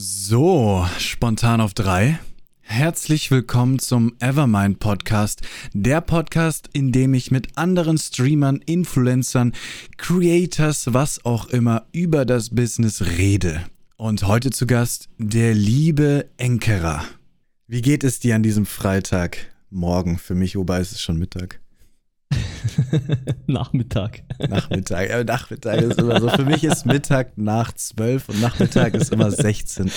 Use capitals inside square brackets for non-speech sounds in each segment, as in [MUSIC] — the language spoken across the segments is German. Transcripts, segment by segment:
So, spontan auf drei. Herzlich willkommen zum Evermind Podcast, der Podcast, in dem ich mit anderen Streamern, Influencern, Creators, was auch immer über das Business rede. Und heute zu Gast der liebe Enkerer. Wie geht es dir an diesem Freitag? Morgen für mich, wobei es ist schon Mittag. [LAUGHS] Nachmittag. Nachmittag. Ja, Nachmittag ist immer so. Für mich ist Mittag nach 12 und Nachmittag ist immer 16 Uhr.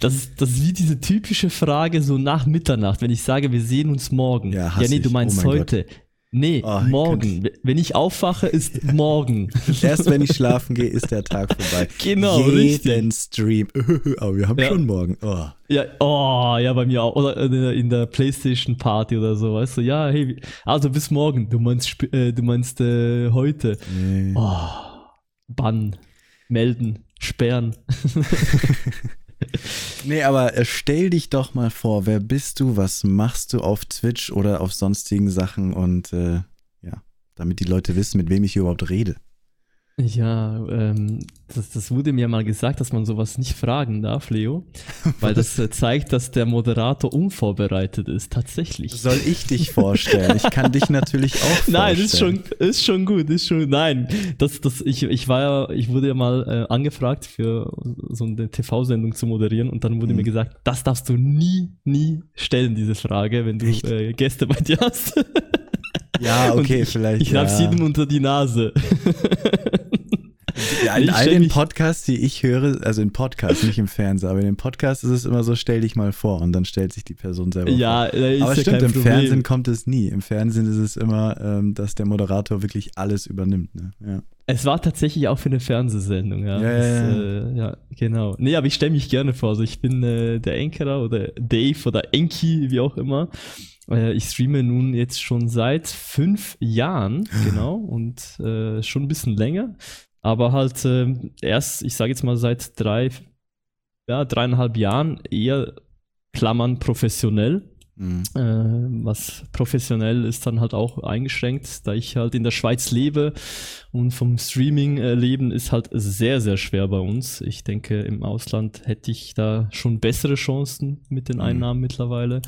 Das ist, das ist wie diese typische Frage so nach Mitternacht, wenn ich sage, wir sehen uns morgen. Ja, ja nee, du meinst Oh heute. Nee, Oh, morgen. Wenn ich aufwache, ist [LAUGHS] morgen. Erst wenn ich schlafen gehe, ist der Tag vorbei. [LAUGHS] Genau, Jeden Stream. [LAUGHS] Aber wir haben Ja. schon morgen. Oh. Ja, oh, ja, bei mir auch. Oder in der- Playstation Party oder so, weißt du? Ja, hey, also bis morgen. Du meinst, äh, du meinst äh, heute. Nee. Oh, Bann, melden, sperren. Nee, aber äh, stell dich doch mal vor, wer bist du, was machst du auf Twitch oder auf sonstigen Sachen und äh, ja, damit die Leute wissen, mit wem ich hier überhaupt rede. Ja, ähm, das, das wurde mir mal gesagt, dass man sowas nicht fragen darf, Leo, [LAUGHS] weil das äh, zeigt, dass der Moderator unvorbereitet ist, tatsächlich. Soll ich dich vorstellen? Ich kann dich natürlich auch vorstellen. [LAUGHS] Nein, ist schon, ist schon gut, ist schon, nein, das, das, ich, ich war ja, ich wurde ja mal äh, angefragt für so eine TV-Sendung zu moderieren und dann wurde Mhm. mir gesagt, das darfst du nie, nie stellen, diese Frage, wenn du äh, Gäste bei dir hast. [LAUGHS] Ja, okay, ich, vielleicht. Ich ja. hab's jedem unter die Nase. Ja, in Ich all den Podcasts, die ich höre, also in Podcasts, nicht im Fernsehen, aber in den Podcasts ist es immer so, stell dich mal vor und dann stellt sich die Person selber ja, vor. ist Aber ja stimmt, im Problem. Fernsehen kommt es nie. Im Fernsehen ist es immer, ähm, dass der Moderator wirklich alles übernimmt. Ne? Ja. Es war tatsächlich auch für eine Fernsehsendung, ja. Ja, das, ja, Äh, ja genau. Nee, aber ich stelle mich gerne vor. Also ich bin äh, der Enkerer oder Dave oder Enki, wie auch immer. Äh, ich streame nun jetzt schon seit fünf Jahren, [GASPS] genau, und äh, schon ein bisschen länger. Aber halt äh, erst, ich sage jetzt mal, seit drei, ja, dreieinhalb Jahren eher Klammern professionell. Mhm. Äh, was professionell ist dann halt auch eingeschränkt, da ich halt in der Schweiz lebe und vom Streaming äh, leben ist halt sehr, sehr schwer bei uns. Ich denke, im Ausland hätte ich da schon bessere Chancen mit den Mhm. Einnahmen mittlerweile.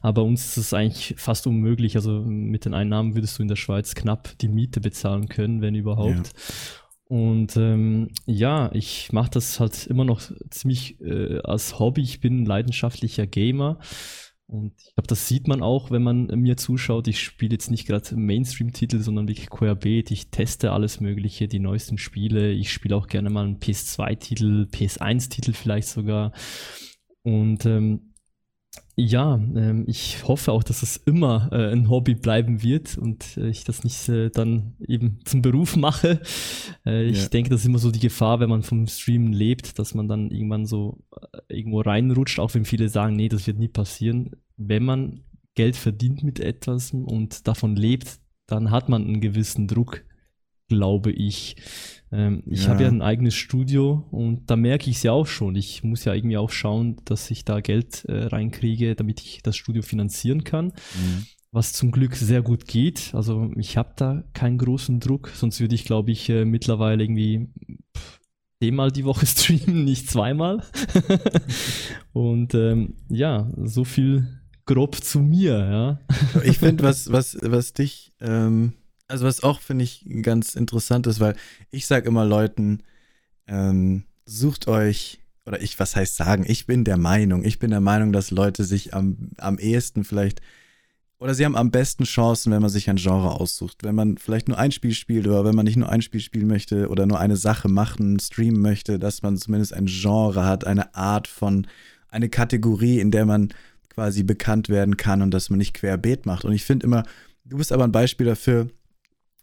Aber bei uns ist es eigentlich fast unmöglich. Also mit den Einnahmen würdest du in der Schweiz knapp die Miete bezahlen können, wenn überhaupt. Und ähm, ja, ich mache das halt immer noch ziemlich äh, als Hobby. Ich bin ein leidenschaftlicher Gamer. Und ich glaube, das sieht man auch, wenn man mir zuschaut. Ich spiele jetzt nicht gerade Mainstream-Titel, sondern wirklich querbeet. Ich teste alles Mögliche, die neuesten Spiele. Ich spiele auch gerne mal einen PS2-Titel, PS1-Titel vielleicht sogar. Und ähm, ja, ähm, ich hoffe auch, dass es immer äh, ein Hobby bleiben wird und äh, ich das nicht äh, dann eben zum Beruf [LAUGHS] mache. Äh, ich Ja. denke, das ist immer so die Gefahr, wenn man vom Streamen lebt, dass man dann irgendwann so äh, irgendwo reinrutscht, auch wenn viele sagen, nee, das wird nie passieren. Wenn man Geld verdient mit etwas und davon lebt, dann hat man einen gewissen Druck, glaube ich. Ähm, ich Ja. habe ja ein eigenes Studio und da merke ich es ja auch schon. Ich muss ja irgendwie auch schauen, dass ich da Geld äh, reinkriege, damit ich das Studio finanzieren kann Mhm. was zum Glück sehr gut geht. Also ich habe da keinen großen Druck, sonst würde ich, glaube ich, äh, mittlerweile irgendwie pff, zehnmal die Woche [LAUGHS] streamen, nicht zweimal. [LAUGHS] Und ähm, ja, so viel grob zu mir, ja. Ich finde, was, was, was dich, ähm, also was auch, finde ich, ganz interessant ist, weil ich sage immer Leuten, ähm, sucht euch, oder ich, was heißt sagen, ich bin der Meinung, ich bin der Meinung, dass Leute sich am, am ehesten vielleicht, oder sie haben am besten Chancen, wenn man sich ein Genre aussucht. Wenn man vielleicht nur ein Spiel spielt oder wenn man nicht nur ein Spiel spielen möchte oder nur eine Sache machen, streamen möchte, dass man zumindest ein Genre hat, eine Art von, eine Kategorie, in der man quasi bekannt werden kann und dass man nicht querbeet macht. Und ich finde immer, du bist aber ein Beispiel dafür,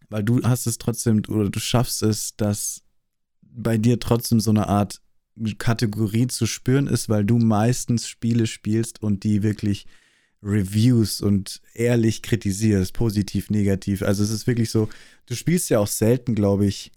weil du hast es trotzdem oder du schaffst es, dass bei dir trotzdem so eine Art Kategorie zu spüren ist, weil du meistens Spiele spielst und die wirklich Reviews und ehrlich kritisierst, positiv, negativ. Also es ist wirklich so, du spielst ja auch selten, glaube ich,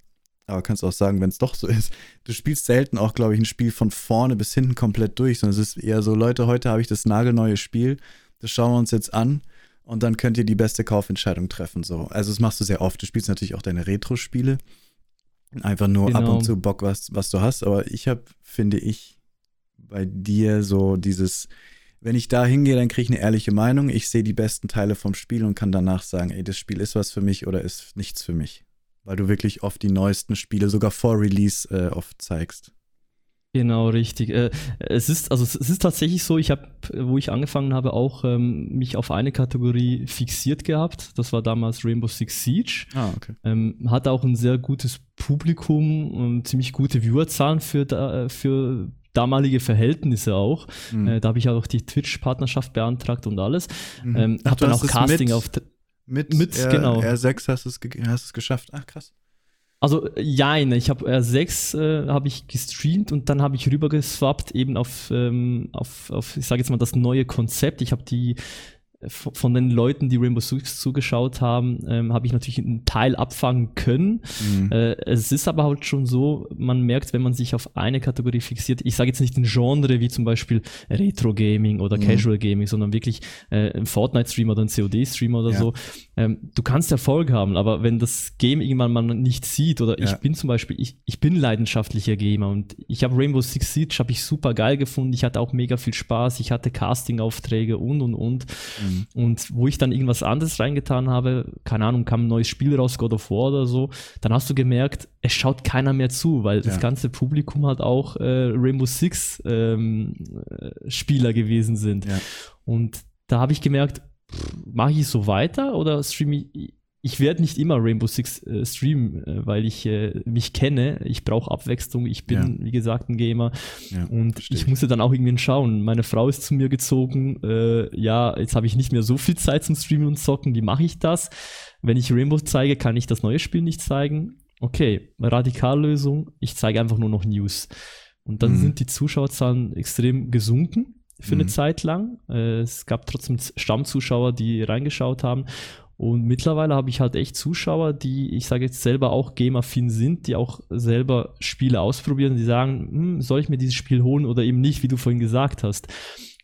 aber kannst auch sagen, wenn es doch so ist, du spielst selten auch, glaube ich, ein Spiel von vorne bis hinten komplett durch, sondern es ist eher so, Leute, heute habe ich das nagelneue Spiel, das schauen wir uns jetzt an und dann könnt ihr die beste Kaufentscheidung treffen. So. Also das machst du sehr oft. Du spielst natürlich auch deine Retro-Spiele. Einfach nur ab Genau. und zu Bock, was, was du hast. Aber ich habe, finde ich, bei dir so dieses, wenn ich da hingehe, dann kriege ich eine ehrliche Meinung. Ich sehe die besten Teile vom Spiel und kann danach sagen, ey, das Spiel ist was für mich oder ist nichts für mich. Weil du wirklich oft die neuesten Spiele sogar vor Release äh, oft zeigst. Genau, richtig. Äh, es ist, also es ist tatsächlich so, ich habe, wo ich angefangen habe, auch ähm, mich auf eine Kategorie fixiert gehabt. Das war damals Rainbow Six Siege. Ah, okay. Ähm, hatte auch ein sehr gutes Publikum und ziemlich gute Viewerzahlen für, da, für damalige Verhältnisse auch. Mhm. Äh, da habe ich auch die Twitch-Partnerschaft beantragt und alles. Mhm. Ähm, habe dann auch Casting mit, auf. Mit, mit R, genau. R6 hast du es geschafft. Ach, krass. Also ja, ich habe R6 äh, habe ich gestreamt und dann habe ich rübergeswappt eben auf, ähm, auf, auf ich sage jetzt mal das neue Konzept. Ich habe die von den Leuten, die Rainbow Six zugeschaut haben, ähm, habe ich natürlich einen Teil abfangen können. Mhm. Äh, es ist aber halt schon so, man merkt, wenn man sich auf eine Kategorie fixiert, ich sage jetzt nicht ein Genre wie zum Beispiel Retro Gaming oder mhm. Casual Gaming, sondern wirklich äh, ein Fortnite-Stream oder ein COD-Stream oder ja. so. Ähm, du kannst Erfolg haben, aber wenn das Game irgendwann mal nicht sieht oder ja. ich bin zum Beispiel, ich, ich bin leidenschaftlicher Gamer und ich habe Rainbow Six Siege habe ich super geil gefunden. Ich hatte auch mega viel Spaß. Ich hatte Casting-Aufträge und und und. Mhm. Und wo ich dann irgendwas anderes reingetan habe, keine Ahnung, kam ein neues Spiel raus, God of War oder so, dann hast du gemerkt, es schaut keiner mehr zu, weil ja. das ganze Publikum halt auch äh, Rainbow Six ähm, äh, Spieler gewesen sind. Ja. Und da habe ich gemerkt, mache ich so weiter oder streame ich ich werde nicht immer Rainbow Six äh, streamen, äh, weil ich äh, mich kenne. Ich brauche Abwechslung. Ich bin, ja. wie gesagt, ein Gamer. Ja, und ich, ich musste dann auch irgendwie schauen. Meine Frau ist zu mir gezogen. Äh, ja, jetzt habe ich nicht mehr so viel Zeit zum Streamen und Zocken. Wie mache ich das? Wenn ich Rainbow zeige, kann ich das neue Spiel nicht zeigen. Okay, Radikallösung. Ich zeige einfach nur noch News. Und dann mhm. sind die Zuschauerzahlen extrem gesunken für eine mhm. Zeit lang. Äh, es gab trotzdem Stammzuschauer, die reingeschaut haben. Und mittlerweile habe ich halt echt Zuschauer, die, ich sage jetzt selber auch gamer-affin sind, die auch selber Spiele ausprobieren, die sagen, hm, soll ich mir dieses Spiel holen oder eben nicht, wie du vorhin gesagt hast.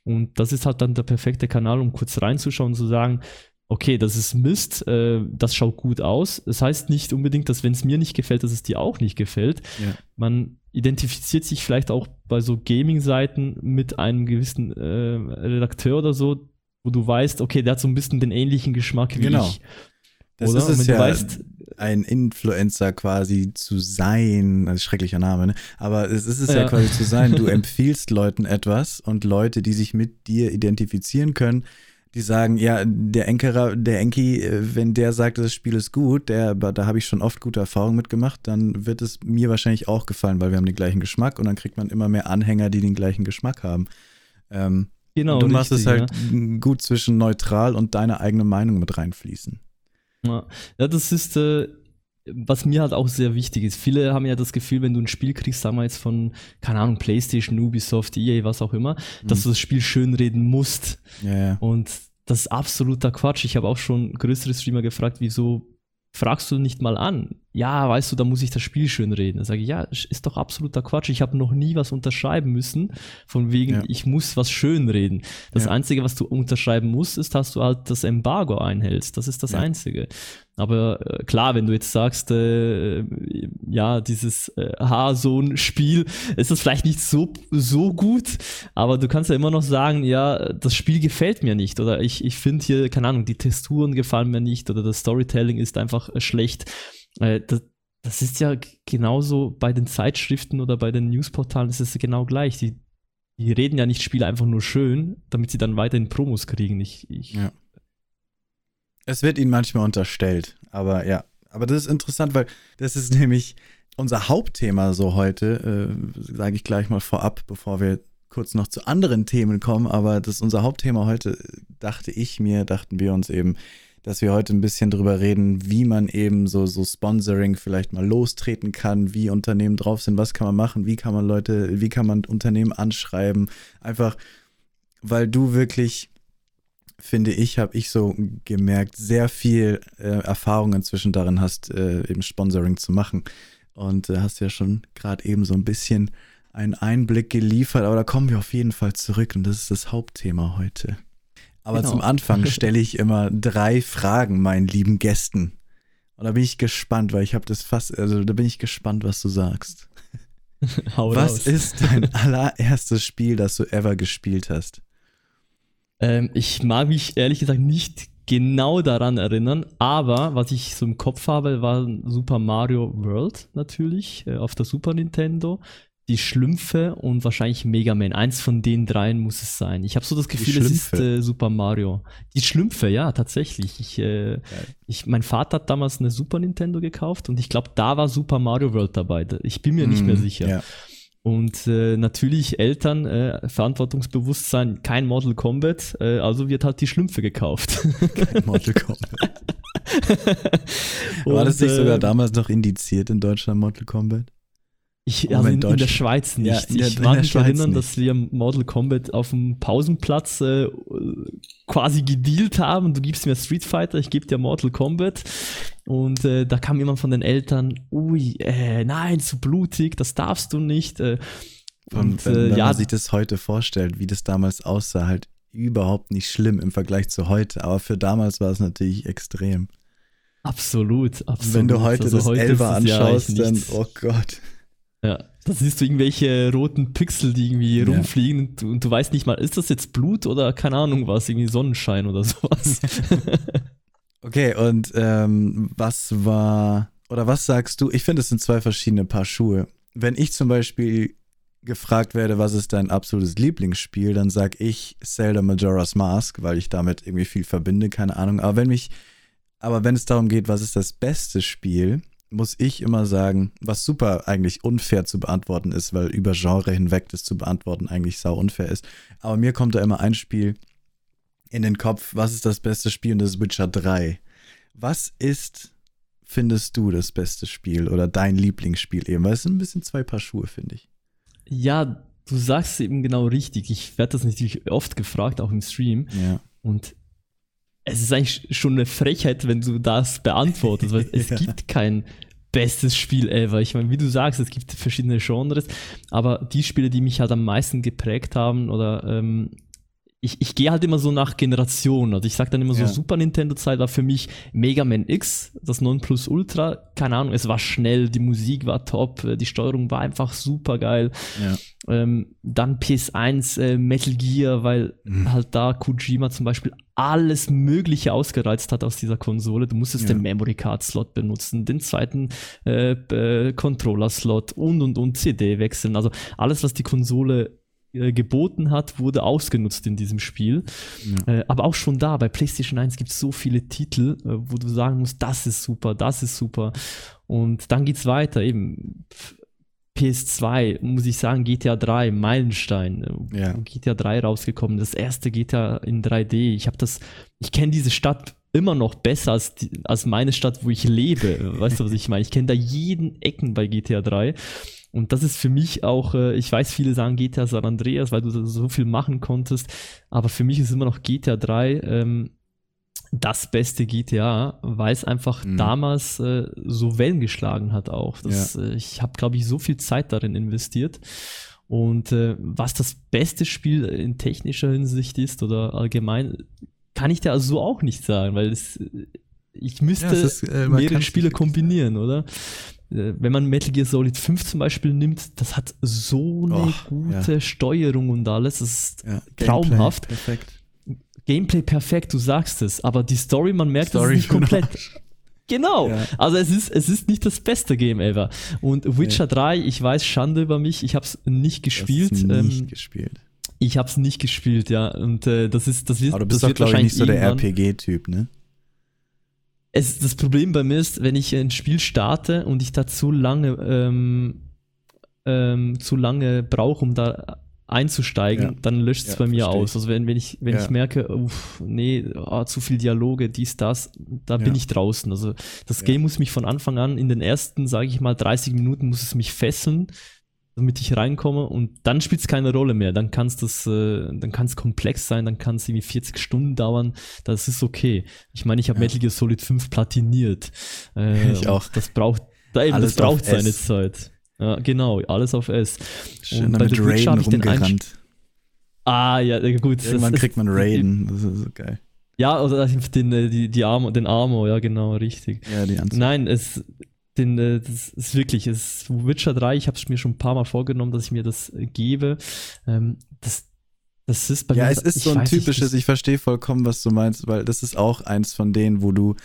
Und das ist halt dann der perfekte Kanal, um kurz reinzuschauen und zu sagen, okay, das ist Mist, äh, das schaut gut aus. Das heißt nicht unbedingt, dass wenn es mir nicht gefällt, dass es dir auch nicht gefällt. Ja. Man identifiziert sich vielleicht auch bei so Gaming-Seiten mit einem gewissen äh, Redakteur oder so, wo du weißt, okay, der hat so ein bisschen den ähnlichen Geschmack wie genau. ich. Das Oder? ist es ja, weißt, ein Influencer quasi zu sein, also schrecklicher Name, ne? aber es ist es ja. ja quasi zu sein, du [LAUGHS] empfiehlst Leuten etwas und Leute, die sich mit dir identifizieren können, die sagen, ja, der Enkerer, der Enki, äh, wenn der sagt, das Spiel ist gut, der, da habe ich schon oft gute Erfahrungen mitgemacht, dann wird es mir wahrscheinlich auch gefallen, weil wir haben den gleichen Geschmack und dann kriegt man immer mehr Anhänger, die den gleichen Geschmack haben. Ähm, Genau. Du machst richtig, es halt ja. gut zwischen neutral und deine eigene Meinung mit reinfließen. Ja, ja das ist, äh, was mir halt auch sehr wichtig ist. Viele haben ja das Gefühl, wenn du ein Spiel kriegst, sagen wir jetzt von, keine Ahnung, PlayStation, Ubisoft, EA, was auch immer, mhm. dass du das Spiel schönreden musst. Ja, ja. Und das ist absoluter Quatsch. Ich habe auch schon größere Streamer gefragt, wieso fragst du nicht mal an? Ja, weißt du, da muss ich das Spiel schön reden. Dann sage ich, ja, ist doch absoluter Quatsch. Ich habe noch nie was unterschreiben müssen, von wegen, ja. ich muss was schön reden. Das ja. Einzige, was du unterschreiben musst, ist, dass du halt das Embargo einhältst. Das ist das ja. Einzige. Aber äh, klar, wenn du jetzt sagst, äh, ja, dieses äh, Haarsohn-Spiel, ist das vielleicht nicht so, so gut, aber du kannst ja immer noch sagen, ja, das Spiel gefällt mir nicht oder ich, ich finde hier, keine Ahnung, die Texturen gefallen mir nicht oder das Storytelling ist einfach äh, schlecht. Äh, das, das ist ja genauso bei den Zeitschriften oder bei den Newsportalen ist es genau gleich. Die, die reden ja nicht Spiele einfach nur schön, damit sie dann weiterhin Promos kriegen. Ich, ich ja. Es wird ihnen manchmal unterstellt, aber ja. Aber das ist interessant, weil das ist [LAUGHS] nämlich unser Hauptthema so heute, äh, sage ich gleich mal vorab, bevor wir kurz noch zu anderen Themen kommen. Aber das ist unser Hauptthema heute, dachte ich mir, dachten wir uns eben, dass wir heute ein bisschen drüber reden, wie man eben so, so Sponsoring vielleicht mal lostreten kann, wie Unternehmen drauf sind, was kann man machen, wie kann man Leute, wie kann man Unternehmen anschreiben. Einfach, weil du wirklich finde ich, habe ich so gemerkt, sehr viel äh, Erfahrung inzwischen darin hast, äh, eben Sponsoring zu machen. Und äh, hast ja schon gerade eben so ein bisschen einen Einblick geliefert, aber da kommen wir auf jeden Fall zurück und das ist das Hauptthema heute. Aber genau. zum Anfang [LAUGHS] stelle ich immer drei Fragen meinen lieben Gästen. Und da bin ich gespannt, weil ich habe das fast, also da bin ich gespannt, was du sagst. [LAUGHS] Was raus. ist dein [LAUGHS] allererstes Spiel, das du ever gespielt hast? Ähm, ich mag mich ehrlich gesagt nicht genau daran erinnern, aber was ich so im Kopf habe, war Super Mario World natürlich äh, auf der Super Nintendo. Die Schlümpfe und wahrscheinlich Mega Man. Eins von den dreien muss es sein. Ich habe so das Gefühl, es ist äh, Super Mario. Die Schlümpfe, ja, tatsächlich. Ich, äh, ich, mein Vater hat damals eine Super Nintendo gekauft und ich glaube, da war Super Mario World dabei. Ich bin mir mm, nicht mehr sicher. Ja. Und äh, natürlich Eltern, äh, Verantwortungsbewusstsein, kein Mortal Kombat, äh, also wird halt die Schlümpfe gekauft. Kein Mortal [LAUGHS] Kombat. [LAUGHS] War das nicht sogar äh, damals noch indiziert in Deutschland, Mortal Kombat? Ich, also in, in, der Schweiz nicht. Ja, der, ich mag mich erinnern, nicht. dass wir Mortal Kombat auf dem Pausenplatz äh, quasi gedealt haben. Du gibst mir Street Fighter, ich gebe dir Mortal Kombat. Und äh, da kam jemand von den Eltern, ui, äh, nein, zu blutig, das darfst du nicht. Äh, und, wenn, äh, wenn ja, man sich das heute vorstellt, wie das damals aussah, halt überhaupt nicht schlimm im Vergleich zu heute. Aber für damals war es natürlich extrem. Absolut, absolut. Wenn du heute also das heute Elva anschaust, ja dann, oh Gott. Ja, da siehst du irgendwelche roten Pixel, die irgendwie ja. rumfliegen und du, und du, weißt nicht mal, ist das jetzt Blut oder keine Ahnung was, irgendwie Sonnenschein oder sowas. [LAUGHS] okay, und ähm, was war, oder was sagst du? Ich finde, es sind zwei verschiedene Paar Schuhe. Wenn ich zum Beispiel gefragt werde, was ist dein absolutes Lieblingsspiel, dann sag ich Zelda Majora's Mask, weil ich damit irgendwie viel verbinde, keine Ahnung. Aber wenn mich, aber wenn es darum geht, was ist das beste Spiel, muss ich immer sagen, was super eigentlich unfair zu beantworten ist, weil über Genre hinweg das zu beantworten eigentlich sau unfair ist. Aber mir kommt da immer ein Spiel in den Kopf, was ist das beste Spiel und das ist Witcher 3. Was ist, findest du, das beste Spiel oder dein Lieblingsspiel eben? Weil es sind ein bisschen zwei Paar Schuhe, finde ich. Ja, du sagst eben genau richtig. Ich werde das natürlich oft gefragt, auch im Stream. Ja. Und es ist eigentlich schon eine Frechheit, wenn du das beantwortest, weil [LAUGHS] es ja. gibt kein bestes Spiel ever. Ich meine, wie du sagst, es gibt verschiedene Genres, aber die Spiele, die mich halt am meisten geprägt haben oder ähm, ich, ich gehe halt immer so nach Generationen. Also ich sag dann immer so, Super Nintendo-Zeit war für mich Mega Man X, das 9 Plus Ultra. Keine Ahnung, es war schnell, die Musik war top, äh, die Steuerung war einfach super geil. Ja. Ähm, dann PS1 äh, Metal Gear, weil mhm. halt da Kojima zum Beispiel alles Mögliche ausgereizt hat aus dieser Konsole. Du musstest ja. den Memory Card Slot benutzen, den zweiten äh, äh, Controller Slot und und und CD wechseln. Also alles, was die Konsole äh, geboten hat, wurde ausgenutzt in diesem Spiel. Ja. Äh, aber auch schon da, bei PlayStation 1 gibt es so viele Titel, äh, wo du sagen musst, das ist super, das ist super. Und dann geht's weiter, eben. PS2, muss ich sagen, GTA 3, Meilenstein. Äh, ja. GTA 3 rausgekommen, das erste GTA in 3D. Ich habe das, ich kenne diese Stadt immer noch besser als, die, als meine Stadt, wo ich lebe. Weißt du, was ich meine? Ich kenne da jeden Ecken bei GTA 3. Und das ist für mich auch, äh, ich weiß, viele sagen GTA San Andreas, weil du so viel machen konntest, aber für mich ist immer noch GTA 3 ähm, das beste GTA, weil es einfach mhm. damals äh, so Wellen geschlagen hat auch. Das, ja. äh, ich habe, glaube ich, so viel Zeit darin investiert. Und äh, was das beste Spiel in technischer Hinsicht ist oder allgemein, kann ich dir also auch nicht sagen, weil es, ich müsste ja, ist, äh, mehrere Spiele kombinieren, oder? Äh, wenn man Metal Gear Solid 5 zum Beispiel nimmt, das hat so eine Och, gute ja. Steuerung und alles. Das ist ja, traumhaft. Gameplay perfekt. Gameplay perfekt, du sagst es. Aber die Story, man merkt, Story das ist nicht [LAUGHS] komplett. Genau. Ja. Also es ist, es ist nicht das beste Game ever. Und Witcher nee. 3, ich weiß, Schande über mich, ich habe es nicht gespielt. nicht ähm, gespielt. Ich habe es nicht gespielt, ja. Und äh, das ist, das wird, Aber du bist doch, glaube ich, nicht so der RPG-Typ, ne? Es, das Problem bei mir ist, wenn ich ein Spiel starte und ich da zu lange, ähm, ähm, zu lange brauche, um da einzusteigen, ja. dann löscht es ja, bei mir aus. Also wenn, wenn ich, wenn ja. ich merke, uff, nee, oh, zu viel Dialoge, dies, das, da bin ich draußen. Also das Game muss mich von Anfang an in den ersten, sage ich mal, 30 Minuten muss es mich fesseln damit ich reinkomme und dann spielt es keine Rolle mehr. Dann kann es äh, dann kann es komplex sein, dann kann es irgendwie 40 Stunden dauern. Das ist okay. Ich meine, ich habe ja. Metal Gear Solid 5 platiniert. Äh, [LAUGHS] ich auch. Das braucht, da eben, das braucht seine S. Zeit. Ja, genau, alles auf S. Schön und bei The Witcher habe ich den Einsch Ah, ja, gut. Irgendwann kriegt man [LAUGHS] Raiden. Das ist so geil. Ja, oder den, äh, die, die Armor, den Armor, ja, genau, richtig. Ja, die Anzahl. Nein, es, den, äh, das ist wirklich, es ist Witcher 3, ich habe es mir schon ein paar Mal vorgenommen, dass ich mir das äh, gebe. Ähm, das, das ist bei ja, mir. Ja, es ist so ein typisches, nicht, ich verstehe vollkommen, was du meinst, weil das ist auch eins von denen, wo du,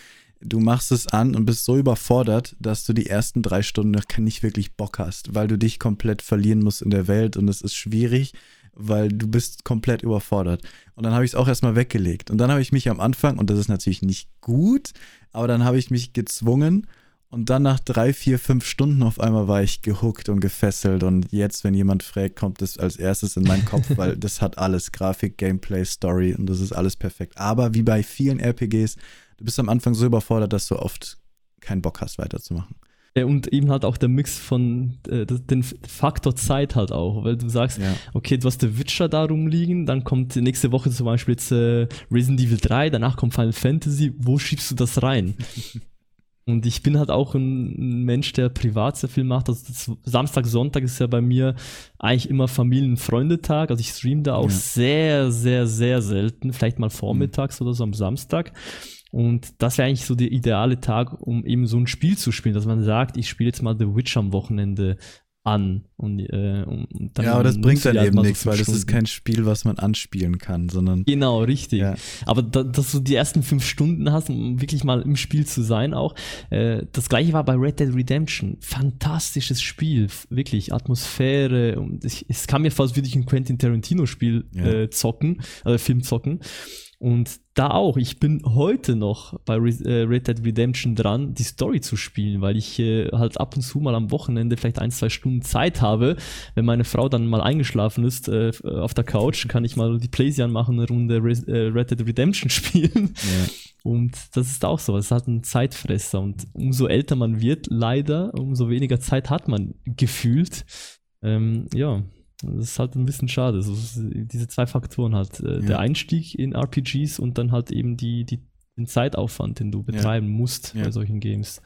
du machst es an und bist so überfordert, dass du die ersten drei Stunden noch nicht wirklich Bock hast, weil du dich komplett verlieren musst in der Welt und es ist schwierig, weil du bist komplett überfordert. Und dann habe ich es auch erstmal weggelegt. Und dann habe ich mich am Anfang, und das ist natürlich nicht gut, aber dann habe ich mich gezwungen, und dann nach drei, vier, fünf Stunden auf einmal war ich gehuckt und gefesselt. Und jetzt, wenn jemand fragt, kommt das als erstes in meinen Kopf, [LAUGHS] weil das hat alles. Grafik, Gameplay, Story und das ist alles perfekt. Aber wie bei vielen RPGs, du bist am Anfang so überfordert, dass du oft keinen Bock hast, weiterzumachen. Ja, und eben halt auch der Mix von äh, den Faktor Zeit halt auch, weil du sagst, ja. okay, du hast The Witcher da rumliegen, dann kommt nächste Woche zum Beispiel jetzt äh, Resident Evil 3, danach kommt Final Fantasy, wo schiebst du das rein? [LAUGHS] Und ich bin halt auch ein Mensch, der privat sehr viel macht. Also Samstag, Sonntag ist ja bei mir eigentlich immer Familien-Freundetag. Also ich streame da auch ja. sehr, sehr, sehr selten. Vielleicht mal vormittags mhm. oder so am Samstag. Und das wäre eigentlich so der ideale Tag, um eben so ein Spiel zu spielen, dass man sagt, ich spiele jetzt mal The Witch am Wochenende an. Und, äh, und ja, aber das bringt dann halt eben nichts, so weil das ist kein Spiel, was man anspielen kann, sondern. Genau, richtig. Ja. Aber da, dass du die ersten fünf Stunden hast, um wirklich mal im Spiel zu sein, auch. Äh, das gleiche war bei Red Dead Redemption. Fantastisches Spiel, wirklich. Atmosphäre. Und ich, es kam mir fast, würde ich ein Quentin Tarantino-Spiel ja. äh, zocken, äh, Film zocken. Und da auch, ich bin heute noch bei äh, Red Dead Redemption dran, die Story zu spielen, weil ich äh, halt ab und zu mal am Wochenende vielleicht ein, zwei Stunden Zeit habe. Wenn meine Frau dann mal eingeschlafen ist äh, auf der Couch, kann ich mal die Playstation machen, eine Runde Red Dead Redemption [LAUGHS] spielen. Ja. Und das ist auch so, es ist halt ein Zeitfresser. Und umso älter man wird, leider, umso weniger Zeit hat man gefühlt. Ähm, ja, das ist halt ein bisschen schade. Also diese zwei Faktoren halt. Äh, ja. Der Einstieg in RPGs und dann halt eben die, die, den Zeitaufwand, den du betreiben ja. musst ja. bei solchen Games.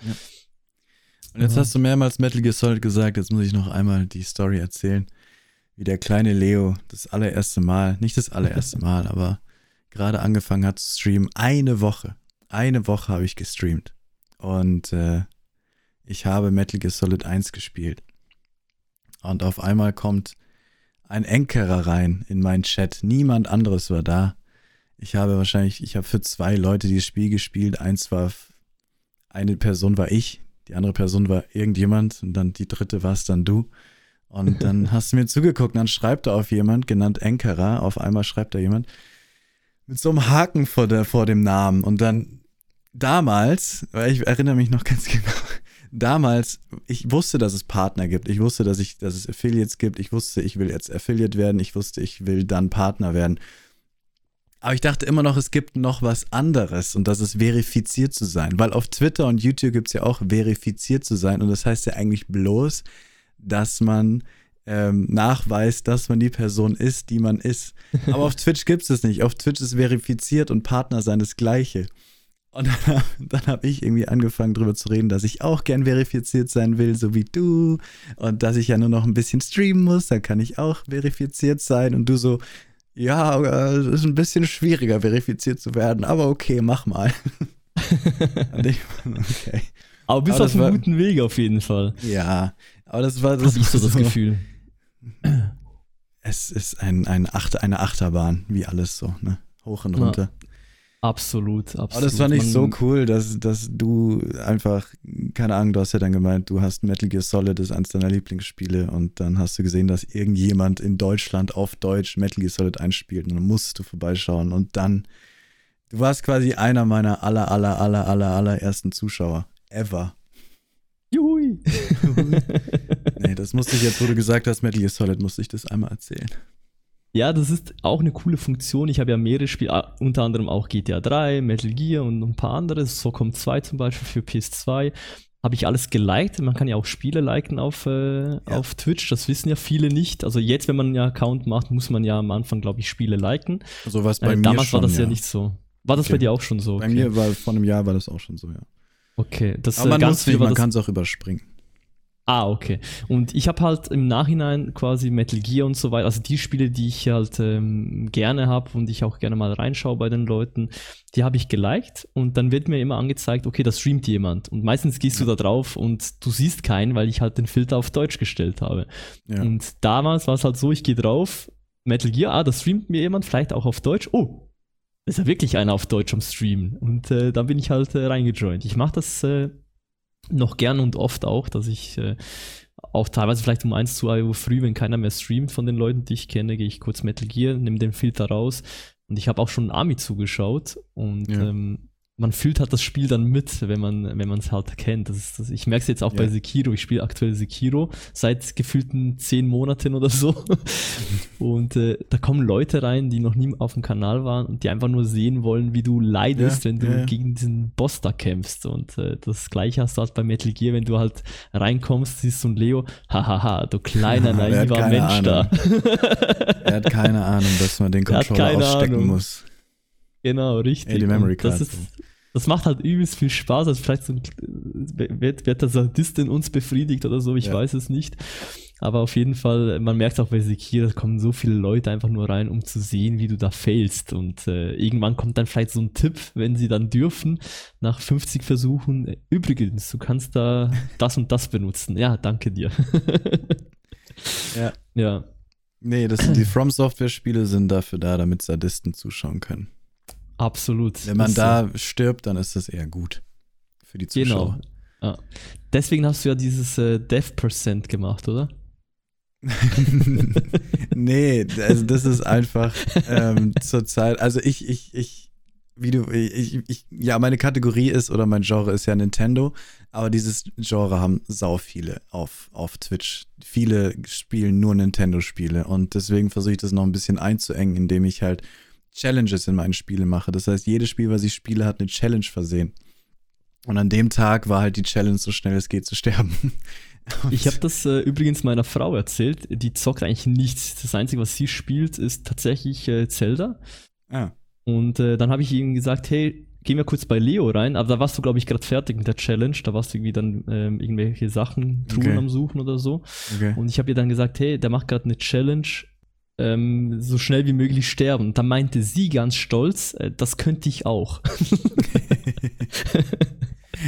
Und jetzt hast du mehrmals Metal Gear Solid gesagt, jetzt muss ich noch einmal die Story erzählen. Wie der kleine Leo das allererste Mal, nicht das allererste [LAUGHS] Mal, aber gerade angefangen hat zu streamen. Eine Woche. Eine Woche habe ich gestreamt. Und äh, ich habe Metal Gear Solid 1 gespielt. Und auf einmal kommt ein Enkerer rein in meinen Chat. Niemand anderes war da. Ich habe wahrscheinlich, ich habe für zwei Leute dieses Spiel gespielt. Eins war, eine Person war ich, die andere Person war irgendjemand und dann die dritte war es dann du. Und [LAUGHS] dann hast du mir zugeguckt und dann schreibt da auf jemand, genannt Enkerer, auf einmal schreibt da jemand, mit so einem Haken vor, der, vor dem Namen. Und dann damals, weil ich erinnere mich noch ganz [LAUGHS] genau, damals, ich wusste, dass es Partner gibt. Ich wusste, dass, ich, dass es Affiliates gibt. Ich wusste, ich will jetzt Affiliate werden. Ich wusste, ich will dann Partner werden. Aber ich dachte immer noch, es gibt noch was anderes und das ist verifiziert zu sein. Weil auf Twitter und YouTube gibt es ja auch verifiziert zu sein und das heißt ja eigentlich bloß, dass man ähm, nachweist, dass man die Person ist, die man ist. Aber auf Twitch gibt es es nicht. Auf Twitch ist verifiziert und Partner sein das Gleiche. Und dann, [LAUGHS] dann habe ich irgendwie angefangen darüber zu reden, dass ich auch gern verifiziert sein will, so wie du. Und dass ich ja nur noch ein bisschen streamen muss, dann kann ich auch verifiziert sein. Und du so, ja, es ist ein bisschen schwieriger, verifiziert zu werden, aber okay, mach mal. [LAUGHS] ich, okay. Aber bist aber auf einem guten Weg auf jeden Fall. Ja, aber das war das. Hab ich so das [LAUGHS] Gefühl. Es ist ein, ein Achter, eine Achterbahn, wie alles so, ne? Hoch und runter. Ja. Absolut, absolut. Aber das fand ich so cool, dass, dass du einfach, keine Ahnung, du hast ja dann gemeint, du hast Metal Gear Solid, das ist eines deiner Lieblingsspiele und dann hast du gesehen, dass irgendjemand in Deutschland auf Deutsch Metal Gear Solid einspielt und dann musstest du vorbeischauen und dann, du warst quasi einer meiner aller, aller, aller, aller, allerersten Zuschauer ever. Juhui. [LAUGHS] nee, das musste ich jetzt, wo du gesagt hast, Metal Gear Solid, musste ich das einmal erzählen. Ja, das ist auch eine coole Funktion. Ich habe ja mehrere Spiele, ah, unter anderem auch GTA 3, Metal Gear und ein paar andere. So kommt 2 zum Beispiel für PS2. Habe ich alles geliked. Man kann ja auch Spiele liken auf, äh, ja. auf Twitch. Das wissen ja viele nicht. Also jetzt, wenn man einen Account macht, muss man ja am Anfang, glaube ich, Spiele liken. So was bei äh, mir Damals schon, war das ja. ja. nicht so. War das okay. bei dir auch schon so? Okay. Bei mir war vor einem Jahr war das auch schon so, ja. Okay, das Aber man, äh, ganz nicht, man kann es auch überspringen. Ah, okay. Und ich habe halt im Nachhinein quasi Metal Gear und so weiter, also die Spiele, die ich halt ähm, gerne habe und ich auch gerne mal reinschaue bei den Leuten, die habe ich geliked und dann wird mir immer angezeigt, okay, das streamt jemand. Und meistens gehst ja. du da drauf und du siehst keinen, weil ich halt den Filter auf Deutsch gestellt habe. Ja. Und damals war es halt so, ich gehe drauf, Metal Gear, ah, das streamt mir jemand, vielleicht auch auf Deutsch. Oh, ist ja wirklich einer auf Deutsch am Streamen. Und äh, da bin ich halt äh, reingejoint. Ich mache das äh, noch gern und oft auch, dass ich äh, auch teilweise vielleicht um 1, 2 Uhr früh, wenn keiner mehr streamt von den Leuten, die ich kenne, gehe ich kurz Metal Gear, nehme den Filter raus. Und ich habe auch schon Ami zugeschaut und ja. ähm, man fühlt halt das Spiel dann mit, wenn man wenn man es halt kennt. Das ist, das, ich merke es jetzt auch ja. bei Sekiro. Ich spiele aktuell Sekiro seit gefühlten zehn Monaten oder so. [LAUGHS] und äh, da kommen Leute rein, die noch nie auf dem Kanal waren und die einfach nur sehen wollen, wie du leidest, ja, wenn du ja, gegen diesen Boss da kämpfst. Und äh, das gleiche hast du halt bei Metal Gear, wenn du halt reinkommst, siehst du ein Leo, hahaha, du kleiner [LAUGHS] naiver Mensch Ahnung. da. er hat keine Ahnung, dass man den [LAUGHS] Controller ausstecken Ahnung. muss. Genau, richtig. Ey, die Memory Card. Das, ist, das macht halt übelst viel Spaß. Also vielleicht so, wird, wird der Sadist in uns befriedigt oder so, ich ja. weiß es nicht. Aber auf jeden Fall, man merkt auch bei Sekiro, da kommen so viele Leute einfach nur rein, um zu sehen, wie du da failst. Und äh, irgendwann kommt dann vielleicht so ein Tipp, wenn sie dann dürfen, nach 50 Versuchen. Übrigens, du kannst da [LAUGHS] das und das benutzen. Ja, danke dir. ja. [LAUGHS] Ja. Nee, das, die From Software Spiele sind dafür da, damit Sadisten zuschauen können. Absolut. Wenn man da so. stirbt, dann ist das eher gut für die Zuschauer. Genau. Ja. Deswegen hast du ja dieses äh, Death Percent gemacht, oder? [LAUGHS] nee, also das ist einfach ähm, zur Zeit, also ich, ich, ich, wie du, ich, ich, ja, meine Kategorie ist oder mein Genre ist ja Nintendo, aber dieses Genre haben sau viele auf, auf Twitch. Viele spielen nur Nintendo-Spiele und deswegen versuche ich das noch ein bisschen einzuengen, indem ich halt Challenges in meinen Spielen mache. Das heißt, jedes Spiel, was ich spiele, hat eine Challenge versehen. Und an dem Tag war halt die Challenge, so schnell es geht zu sterben. [LAUGHS] ich habe das äh, übrigens meiner Frau erzählt. Die zockt eigentlich nichts. Das Einzige, was sie spielt, ist tatsächlich äh, Zelda. Ah. Und äh, dann habe ich ihm gesagt, hey, gehen wir kurz bei Leo rein. Aber da warst du, glaube ich, gerade fertig mit der Challenge. Da warst du irgendwie dann ähm, irgendwelche Sachen, Truhen okay. am Suchen oder so. Okay. Und ich habe ihr dann gesagt, hey, der macht gerade eine Challenge ähm, so schnell wie möglich sterben. Da meinte sie ganz stolz, äh, das könnte ich auch. [LAUGHS]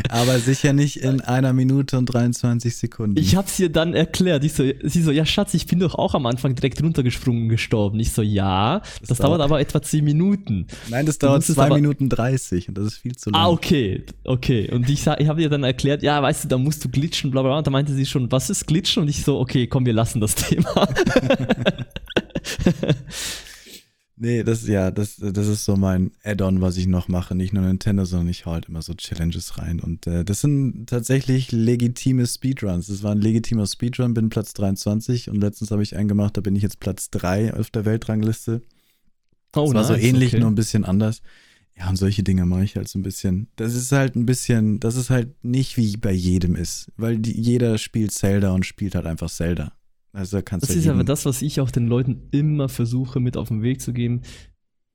Aber sicher nicht in einer Minute und 23 Sekunden. Ich hab's ihr dann erklärt. Ich so, sie so, ja Schatz, ich bin doch auch am Anfang direkt runtergesprungen gestorben. Ich so, ja, das, das dauert, aber etwa 10 Minuten. Nein, das dauert 2 Minuten 30 und das ist viel zu lang. Ah, okay, okay. Und ich, ich habe ihr dann erklärt, ja, weißt du, da musst du glitschen, bla bla. Und da meinte sie schon, was ist glitschen? Und ich so, okay, komm, wir lassen das Thema. [LAUGHS] [LAUGHS] nee, das, ja, das, das ist so mein Add-on, was ich noch mache. Nicht nur Nintendo, sondern ich hau halt immer so Challenges rein. Und äh, das sind tatsächlich legitime Speedruns. Das war ein legitimer Speedrun, bin Platz 23 und letztens habe ich einen gemacht, da bin ich jetzt Platz 3 auf der Weltrangliste. Oh, das war nice, so ähnlich, okay. nur ein bisschen anders. Ja, und solche Dinge mache ich halt so ein bisschen. Das ist halt ein bisschen, das ist halt nicht wie bei jedem ist, weil die, jeder spielt Zelda und spielt halt einfach Zelda. Also kannst das ist aber das, was ich auch den Leuten immer versuche mit auf den Weg zu geben.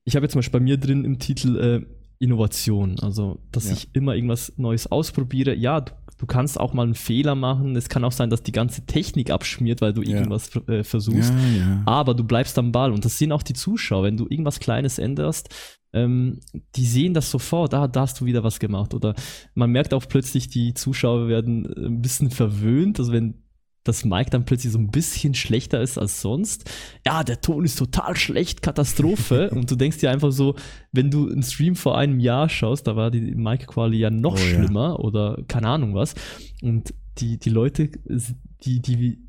Ich habe jetzt zum Beispiel bei mir drin im Titel äh, Innovation, also dass ja. ich immer irgendwas Neues ausprobiere. Ja, du, du, kannst auch mal einen Fehler machen. Es kann auch sein, dass die ganze Technik abschmiert, weil du ja. irgendwas äh, versuchst. Ja, aber du bleibst am Ball und das sehen auch die Zuschauer. Wenn du irgendwas Kleines änderst, ähm, die sehen das sofort, da, da hast du wieder was gemacht. Oder man merkt auch plötzlich, die Zuschauer werden ein bisschen verwöhnt. Also wenn dass Mike dann plötzlich so ein bisschen schlechter ist als sonst. Ja, der Ton ist total schlecht, Katastrophe. [LAUGHS] und du denkst dir einfach so, wenn du einen Stream vor einem Jahr schaust, da war die Mike-Quali ja noch oh, schlimmer ja. oder keine Ahnung was. Und die, die Leute, die, die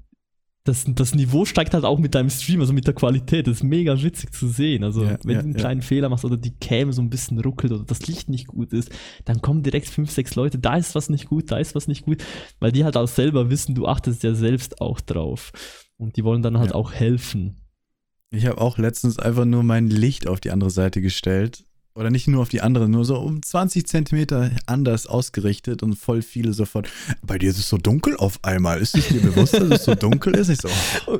das, das Niveau steigt halt auch mit deinem Stream, also mit der Qualität. Das ist mega witzig zu sehen. Also, ja, wenn ja, du einen kleinen ja. Fehler machst oder die Cam so ein bisschen ruckelt oder das Licht nicht gut ist, dann kommen direkt fünf, sechs Leute, da ist was nicht gut, da ist was nicht gut, weil die halt auch selber wissen, du achtest ja selbst auch drauf. Und die wollen dann halt auch helfen. Ich habe auch letztens einfach nur mein Licht auf die andere Seite gestellt oder nicht nur auf die andere, nur so um 20 Zentimeter anders ausgerichtet und voll viele sofort. Bei dir ist es so dunkel auf einmal. Ist es dir bewusst, dass es so dunkel ist? Ich so. Oh.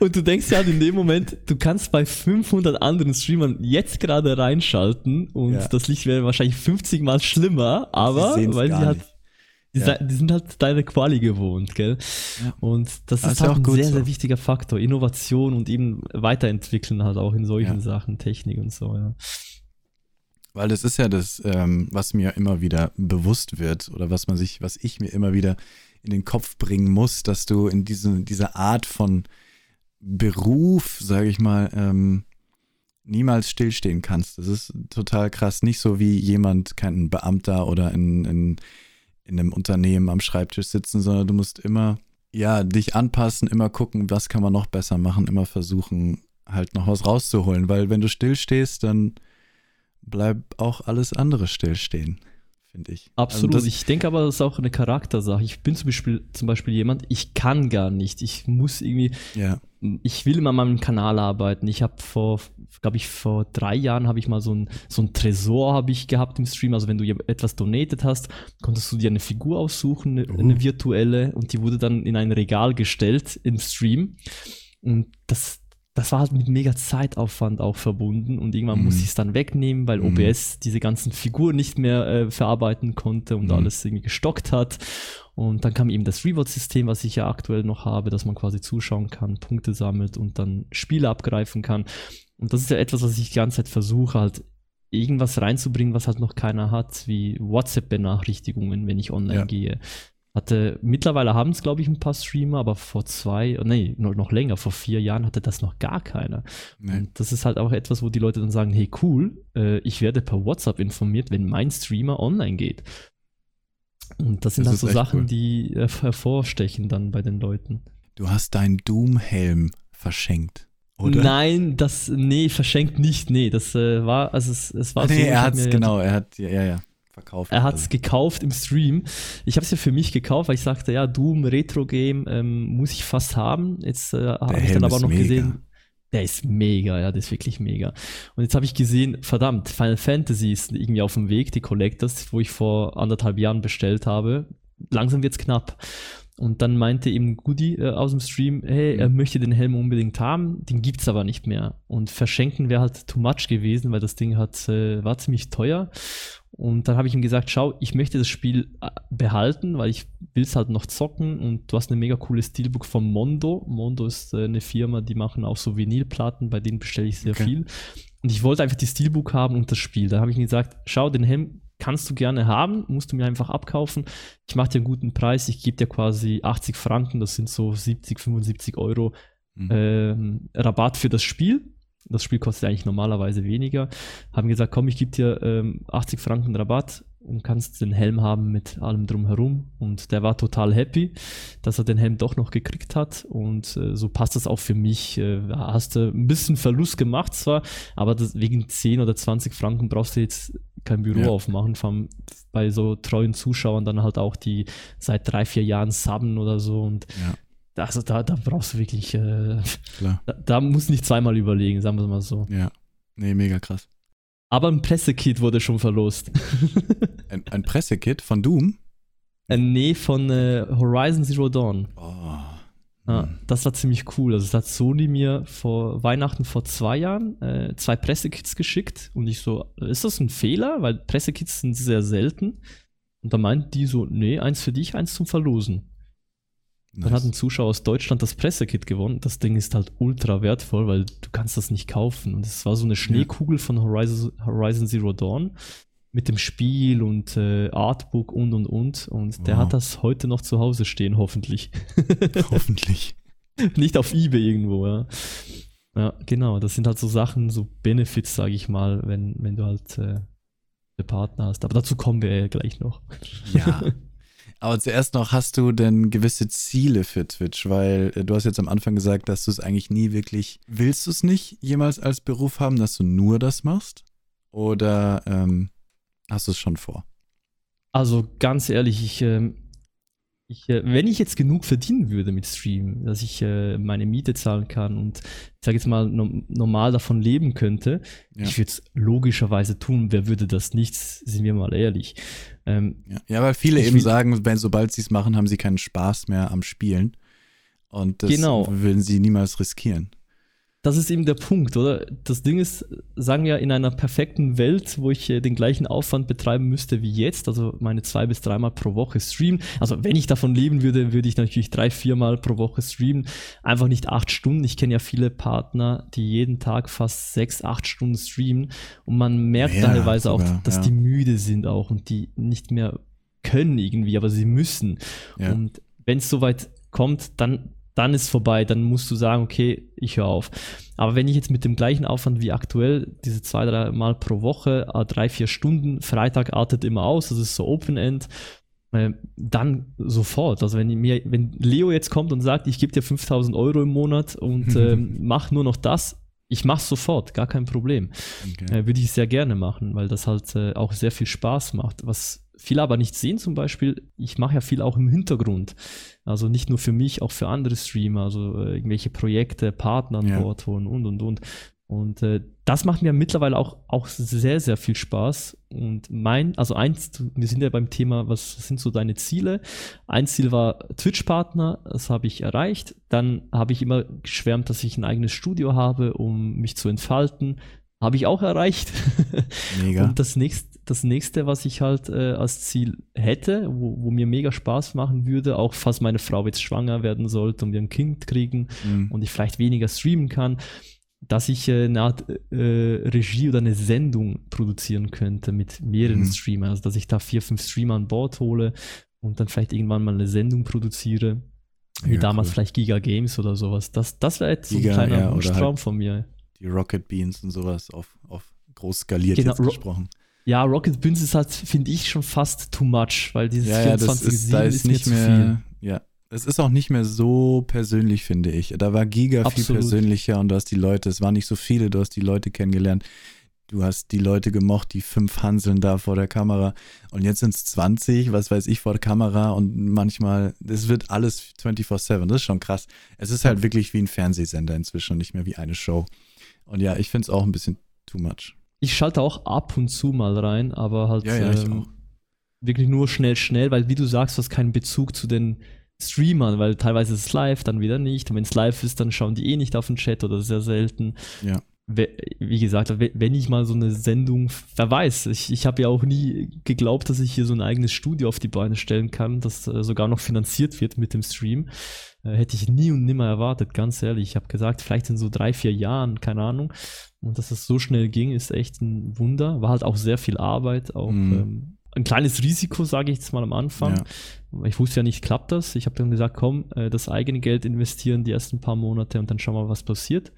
Und du denkst ja in dem Moment, du kannst bei 500 anderen Streamern jetzt gerade reinschalten und ja. das Licht wäre wahrscheinlich 50 mal schlimmer, aber weil sie halt Die, Ja. die sind halt deine Quali gewohnt, gell? Ja. Und das Das ist ist halt auch ein sehr, so. sehr wichtiger Faktor. Innovation und eben weiterentwickeln halt auch in solchen. Sachen, Technik und so, ja. Weil das ist ja das, ähm, was mir immer wieder bewusst wird oder was man sich, was ich mir immer wieder in den Kopf bringen muss, dass du in diese, dieser Art von Beruf, sage ich mal, ähm, niemals stillstehen kannst. Das ist total krass. Nicht so wie jemand, kein Beamter oder in, in, in einem Unternehmen am Schreibtisch sitzen, sondern du musst immer, ja, dich anpassen, immer gucken, was kann man noch besser machen, immer versuchen, halt noch was rauszuholen. Weil wenn du stillstehst, dann bleibt auch alles andere stillstehen, finde ich. Absolut. Also ich denke aber, das ist auch eine Charaktersache. Ich bin zum Beispiel, zum Beispiel jemand, ich kann gar nicht. Ich muss irgendwie, ja, ich will immer an meinem Kanal arbeiten. Ich habe vor, glaube ich, vor drei Jahren habe ich mal so ein, so ein Tresor habe ich gehabt im Stream. Also wenn du etwas donated hast, konntest du dir eine Figur aussuchen, eine, Uh. eine virtuelle, und die wurde dann in ein Regal gestellt im Stream. Und das, das war halt mit mega Zeitaufwand auch verbunden und irgendwann Mhm. musste ich es dann wegnehmen, weil Mhm. OBS diese ganzen Figuren nicht mehr äh, verarbeiten konnte und Mhm. alles irgendwie gestockt hat. Und dann kam eben das Reward-System, was ich ja aktuell noch habe, dass man quasi zuschauen kann, Punkte sammelt und dann Spiele abgreifen kann. Und das ist ja etwas, was ich die ganze Zeit versuche, halt irgendwas reinzubringen, was halt noch keiner hat, wie WhatsApp-Benachrichtigungen, wenn ich online Ja. gehe. Hatte, mittlerweile haben es, glaube ich, ein paar Streamer, aber vor zwei, nee, noch, länger, vor vier Jahren hatte das noch gar keiner. nee. Und das ist halt auch etwas, wo die Leute dann sagen, hey cool, äh, ich werde per WhatsApp informiert, wenn mein Streamer online geht. Und das sind Das halt so Sachen, cool. die äh, hervorstechen dann bei den Leuten. Du hast deinen Doom-Helm verschenkt, oder? Nein, das, nee, verschenkt nicht, nee, das äh, war, also es, es war Ah, so. nee, er hat's, mir- genau, er hat, ja, ja, ja verkauft. Er hat es gekauft im Stream. Ich habe es ja für mich gekauft, weil ich sagte, ja, Doom Retro Game ähm, muss ich fast haben. Jetzt äh, habe ich dann aber noch mega. gesehen, der ist mega, ja, der ist wirklich mega. Und jetzt habe ich gesehen, verdammt, Final Fantasy ist irgendwie auf dem Weg, die Collectors, wo ich vor anderthalb Jahren bestellt habe. Langsam wird's knapp. Und dann meinte eben Goody äh, aus dem Stream, hey, er Mhm. möchte den Helm unbedingt haben, den gibt's aber nicht mehr. Und verschenken wäre halt too much gewesen, weil das Ding hat, äh, war ziemlich teuer. Und dann habe ich ihm gesagt, schau, ich möchte das Spiel äh, behalten, weil ich will es halt noch zocken und du hast eine mega coole Steelbook von Mondo. Mondo ist äh, eine Firma, die machen auch so Vinylplatten, bei denen bestelle ich sehr Okay. viel. Und ich wollte einfach die Steelbook haben und das Spiel. Da habe ich ihm gesagt, schau, den Helm kannst du gerne haben, musst du mir einfach abkaufen. Ich mache dir einen guten Preis, ich gebe dir quasi 80 Franken, das sind so 70, 75 Euro mhm. ähm, Rabatt für das Spiel. Das Spiel kostet eigentlich normalerweise weniger. Haben gesagt, komm, ich gebe dir ähm, 80 Franken Rabatt und kannst den Helm haben mit allem drumherum. Und der war total happy, dass er den Helm doch noch gekriegt hat. Und äh, so passt das auch für mich. Äh, hast du ein bisschen Verlust gemacht zwar, aber das, wegen 10 oder 20 Franken brauchst du jetzt kein Büro Ja. aufmachen. Vor allem bei so treuen Zuschauern dann halt auch, die seit drei, vier Jahren subben oder so. Und ja, also da, da brauchst du wirklich, äh, klar. da, da musst du nicht zweimal überlegen, sagen wir es mal so. Ja. Nee, mega krass. Aber ein Pressekit wurde schon verlost. [LAUGHS] Ein, ein Pressekit von Doom? äh, nee, von äh, Horizon Zero Dawn. Oh. Ja, Hm. das war ziemlich cool. Also das hat Sony mir vor Weihnachten vor zwei Jahren äh, zwei Pressekits geschickt und ich so, ist das ein Fehler? Weil Pressekits sind sehr selten. Und da meinten die so, nee, eins für dich, eins zum Verlosen. Dann hat ein Zuschauer aus Deutschland das Pressekit gewonnen. Das Ding ist halt ultra wertvoll, weil du kannst das nicht kaufen. Und es war so eine Schneekugel von Horizon, Horizon Zero Dawn mit dem Spiel und äh, Artbook und und und. Und der Wow. hat das heute noch zu Hause stehen, hoffentlich. [LAUGHS] Hoffentlich. nicht auf Ebay irgendwo, ja. Ja, genau. Das sind halt so Sachen, so Benefits, sage ich mal, wenn, wenn du halt äh, einen Partner hast. Aber dazu kommen wir ja gleich noch. Ja. [LAUGHS] Aber zuerst noch, hast du denn gewisse Ziele für Twitch? Weil äh, du hast jetzt am Anfang gesagt, dass du es eigentlich nie wirklich, willst du es nicht jemals als Beruf haben, dass du nur das machst? Oder ähm, hast du es schon vor? Also ganz ehrlich, ich, ähm, ich, äh, wenn ich jetzt genug verdienen würde mit Stream, dass ich äh, meine Miete zahlen kann und ich sage jetzt mal no normal davon leben könnte, Ja. ich würde es logischerweise tun. Wer würde das nicht? Sind wir mal ehrlich. Ähm, Ja, ja weil viele eben sagen, wenn sobald sie es machen, haben sie keinen Spaß mehr am Spielen. Und das Genau. würden sie niemals riskieren. Das ist eben der Punkt, oder? Das Ding ist, sagen wir, in einer perfekten Welt, wo ich äh, den gleichen Aufwand betreiben müsste wie jetzt, also meine zwei bis dreimal pro Woche streamen. Also wenn ich davon leben würde, würde ich natürlich drei, viermal pro Woche streamen. Einfach nicht acht Stunden. Ich kenne ja viele Partner, die jeden Tag fast sechs, acht Stunden streamen. Und man merkt ja, teilweise sogar, auch, dass ja. die müde sind auch und die nicht mehr können irgendwie, aber sie müssen. Ja. Und wenn es soweit kommt, dann dann ist vorbei, dann musst du sagen, okay, ich höre auf. Aber wenn ich jetzt mit dem gleichen Aufwand wie aktuell, diese zwei, drei Mal pro Woche, äh, drei, vier Stunden, Freitag artet immer aus, das ist so Open-End, äh, dann sofort. Also wenn mir, wenn Leo jetzt kommt und sagt, ich gebe dir 5000 Euro im Monat und [LAUGHS] äh, mach nur noch das, ich mache sofort, gar kein Problem. Okay. Äh, würde ich sehr gerne machen, weil das halt äh, auch sehr viel Spaß macht. Was viele aber nicht sehen zum Beispiel, ich mache ja viel auch im Hintergrund. Also nicht nur für mich, auch für andere Streamer, also äh, irgendwelche Projekte, Partner an ja. Bord holen und und und. Und äh, das macht mir mittlerweile auch, auch sehr, sehr viel Spaß. Und mein, also eins, wir sind ja beim Thema, was sind so deine Ziele? Ein Ziel war Twitch-Partner, das habe ich erreicht. Dann habe ich immer geschwärmt, dass ich ein eigenes Studio habe, um mich zu entfalten. Habe ich auch erreicht. Mega. [LAUGHS] Und das nächste, das nächste, was ich halt äh, als Ziel hätte, wo, wo, mir mega Spaß machen würde, auch falls meine Frau jetzt schwanger werden sollte und wir ein Kind kriegen mhm. und ich vielleicht weniger streamen kann, dass ich äh, eine Art äh, Regie oder eine Sendung produzieren könnte mit mehreren mhm. Streamern. Also dass ich da vier, fünf Streamer an Bord hole und dann vielleicht irgendwann mal eine Sendung produziere. Wie ja, damals cool. vielleicht Giga Games oder sowas. Das, das wäre jetzt so ein kleiner ja, Wunschtraum halt von mir die Rocket Beans und sowas auf, auf groß skaliert genau, jetzt gesprochen. Ja, Rocket Beans ist halt, finde ich, schon fast too much, weil dieses ja, 24 ja, ist, da ist, ist nicht mehr, Ja, es ist auch nicht mehr so persönlich, finde ich. Da war Giga Absolut. viel persönlicher und du hast die Leute, es waren nicht so viele, du hast die Leute kennengelernt. Du hast die Leute gemocht, die fünf Hanseln da vor der Kamera. Und jetzt sind es 20, was weiß ich, vor der Kamera. Und manchmal, es wird alles 24-7. Das ist schon krass. Es ist halt wirklich wie ein Fernsehsender inzwischen und nicht mehr wie eine Show. Und ja, ich finde es auch ein bisschen too much. Ich schalte auch ab und zu mal rein, aber halt ja, ja, ähm, wirklich nur schnell, schnell, weil wie du sagst, du hast keinen Bezug zu den Streamern, weil teilweise ist es live, dann wieder nicht. Und wenn es live ist, dann schauen die eh nicht auf den Chat oder sehr selten. Ja. Wie gesagt, wenn ich mal so eine Sendung, wer weiß, ich, ich habe ja auch nie geglaubt, dass ich hier so ein eigenes Studio auf die Beine stellen kann, das äh, sogar noch finanziert wird mit dem Stream. Äh, hätte ich nie und nimmer erwartet, ganz ehrlich. Ich habe gesagt, vielleicht in so drei, vier Jahren, keine Ahnung. Und dass es so schnell ging, ist echt ein Wunder. War halt auch sehr viel Arbeit, auch mhm. ähm, ein kleines Risiko, sage ich jetzt mal am Anfang. Ja. Ich wusste ja nicht, klappt das. Ich habe dann gesagt, komm, äh, das eigene Geld investieren die ersten paar Monate und dann schauen wir, was passiert.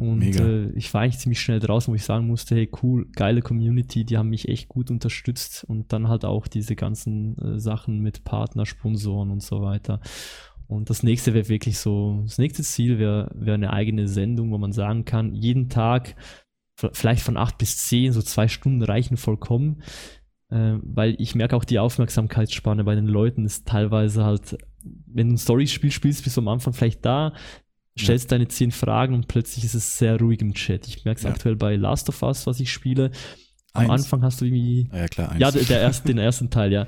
Und äh, ich war eigentlich ziemlich schnell draußen, wo ich sagen musste, hey cool, geile Community, die haben mich echt gut unterstützt und dann halt auch diese ganzen äh, Sachen mit Partner, Sponsoren und so weiter. Und das nächste wäre wirklich so, das nächste Ziel wäre wär eine eigene Sendung, wo man sagen kann, jeden Tag, vielleicht von acht bis zehn, so zwei Stunden reichen vollkommen. Äh, weil ich merke auch die Aufmerksamkeitsspanne bei den Leuten ist teilweise halt, wenn du ein Story-Spiel spielst, bist du am Anfang vielleicht da, stellst ja. deine zehn Fragen und plötzlich ist es sehr ruhig im Chat. Ich merke es ja. aktuell bei Last of Us, was ich spiele. Am eins. Anfang hast du irgendwie. Ah ja, klar, eins. Ja, der, der erste, den ersten Teil, ja.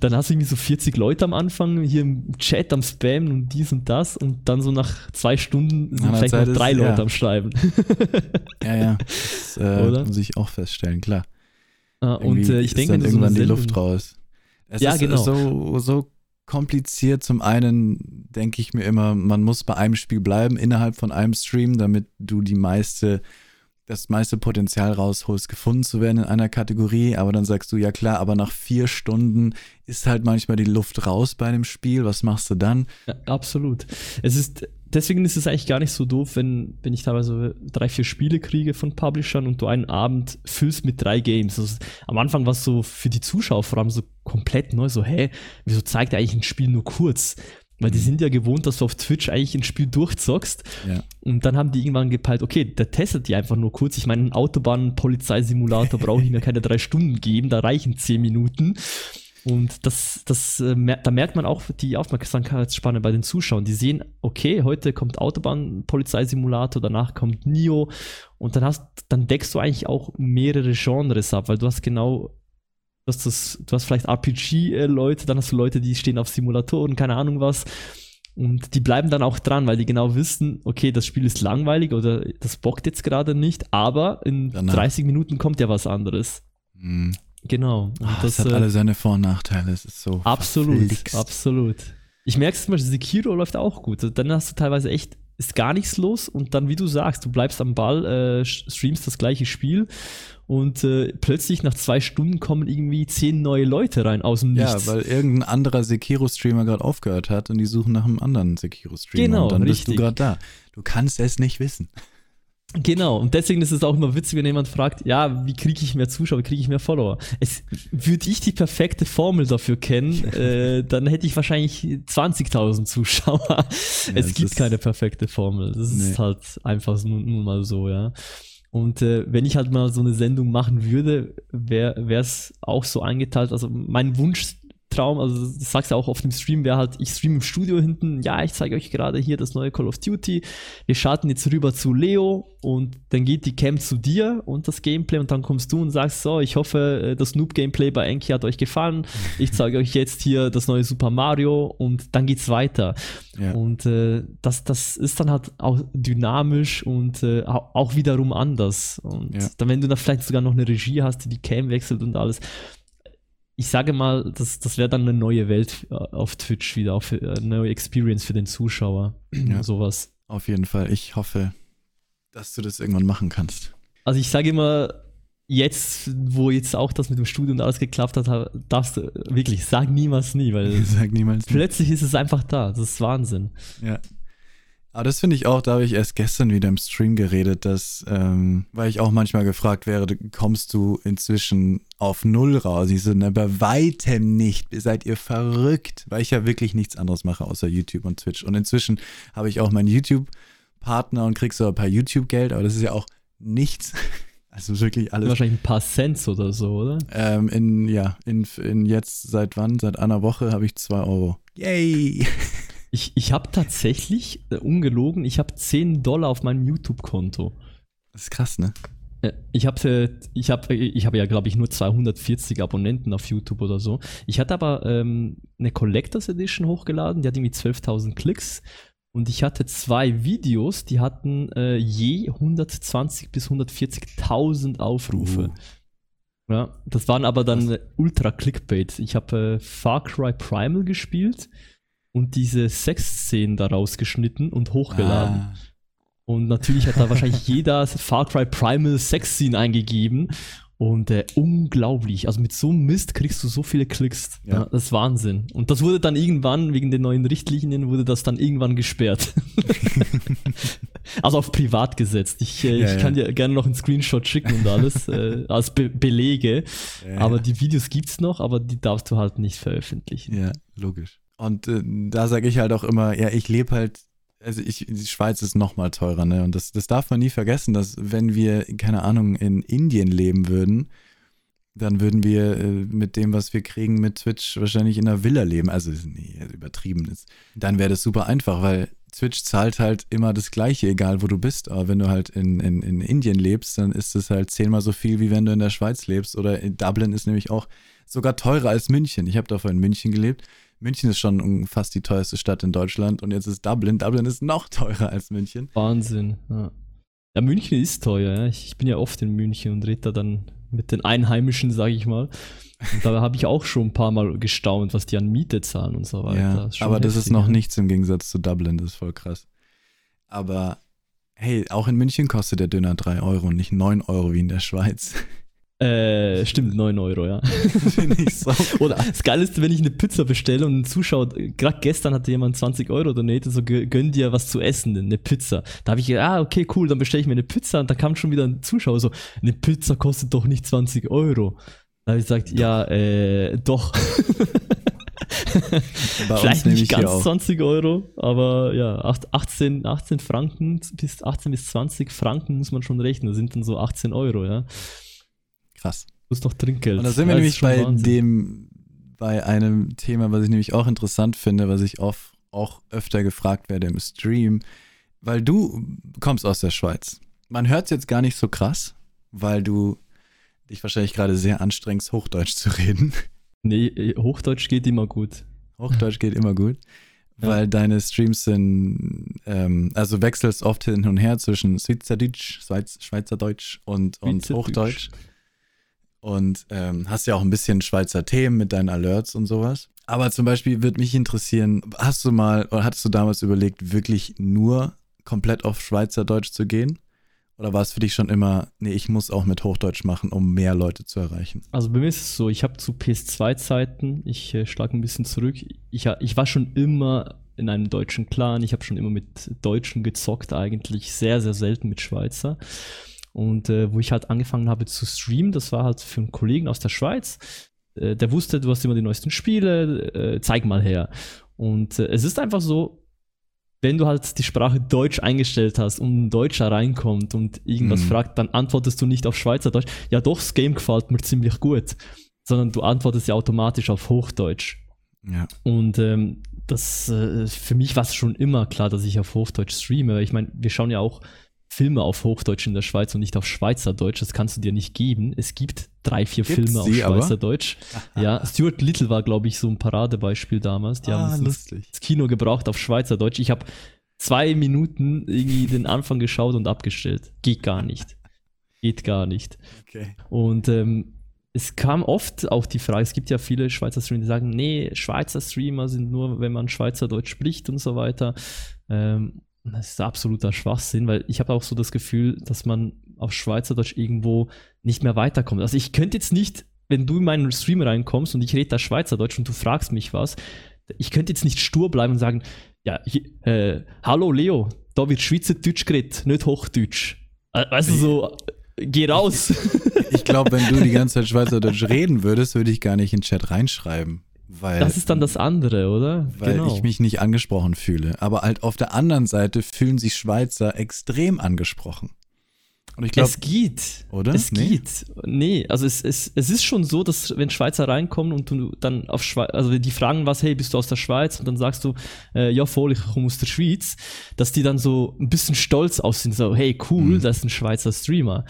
Dann hast du irgendwie so 40 Leute am Anfang hier im Chat am Spammen und dies und das und dann so nach zwei Stunden sind vielleicht noch drei ist, Leute ja. am Schreiben. ja, ja. [LAUGHS] Das äh, muss ich auch feststellen, klar. Ah, und äh, ich denke, dann irgendwann so die Luft raus. Es ja, ist genau. so, so kompliziert. Zum einen denke ich mir immer, man muss bei einem Spiel bleiben, innerhalb von einem Stream, damit du die meiste das meiste Potenzial rausholst, gefunden zu werden in einer Kategorie, aber dann sagst du, ja klar, aber nach vier Stunden ist halt manchmal die Luft raus bei einem Spiel, was machst du dann? Ja, absolut. Es ist, deswegen ist es eigentlich gar nicht so doof, wenn, wenn ich teilweise drei, vier Spiele kriege von Publishern und du einen Abend füllst mit drei Games. Also, am Anfang war es so für die Zuschauer vor allem so komplett neu, so, hä, wieso zeigt er eigentlich ein Spiel nur kurz? Weil die sind ja gewohnt, dass du auf Twitch eigentlich ein Spiel durchzockst. Ja. Und dann haben die irgendwann gepeilt, okay, der testet die einfach nur kurz. Ich meine, einen Autobahn-Polizeisimulator brauche ich mir keine drei Stunden geben, da reichen zehn Minuten. Und das, das, äh, da merkt man auch die Aufmerksamkeitsspanne bei den Zuschauern. Die sehen, okay, heute kommt Autobahn-Polizeisimulator, danach kommt Nio. Und dann hast, dann deckst du eigentlich auch mehrere Genres ab, weil du hast genau Du hast, das, du hast vielleicht RPG-Leute, dann hast du Leute, die stehen auf Simulatoren, keine Ahnung was. Und die bleiben dann auch dran, weil die genau wissen, okay, das Spiel ist langweilig oder das bockt jetzt gerade nicht, aber in Danach. 30 Minuten kommt ja was anderes. Mhm. Genau. Oh, das, das, hat äh, alle seine Vor- und Nachteile. Es ist so. Absolut, verflixt. absolut. Ich merke es zum Beispiel, Sekiro läuft auch gut. Also dann hast du teilweise echt, ist gar nichts los und dann, wie du sagst, du bleibst am Ball, äh, streamst das gleiche Spiel und äh, plötzlich nach zwei Stunden kommen irgendwie zehn neue Leute rein aus dem Nichts. Ja, weil irgendein anderer Sekiro-Streamer gerade aufgehört hat und die suchen nach einem anderen Sekiro-Streamer. Genau, und dann richtig. bist du gerade da. Du kannst es nicht wissen. Genau, und deswegen ist es auch immer witzig, wenn jemand fragt, ja, wie kriege ich mehr Zuschauer, wie kriege ich mehr Follower? Es, würde ich die perfekte Formel dafür kennen, [LAUGHS] äh, dann hätte ich wahrscheinlich 20.000 Zuschauer. Ja, es gibt keine perfekte Formel. Das nee. ist halt einfach nun, nun mal so, ja. Und äh, wenn ich halt mal so eine Sendung machen würde, wäre es auch so eingeteilt. Also mein Wunsch Traum, also das sagst du auch auf dem Stream, wäre halt, ich stream im Studio hinten, ja, ich zeige euch gerade hier das neue Call of Duty, wir schalten jetzt rüber zu Leo und dann geht die Cam zu dir und das Gameplay und dann kommst du und sagst, so, ich hoffe, äh, das Noob-Gameplay bei Enki hat euch gefallen, ich zeige euch jetzt hier das neue Super Mario und dann geht's weiter. Ja. Und äh, das, das ist dann halt auch dynamisch und äh, auch wiederum anders. Und ja. dann, wenn du da vielleicht sogar noch eine Regie hast, die die Cam wechselt und alles, ich sage mal, das, das wäre dann eine neue Welt äh, auf Twitch wieder, auch eine neue Experience für den Zuschauer. Ja, sowas. Auf jeden Fall. Ich hoffe, dass du das irgendwann machen kannst. Also ich sage immer, jetzt, wo jetzt auch das mit dem Studio und alles geklappt hat, darfst du wirklich, sag niemals nie, weil [LAUGHS] sag niemals plötzlich nie. ist es einfach da. Das ist Wahnsinn. Ja. Aber das finde ich auch, da habe ich erst gestern wieder im Stream geredet, dass, ähm, weil ich auch manchmal gefragt wäre, kommst du inzwischen auf Null raus? Ich so, ne, bei weitem nicht. Seid ihr verrückt? Weil ich ja wirklich nichts anderes mache außer YouTube und Twitch. Und inzwischen habe ich auch meinen YouTube-Partner und krieg so ein paar YouTube-Geld, aber das ist ja auch nichts. [LAUGHS] Also wirklich alles. Wahrscheinlich ein paar Cents oder so, oder? Ähm, in, ja, in, in jetzt seit wann? Seit einer Woche habe ich zwei Euro. Yay! [LAUGHS] Ich, ich habe tatsächlich, äh, ungelogen, ich habe 10 Dollar auf meinem YouTube-Konto. Das ist krass, ne? Äh, ich habe ich hab, ich hab ja, glaube ich, nur 240 Abonnenten auf YouTube oder so. Ich hatte aber ähm, eine Collectors Edition hochgeladen, die hat irgendwie 12.000 Klicks. Und ich hatte zwei Videos, die hatten äh, je 120 bis 140.000 Aufrufe. Uh. Ja, das waren aber dann ultra Clickbait. Ich habe äh, Far Cry Primal gespielt und diese Sexszenen daraus geschnitten und hochgeladen. Ah. Und natürlich hat da wahrscheinlich [LAUGHS] jeder Far Cry Primal Sexszene eingegeben. Und äh, unglaublich. Also mit so einem Mist kriegst du so viele Klicks. Ja. ja. das ist Wahnsinn. Und das wurde dann irgendwann, wegen den neuen Richtlinien, wurde das dann irgendwann gesperrt. [LAUGHS] also auf privat gesetzt. Ich, äh, ja, ich kann dir gerne noch einen Screenshot schicken und alles äh, [LAUGHS] als Be Belege. Aber die Videos gibt's noch, aber die darfst du halt nicht veröffentlichen. Ja, logisch. Und äh, da sage ich halt auch immer, ja, ich lebe halt, also ich, die Schweiz ist noch mal teurer, ne? Und das, das darf man nie vergessen, dass wenn wir, keine Ahnung, in Indien leben würden, dann würden wir äh, mit dem, was wir kriegen mit Twitch, wahrscheinlich in einer Villa leben. Also, nee, übertrieben ist. Dann wäre das super einfach, weil Twitch zahlt halt immer das Gleiche, egal wo du bist. Aber wenn du halt in, in, in Indien lebst, dann ist es halt zehnmal so viel, wie wenn du in der Schweiz lebst. Oder in Dublin ist nämlich auch sogar teurer als München. Ich habe davor in München gelebt München ist schon fast die teuerste Stadt in Deutschland und jetzt ist Dublin. Dublin ist noch teurer als München. Wahnsinn. Ja, ja München ist teuer. Ja. Ich bin ja oft in München und rede da dann mit den Einheimischen, sage ich mal. Und da habe ich auch schon ein paar Mal gestaunt, was die an Miete zahlen und so weiter. Ja, das aber das ist noch nichts im Gegensatz zu Dublin. Das ist voll krass. Aber hey, auch in München kostet der Döner 3 Euro und nicht 9 Euro wie in der Schweiz. Äh, stimmt, 9 Euro, ja. Finde ich so. [LAUGHS] Oder das Geilste, wenn ich eine Pizza bestelle und ein Zuschauer, gerade gestern hatte jemand 20 Euro donated, so gönn dir was zu essen, eine Pizza. Da habe ich gedacht, ah, okay, cool, dann bestelle ich mir eine Pizza und da kam schon wieder ein Zuschauer so, eine Pizza kostet doch nicht 20 Euro. Da habe ich gesagt, doch. ja, äh, doch. [LAUGHS] Vielleicht nicht ganz 20 Euro, aber ja, 18, 18 Franken bis 18 bis 20 Franken muss man schon rechnen. Das sind dann so 18 Euro, ja. Krass. Du hast doch Trinkgeld. Und da sind wir nämlich bei Wahnsinn. dem, bei einem Thema, was ich nämlich auch interessant finde, was ich oft, auch öfter gefragt werde im Stream, weil du kommst aus der Schweiz. Man hört es jetzt gar nicht so krass, weil du dich wahrscheinlich gerade sehr anstrengst, Hochdeutsch zu reden. Nee, Hochdeutsch geht immer gut. Hochdeutsch geht immer gut. [LAUGHS] weil deine Streams sind, ähm, also wechselst oft hin und her zwischen Schweizerdeutsch, Schweiz, Schweizerdeutsch und, und Hochdeutsch. Und ähm, hast ja auch ein bisschen Schweizer Themen mit deinen Alerts und sowas. Aber zum Beispiel würde mich interessieren, hast du mal oder hattest du damals überlegt, wirklich nur komplett auf Schweizerdeutsch zu gehen? Oder war es für dich schon immer, nee, ich muss auch mit Hochdeutsch machen, um mehr Leute zu erreichen? Also bei mir ist es so, ich habe zu PS2-Zeiten, ich äh, schlage ein bisschen zurück, ich, ich war schon immer in einem deutschen Clan, ich habe schon immer mit Deutschen gezockt eigentlich, sehr, sehr selten mit Schweizer. Und äh, wo ich halt angefangen habe zu streamen, das war halt für einen Kollegen aus der Schweiz, äh, der wusste, du hast immer die neuesten Spiele, äh, zeig mal her. Und äh, es ist einfach so, wenn du halt die Sprache Deutsch eingestellt hast und ein Deutscher reinkommt und irgendwas mhm. fragt, dann antwortest du nicht auf Schweizerdeutsch. Ja, doch, das Game gefällt mir ziemlich gut. Sondern du antwortest ja automatisch auf Hochdeutsch. Ja. Und ähm, das äh, für mich war es schon immer klar, dass ich auf Hochdeutsch streame. Ich meine, wir schauen ja auch Filme auf Hochdeutsch in der Schweiz und nicht auf Schweizerdeutsch. Das kannst du dir nicht geben. Es gibt drei, vier Gibt's Filme auf Schweizerdeutsch. [LAUGHS] ja, Stuart Little war, glaube ich, so ein Paradebeispiel damals. Die ah, haben das, das Kino gebraucht auf Schweizerdeutsch. Ich habe zwei Minuten irgendwie den Anfang geschaut und abgestellt. Geht gar nicht. Geht gar nicht. Okay. Und ähm, es kam oft auch die Frage, es gibt ja viele Schweizer Streamer, die sagen, nee, Schweizer Streamer sind nur, wenn man Schweizerdeutsch spricht und so weiter. Ähm, das ist absoluter Schwachsinn, weil ich habe auch so das Gefühl, dass man auf Schweizerdeutsch irgendwo nicht mehr weiterkommt. Also ich könnte jetzt nicht, wenn du in meinen Stream reinkommst und ich rede da Schweizerdeutsch und du fragst mich was, ich könnte jetzt nicht stur bleiben und sagen, ja, äh, hallo Leo, da wird Schweizerdeutsch geredet, nicht Hochdeutsch. Weißt du, so, geh raus. Ich glaube, wenn du die ganze Zeit Schweizerdeutsch reden würdest, würde ich gar nicht in den Chat reinschreiben. Weil, das ist dann das andere, oder? Weil genau. ich mich nicht angesprochen fühle. Aber halt auf der anderen Seite fühlen sich Schweizer extrem angesprochen. Und ich glaube, es geht. Oder? Es nee? geht. Nee, also es, es, es ist schon so, dass wenn Schweizer reinkommen und du dann auf Schweiz, also die fragen was, hey, bist du aus der Schweiz? Und dann sagst du, äh, ja voll, ich komme aus der Schweiz, dass die dann so ein bisschen stolz aussehen, so, hey, cool, mhm. das ist ein Schweizer Streamer.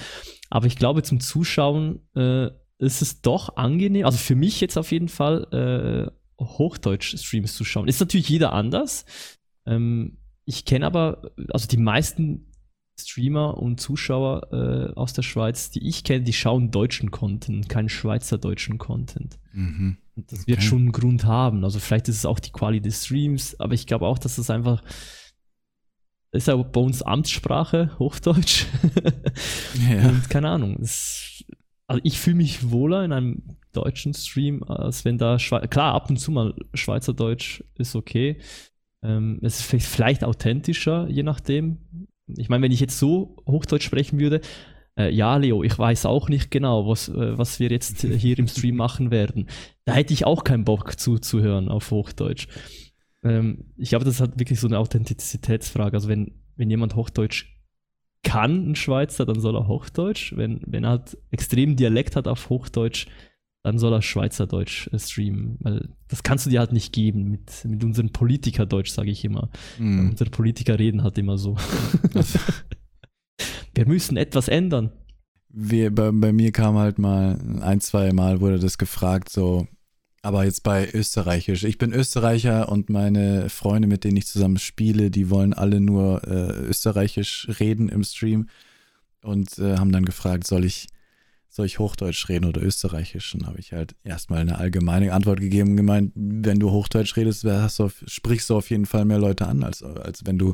Aber ich glaube, zum Zuschauen äh, ist es doch angenehm, also für mich jetzt auf jeden Fall, äh, Hochdeutsch-Streams zu schauen. Ist natürlich jeder anders. Ähm, ich kenne aber, also die meisten Streamer und Zuschauer äh, aus der Schweiz, die ich kenne, die schauen deutschen Content, keinen schweizerdeutschen Content. Mhm. Und das okay. wird schon einen Grund haben. Also vielleicht ist es auch die Qualität des Streams, aber ich glaube auch, dass das einfach das ist ja bei uns Amtssprache, Hochdeutsch. [LAUGHS] ja. Und keine Ahnung. Es, also ich fühle mich wohler in einem deutschen Stream, als wenn da Schwe klar ab und zu mal Schweizerdeutsch ist okay. Ähm, es ist vielleicht, vielleicht authentischer, je nachdem, ich meine, wenn ich jetzt so Hochdeutsch sprechen würde, äh, ja, Leo, ich weiß auch nicht genau, was, äh, was wir jetzt hier im Stream machen werden. Da hätte ich auch keinen Bock zuzuhören auf Hochdeutsch. Ähm, ich glaube, das ist halt wirklich so eine Authentizitätsfrage. Also wenn, wenn jemand Hochdeutsch kann, ein Schweizer, dann soll er Hochdeutsch. Wenn, wenn er halt extrem Dialekt hat auf Hochdeutsch, dann soll er Schweizerdeutsch äh, streamen. Weil das kannst du dir halt nicht geben mit, mit unseren Politikerdeutsch, sage ich immer. Mm. Unsere Politiker reden halt immer so. [LAUGHS] Wir müssen etwas ändern. Wir, bei, bei, mir kam halt mal ein, zwei Mal wurde das gefragt, so, aber jetzt bei Österreichisch. Ich bin Österreicher und meine Freunde, mit denen ich zusammen spiele, die wollen alle nur äh, Österreichisch reden im Stream und äh, haben dann gefragt, soll ich soll ich Hochdeutsch reden oder Österreichisch? Und habe ich halt erstmal eine allgemeine Antwort gegeben und gemeint, wenn du Hochdeutsch redest, du auf, sprichst du auf jeden Fall mehr Leute an, als, als wenn du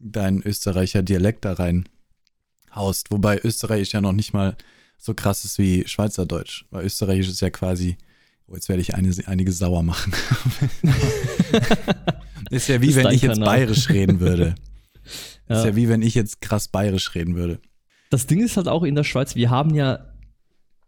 deinen Österreicher Dialekt da rein haust. Wobei Österreichisch ja noch nicht mal so krass ist wie Schweizerdeutsch, weil Österreichisch ist ja quasi, oh, jetzt werde ich eine, einige sauer machen. [LAUGHS] ist ja wie ist wenn ich jetzt Kanal. bayerisch reden würde. [LAUGHS] Ja. Ist ja wie wenn ich jetzt krass bayerisch reden würde. Das Ding ist halt auch in der Schweiz, wir haben ja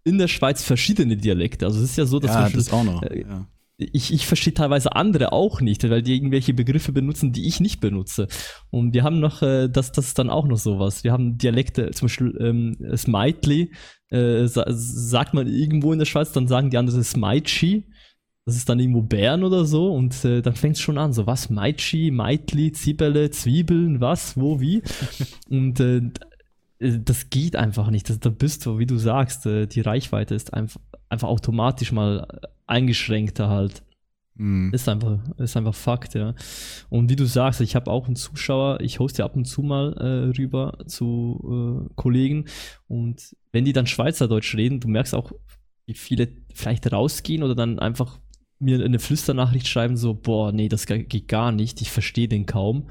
in der Schweiz verschiedene Dialekte. Also es ist ja so, dass ja, Beispiel, das auch noch. Äh, ja. Ich, ich verstehe teilweise andere auch nicht, weil die irgendwelche Begriffe benutzen, die ich nicht benutze. Und wir haben noch, äh, das, das ist dann auch noch sowas. Wir haben Dialekte, zum Beispiel ähm, Smitely, äh, sa sagt man irgendwo in der Schweiz, dann sagen die anderen Smeitschi. Das ist dann irgendwo Bären oder so und äh, dann fängt es schon an, so was, Meitschi, Meitli, Zibele, Zwiebeln, was, wo, wie. [LAUGHS] und äh, äh, das geht einfach nicht. da bist du, wie du sagst, äh, die Reichweite ist einfach, einfach automatisch mal eingeschränkter halt. Mhm. Ist, einfach, ist einfach Fakt, ja. Und wie du sagst, ich habe auch einen Zuschauer, ich hoste ab und zu mal äh, rüber zu äh, Kollegen und wenn die dann Schweizerdeutsch reden, du merkst auch, wie viele vielleicht rausgehen oder dann einfach mir eine Flüsternachricht schreiben, so, boah, nee, das geht gar nicht, ich verstehe den kaum.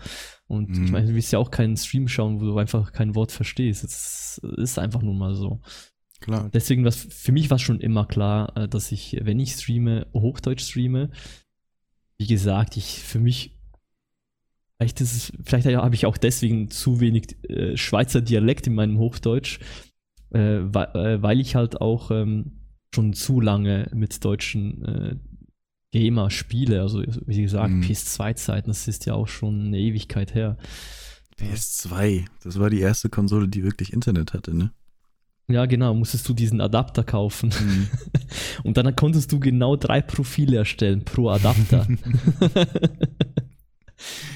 Und mhm. ich meine, du willst ja auch keinen Stream schauen, wo du einfach kein Wort verstehst. Das ist einfach nun mal so. Klar. Deswegen, was für mich war schon immer klar, äh, dass ich, wenn ich streame, Hochdeutsch streame. Wie gesagt, ich für mich, vielleicht ist es, vielleicht habe ich auch deswegen zu wenig äh, Schweizer Dialekt in meinem Hochdeutsch, äh, weil, äh, weil, ich halt auch ähm, schon zu lange mit deutschen äh, Gamer spiele. Also, wie gesagt, mhm. PS2-Zeiten, das ist ja auch schon eine Ewigkeit her. PS2, das war die erste Konsole, die wirklich Internet hatte, ne? Ja, genau, musstest du diesen Adapter kaufen. Mhm. [LAUGHS] Und dann konntest du genau drei Profile erstellen pro Adapter. [LAUGHS]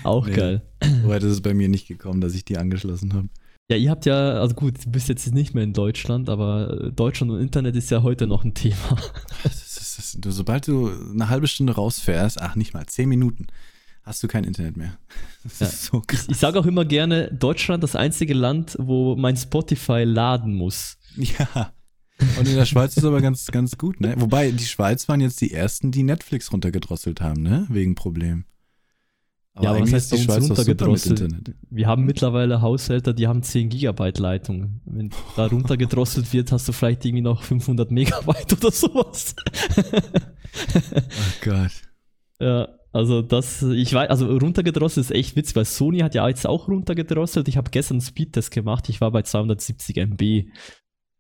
Auch nee. geil. Das ist bei mir nicht gekommen, dass ich die angeschlossen habe. Ja, ihr habt ja, also gut, du bist jetzt nicht mehr in Deutschland, aber Deutschland und Internet ist ja heute noch ein Thema. [LAUGHS] Das ist, das, du, sobald du eine halbe Stunde rausfährst, ach nicht mal, zehn Minuten, hast du kein Internet mehr. [LAUGHS] Das ja. ist so krass. Ich, ich sage auch immer gerne, Deutschland das einzige Land, wo mein Spotify laden muss. Ja. Und in der Schweiz ist aber ganz, ganz gut, ne? Wobei, die Schweiz waren jetzt die ersten, die Netflix runtergedrosselt haben, ne? Wegen Problemen. Aber ja, was heißt die Schweiz runtergedrosselt? Wir haben mittlerweile Haushälter, die haben 10 Gigabyte Leitung. Wenn da [LAUGHS] runtergedrosselt wird, hast du vielleicht irgendwie noch 500 Megabyte oder sowas. oh Gott. Ja, also das, ich weiß, also runtergedrosselt ist echt witzig, weil Sony hat ja jetzt auch runtergedrosselt. Ich habe gestern einen Speedtest gemacht, ich war bei 270 MB.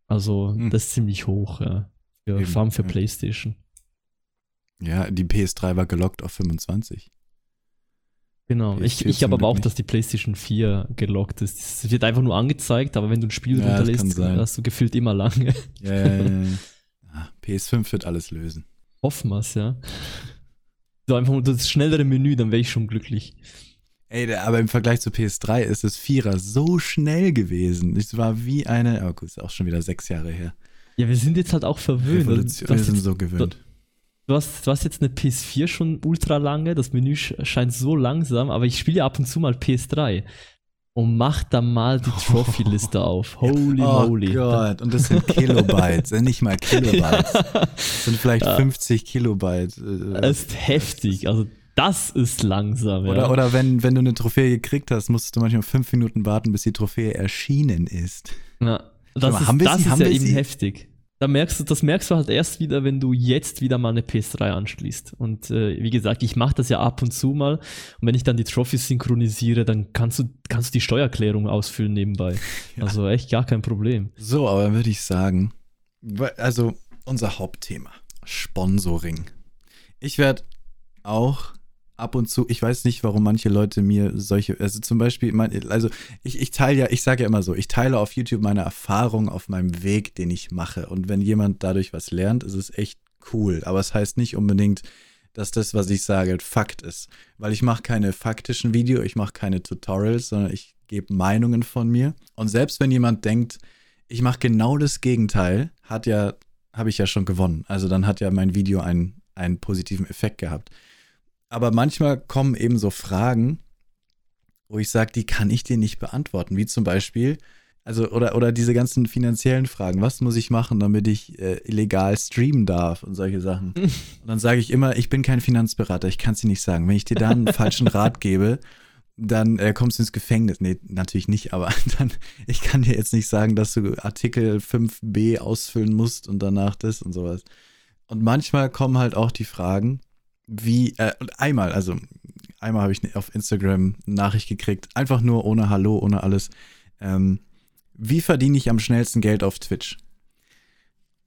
Also hm. das ist ziemlich hoch, ja. Für, Eben, vor allem für ja. Playstation. Ja, die PS3 war gelockt auf 25. Genau, ich, ich habe aber auch, nicht. dass die PlayStation 4 gelockt ist. Es wird einfach nur angezeigt, aber wenn du ein Spiel ja, runterlässt, hast du gefühlt immer lange. Ja, ja, ja, ja. [LAUGHS] PS5 wird alles lösen. Hoffen wir ja. So einfach nur das schnellere Menü, dann wäre ich schon glücklich. Ey, aber im Vergleich zu PS3 ist das Vierer so schnell gewesen. Es war wie eine, oh gut, ist auch schon wieder sechs Jahre her. Ja, wir sind jetzt halt auch verwöhnt. Revolution, wir sind so gewöhnt. Du hast, du hast jetzt eine PS4 schon ultra lange, das Menü scheint so langsam, aber ich spiele ab und zu mal PS3 und mach da mal die Trophy-Liste auf. [LAUGHS] Holy oh moly. Oh Gott, und das sind Kilobytes, nicht mal Kilobytes. [LAUGHS] Das sind vielleicht ja. 50 Kilobyte. Äh, das ist heftig, also das ist langsam. Oder, ja. oder wenn, wenn du eine Trophäe gekriegt hast, musstest du manchmal fünf Minuten warten, bis die Trophäe erschienen ist. Ja, das mal, ist, haben wir das sie, ist ja eben sie? heftig da merkst du, das merkst du halt erst wieder, wenn du jetzt wieder mal eine PS3 anschließt. Und äh, wie gesagt, ich mache das ja ab und zu mal. Und wenn ich dann die Trophys synchronisiere, dann kannst du, kannst du die Steuererklärung ausfüllen nebenbei. [LAUGHS] Ja. Also echt gar kein Problem. So, aber würde ich sagen, also unser Hauptthema, Sponsoring. Ich werde auch ab und zu, ich weiß nicht, warum manche Leute mir solche, also zum Beispiel, mein, also ich, ich teile ja, ich sage ja immer so, ich teile auf YouTube meine Erfahrung auf meinem Weg, den ich mache. Und wenn jemand dadurch was lernt, ist es echt cool. Aber es heißt nicht unbedingt, dass das, was ich sage, Fakt ist. Weil ich mache keine faktischen Videos, ich mache keine Tutorials, sondern ich gebe Meinungen von mir. Und selbst wenn jemand denkt, ich mache genau das Gegenteil, hat ja, habe ich ja schon gewonnen. Also dann hat ja mein Video einen, einen positiven Effekt gehabt. Aber manchmal kommen eben so Fragen, wo ich sage, die kann ich dir nicht beantworten. Wie zum Beispiel, also, oder, oder diese ganzen finanziellen Fragen. Was muss ich machen, damit ich äh, illegal streamen darf und solche Sachen? [LAUGHS] Und dann sage ich immer, ich bin kein Finanzberater, ich kann es dir nicht sagen. Wenn ich dir da einen falschen Rat gebe, dann äh, kommst du ins Gefängnis. Nee, natürlich nicht, aber [LAUGHS] dann, ich kann dir jetzt nicht sagen, dass du Artikel 5b ausfüllen musst und danach das und sowas. Und manchmal kommen halt auch die Fragen, wie, äh, einmal, also einmal habe ich auf Instagram Nachricht gekriegt, einfach nur ohne Hallo, ohne alles. Ähm, wie verdiene ich am schnellsten Geld auf Twitch?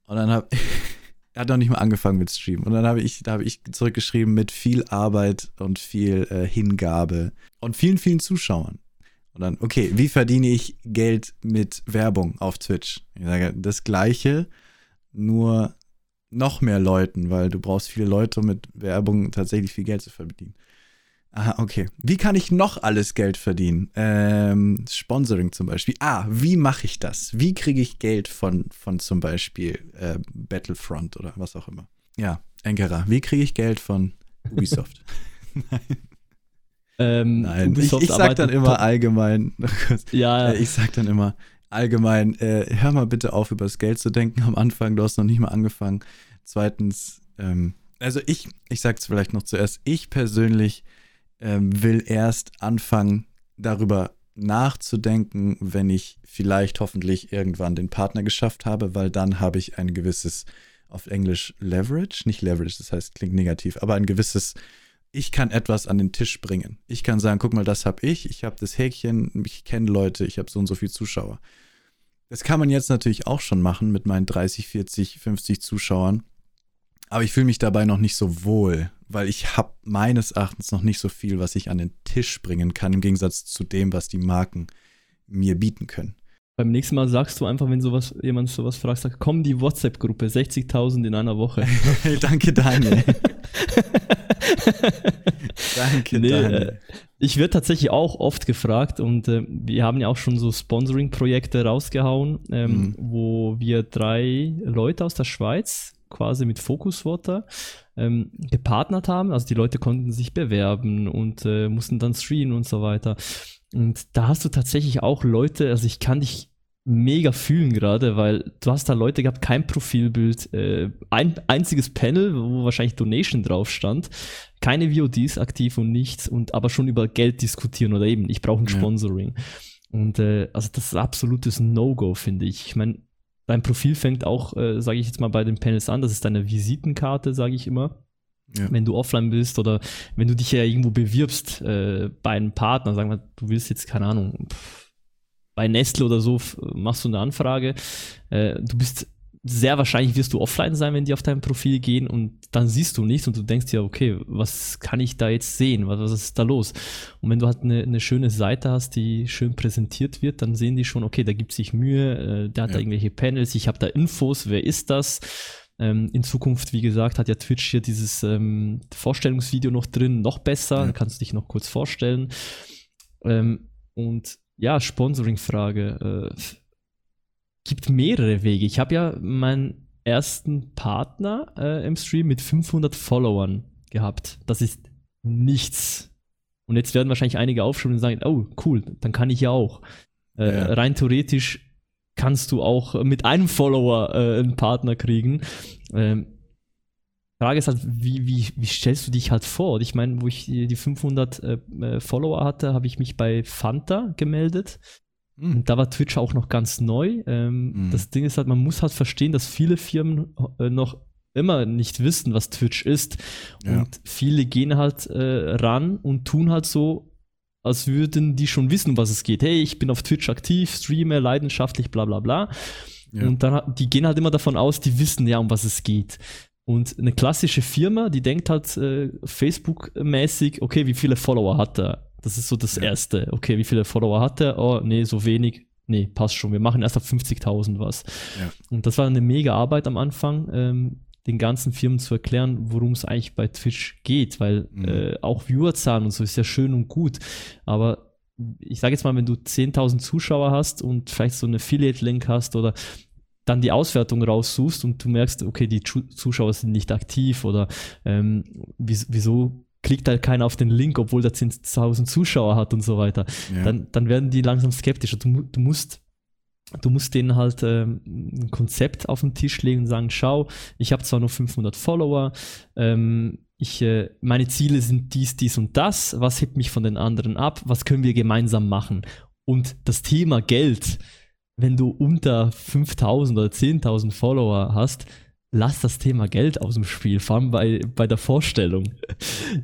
Und dann habe [LAUGHS] er hat noch nicht mal angefangen mit Streamen. Und dann habe ich, da habe ich zurückgeschrieben mit viel Arbeit und viel äh, Hingabe und vielen, vielen Zuschauern. Und dann, okay, wie verdiene ich Geld mit Werbung auf Twitch? Ich sage, das gleiche, nur noch mehr Leuten, weil du brauchst viele Leute, um mit Werbung tatsächlich viel Geld zu verdienen. Aha, okay. Wie kann ich noch alles Geld verdienen? Ähm, Sponsoring zum Beispiel. Ah, wie mache ich das? Wie kriege ich Geld von, von zum Beispiel äh, Battlefront oder was auch immer? Ja, Enkera. Wie kriege ich Geld von Ubisoft. Nein. [LAUGHS] Ähm, Nein, ich, [LAUGHS] ich sag dann immer allgemein, ja, ich sag dann immer allgemein, äh, hör mal bitte auf, über das Geld zu denken am Anfang, du hast noch nicht mal angefangen. Zweitens, ähm, also ich, ich sag's vielleicht noch zuerst, ich persönlich ähm, will erst anfangen, darüber nachzudenken, wenn ich vielleicht hoffentlich irgendwann den Partner geschafft habe, weil dann habe ich ein gewisses, auf Englisch Leverage, nicht Leverage, das heißt klingt negativ, aber ein gewisses, ich kann etwas an den Tisch bringen. Ich kann sagen, guck mal, das habe ich, ich habe das Häkchen, ich kenne Leute, ich habe so und so viele Zuschauer. Das kann man jetzt natürlich auch schon machen mit meinen 30, 40, 50 Zuschauern. Aber ich fühle mich dabei noch nicht so wohl, weil ich habe meines Erachtens noch nicht so viel, was ich an den Tisch bringen kann, im Gegensatz zu dem, was die Marken mir bieten können. Beim nächsten Mal sagst du einfach, wenn sowas, jemand sowas fragt, sag, komm die WhatsApp-Gruppe, 60.000 in einer Woche. [LAUGHS] Danke, Daniel. [LAUGHS] Danke, nee, Daniel. Äh, ich werde tatsächlich auch oft gefragt und äh, wir haben ja auch schon so Sponsoring-Projekte rausgehauen, ähm, mhm. wo wir drei Leute aus der Schweiz quasi mit Focus Water ähm, gepartnert haben. Also die Leute konnten sich bewerben und äh, mussten dann streamen und so weiter. Und da hast du tatsächlich auch Leute, also ich kann dich mega fühlen gerade, weil du hast da Leute gehabt, kein Profilbild, äh, ein einziges Panel, wo wahrscheinlich Donation drauf stand, keine VODs aktiv und nichts und aber schon über Geld diskutieren oder eben, ich brauche ein Sponsoring. Ja. Und äh, also das ist absolutes No-Go, finde ich. Ich meine, dein Profil fängt auch, äh, sage ich jetzt mal, bei den Panels an. Das ist deine Visitenkarte, sage ich immer. Ja. Wenn du offline bist oder wenn du dich ja irgendwo bewirbst äh, bei einem Partner, sagen wir, du willst jetzt, keine Ahnung, pff, bei Nestle oder so machst du eine Anfrage, äh, du bist sehr wahrscheinlich wirst du offline sein, wenn die auf dein Profil gehen und dann siehst du nichts und du denkst dir, okay, was kann ich da jetzt sehen? Was, was ist da los? Und wenn du halt eine, eine schöne Seite hast, die schön präsentiert wird, dann sehen die schon, okay, da gibt sich Mühe, äh, der hat ja. da irgendwelche Panels, ich habe da Infos, wer ist das? Ähm, in Zukunft, wie gesagt, hat ja Twitch hier dieses ähm, Vorstellungsvideo noch drin, noch besser, ja. dann kannst du dich noch kurz vorstellen. Ähm, und ja, Sponsoring-Frage. Äh, gibt mehrere Wege. Ich habe ja meinen ersten Partner äh, im Stream mit 500 Followern gehabt. Das ist nichts. Und jetzt werden wahrscheinlich einige aufschreiben und sagen, oh, cool, dann kann ich ja auch. Äh, ja. Rein theoretisch kannst du auch mit einem Follower äh, einen Partner kriegen. Ähm, Frage ist halt, wie, wie, wie stellst du dich halt vor? Und ich meine, wo ich die 500 äh, äh, Follower hatte, habe ich mich bei Fanta gemeldet. Mhm. Und da war Twitch auch noch ganz neu. Ähm, mhm. Das Ding ist halt, man muss halt verstehen, dass viele Firmen äh, noch immer nicht wissen, was Twitch ist. Ja. Und viele gehen halt äh, ran und tun halt so, als würden die schon wissen, was es geht. Hey, ich bin auf Twitch aktiv, streame leidenschaftlich, bla bla bla. Ja. Und dann, die gehen halt immer davon aus, die wissen ja, um was es geht. Und eine klassische Firma, die denkt halt äh, Facebook-mäßig, okay, wie viele Follower hat er? Das ist so das ja. Erste. Okay, wie viele Follower hat er? Oh, nee, so wenig. Nee, passt schon. Wir machen erst ab 50.000 was. Ja. Und das war eine mega Arbeit am Anfang, ähm, den ganzen Firmen zu erklären, worum es eigentlich bei Twitch geht, weil mhm. äh, auch Viewerzahlen und so ist ja schön und gut. Aber ich sage jetzt mal, wenn du 10.000 Zuschauer hast und vielleicht so einen Affiliate-Link hast oder dann die Auswertung raussuchst und du merkst, okay, die Zuschauer sind nicht aktiv oder ähm, wieso klickt halt keiner auf den Link, obwohl der 10.000 Zuschauer hat und so weiter. Ja. Dann, dann werden die langsam skeptischer. Du, du musst du musst denen halt ähm, ein Konzept auf den Tisch legen und sagen, schau, ich habe zwar nur 500 Follower, ähm, ich, äh, meine Ziele sind dies, dies und das, was hebt mich von den anderen ab, was können wir gemeinsam machen? Und das Thema Geld, wenn du unter 5000 oder 10.000 Follower hast, lass das Thema Geld aus dem Spiel, vor allem bei, bei der Vorstellung.